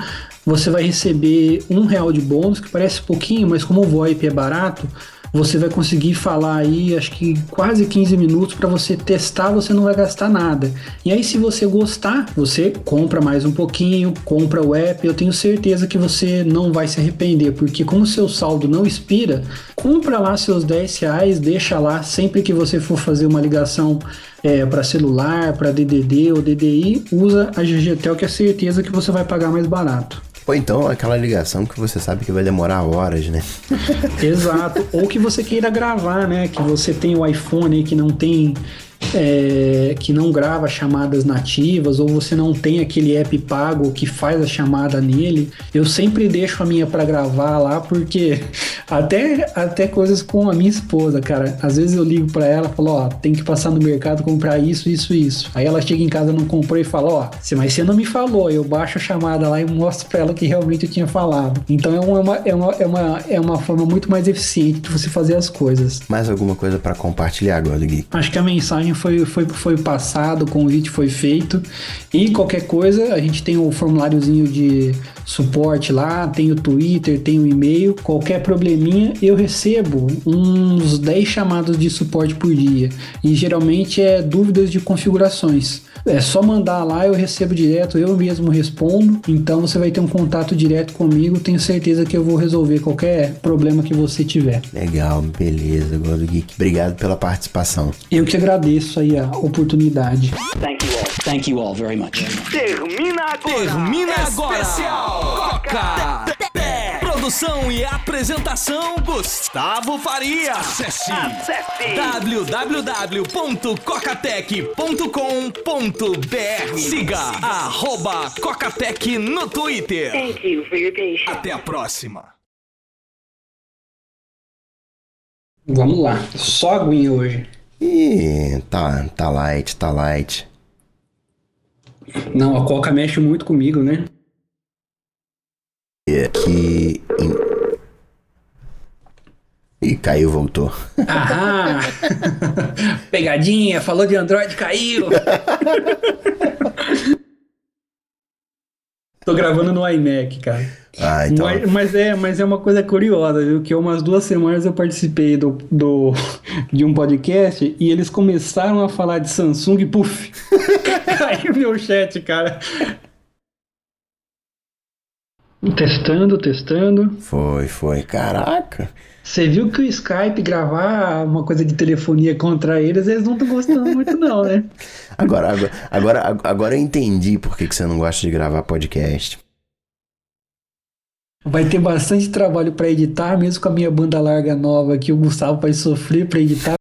Você vai receber um real de bônus, que parece pouquinho, mas como o VoIP é barato, você vai conseguir falar aí, acho que quase 15 minutos para você testar, você não vai gastar nada. E aí, se você gostar, você compra mais um pouquinho, compra o app. Eu tenho certeza que você não vai se arrepender, porque como seu saldo não expira, compra lá seus 10 reais, deixa lá sempre que você for fazer uma ligação é, para celular, para DDD ou DDI, usa a GGTEL que é certeza que você vai pagar mais barato. Ou então aquela ligação que você sabe que vai demorar horas, né? Exato. Ou que você queira gravar, né? Que você tem o iPhone que não tem é, que não grava chamadas nativas ou você não tem aquele app pago que faz a chamada nele, eu sempre deixo a minha para gravar lá porque até, até coisas com a minha esposa, cara. Às vezes eu ligo para ela e falo, ó, tem que passar no mercado comprar isso, isso, isso. Aí ela chega em casa não comprou e fala, ó, mas você não me falou. Eu baixo a chamada lá e mostro para ela que realmente eu tinha falado. Então é uma, é uma, é uma, é uma forma muito mais eficiente de você fazer as coisas. Mais alguma coisa para compartilhar agora, Gui? Acho que a mensagem foi, foi, foi passado, o convite foi feito. E qualquer coisa, a gente tem o formuláriozinho de suporte lá, tem o Twitter, tem o e-mail. Qualquer probleminha, eu recebo uns 10 chamadas de suporte por dia. E geralmente é dúvidas de configurações. É só mandar lá, eu recebo direto, eu mesmo respondo. Então você vai ter um contato direto comigo. Tenho certeza que eu vou resolver qualquer problema que você tiver. Legal, beleza, Gordo Geek. Obrigado pela participação. Eu que agradeço aí a oportunidade. Thank you all. Thank you all very much. Termina agora. Termina agora. Especial Coca. Produção e apresentação Gustavo Faria. Acesse, www.cocatec.com.br. Siga arroba Cocatec no Twitter. Thank you for your patience. Até a próxima. Vamos lá, só aguinha hoje. Ih, tá, tá light, tá light. Não, a Coca mexe muito comigo, né? Que. em- Ih, caiu, voltou. Ah! Pegadinha, falou de Android, caiu! Tô gravando no iMac, cara. Ah, então. Mas, mas é, mas é uma coisa curiosa, viu? Que umas duas semanas eu participei do, do, de um podcast e eles começaram a falar de Samsung e puf! Caiu meu chat, cara. Testando, testando. Foi, foi. Caraca. Você viu que o Skype gravar uma coisa de telefonia contra eles, eles não estão gostando muito, não, né? Agora, agora, agora, agora eu entendi por que, que você não gosta de gravar podcast. Vai ter bastante trabalho pra editar, mesmo com a minha banda larga nova que o Gustavo vai sofrer pra editar.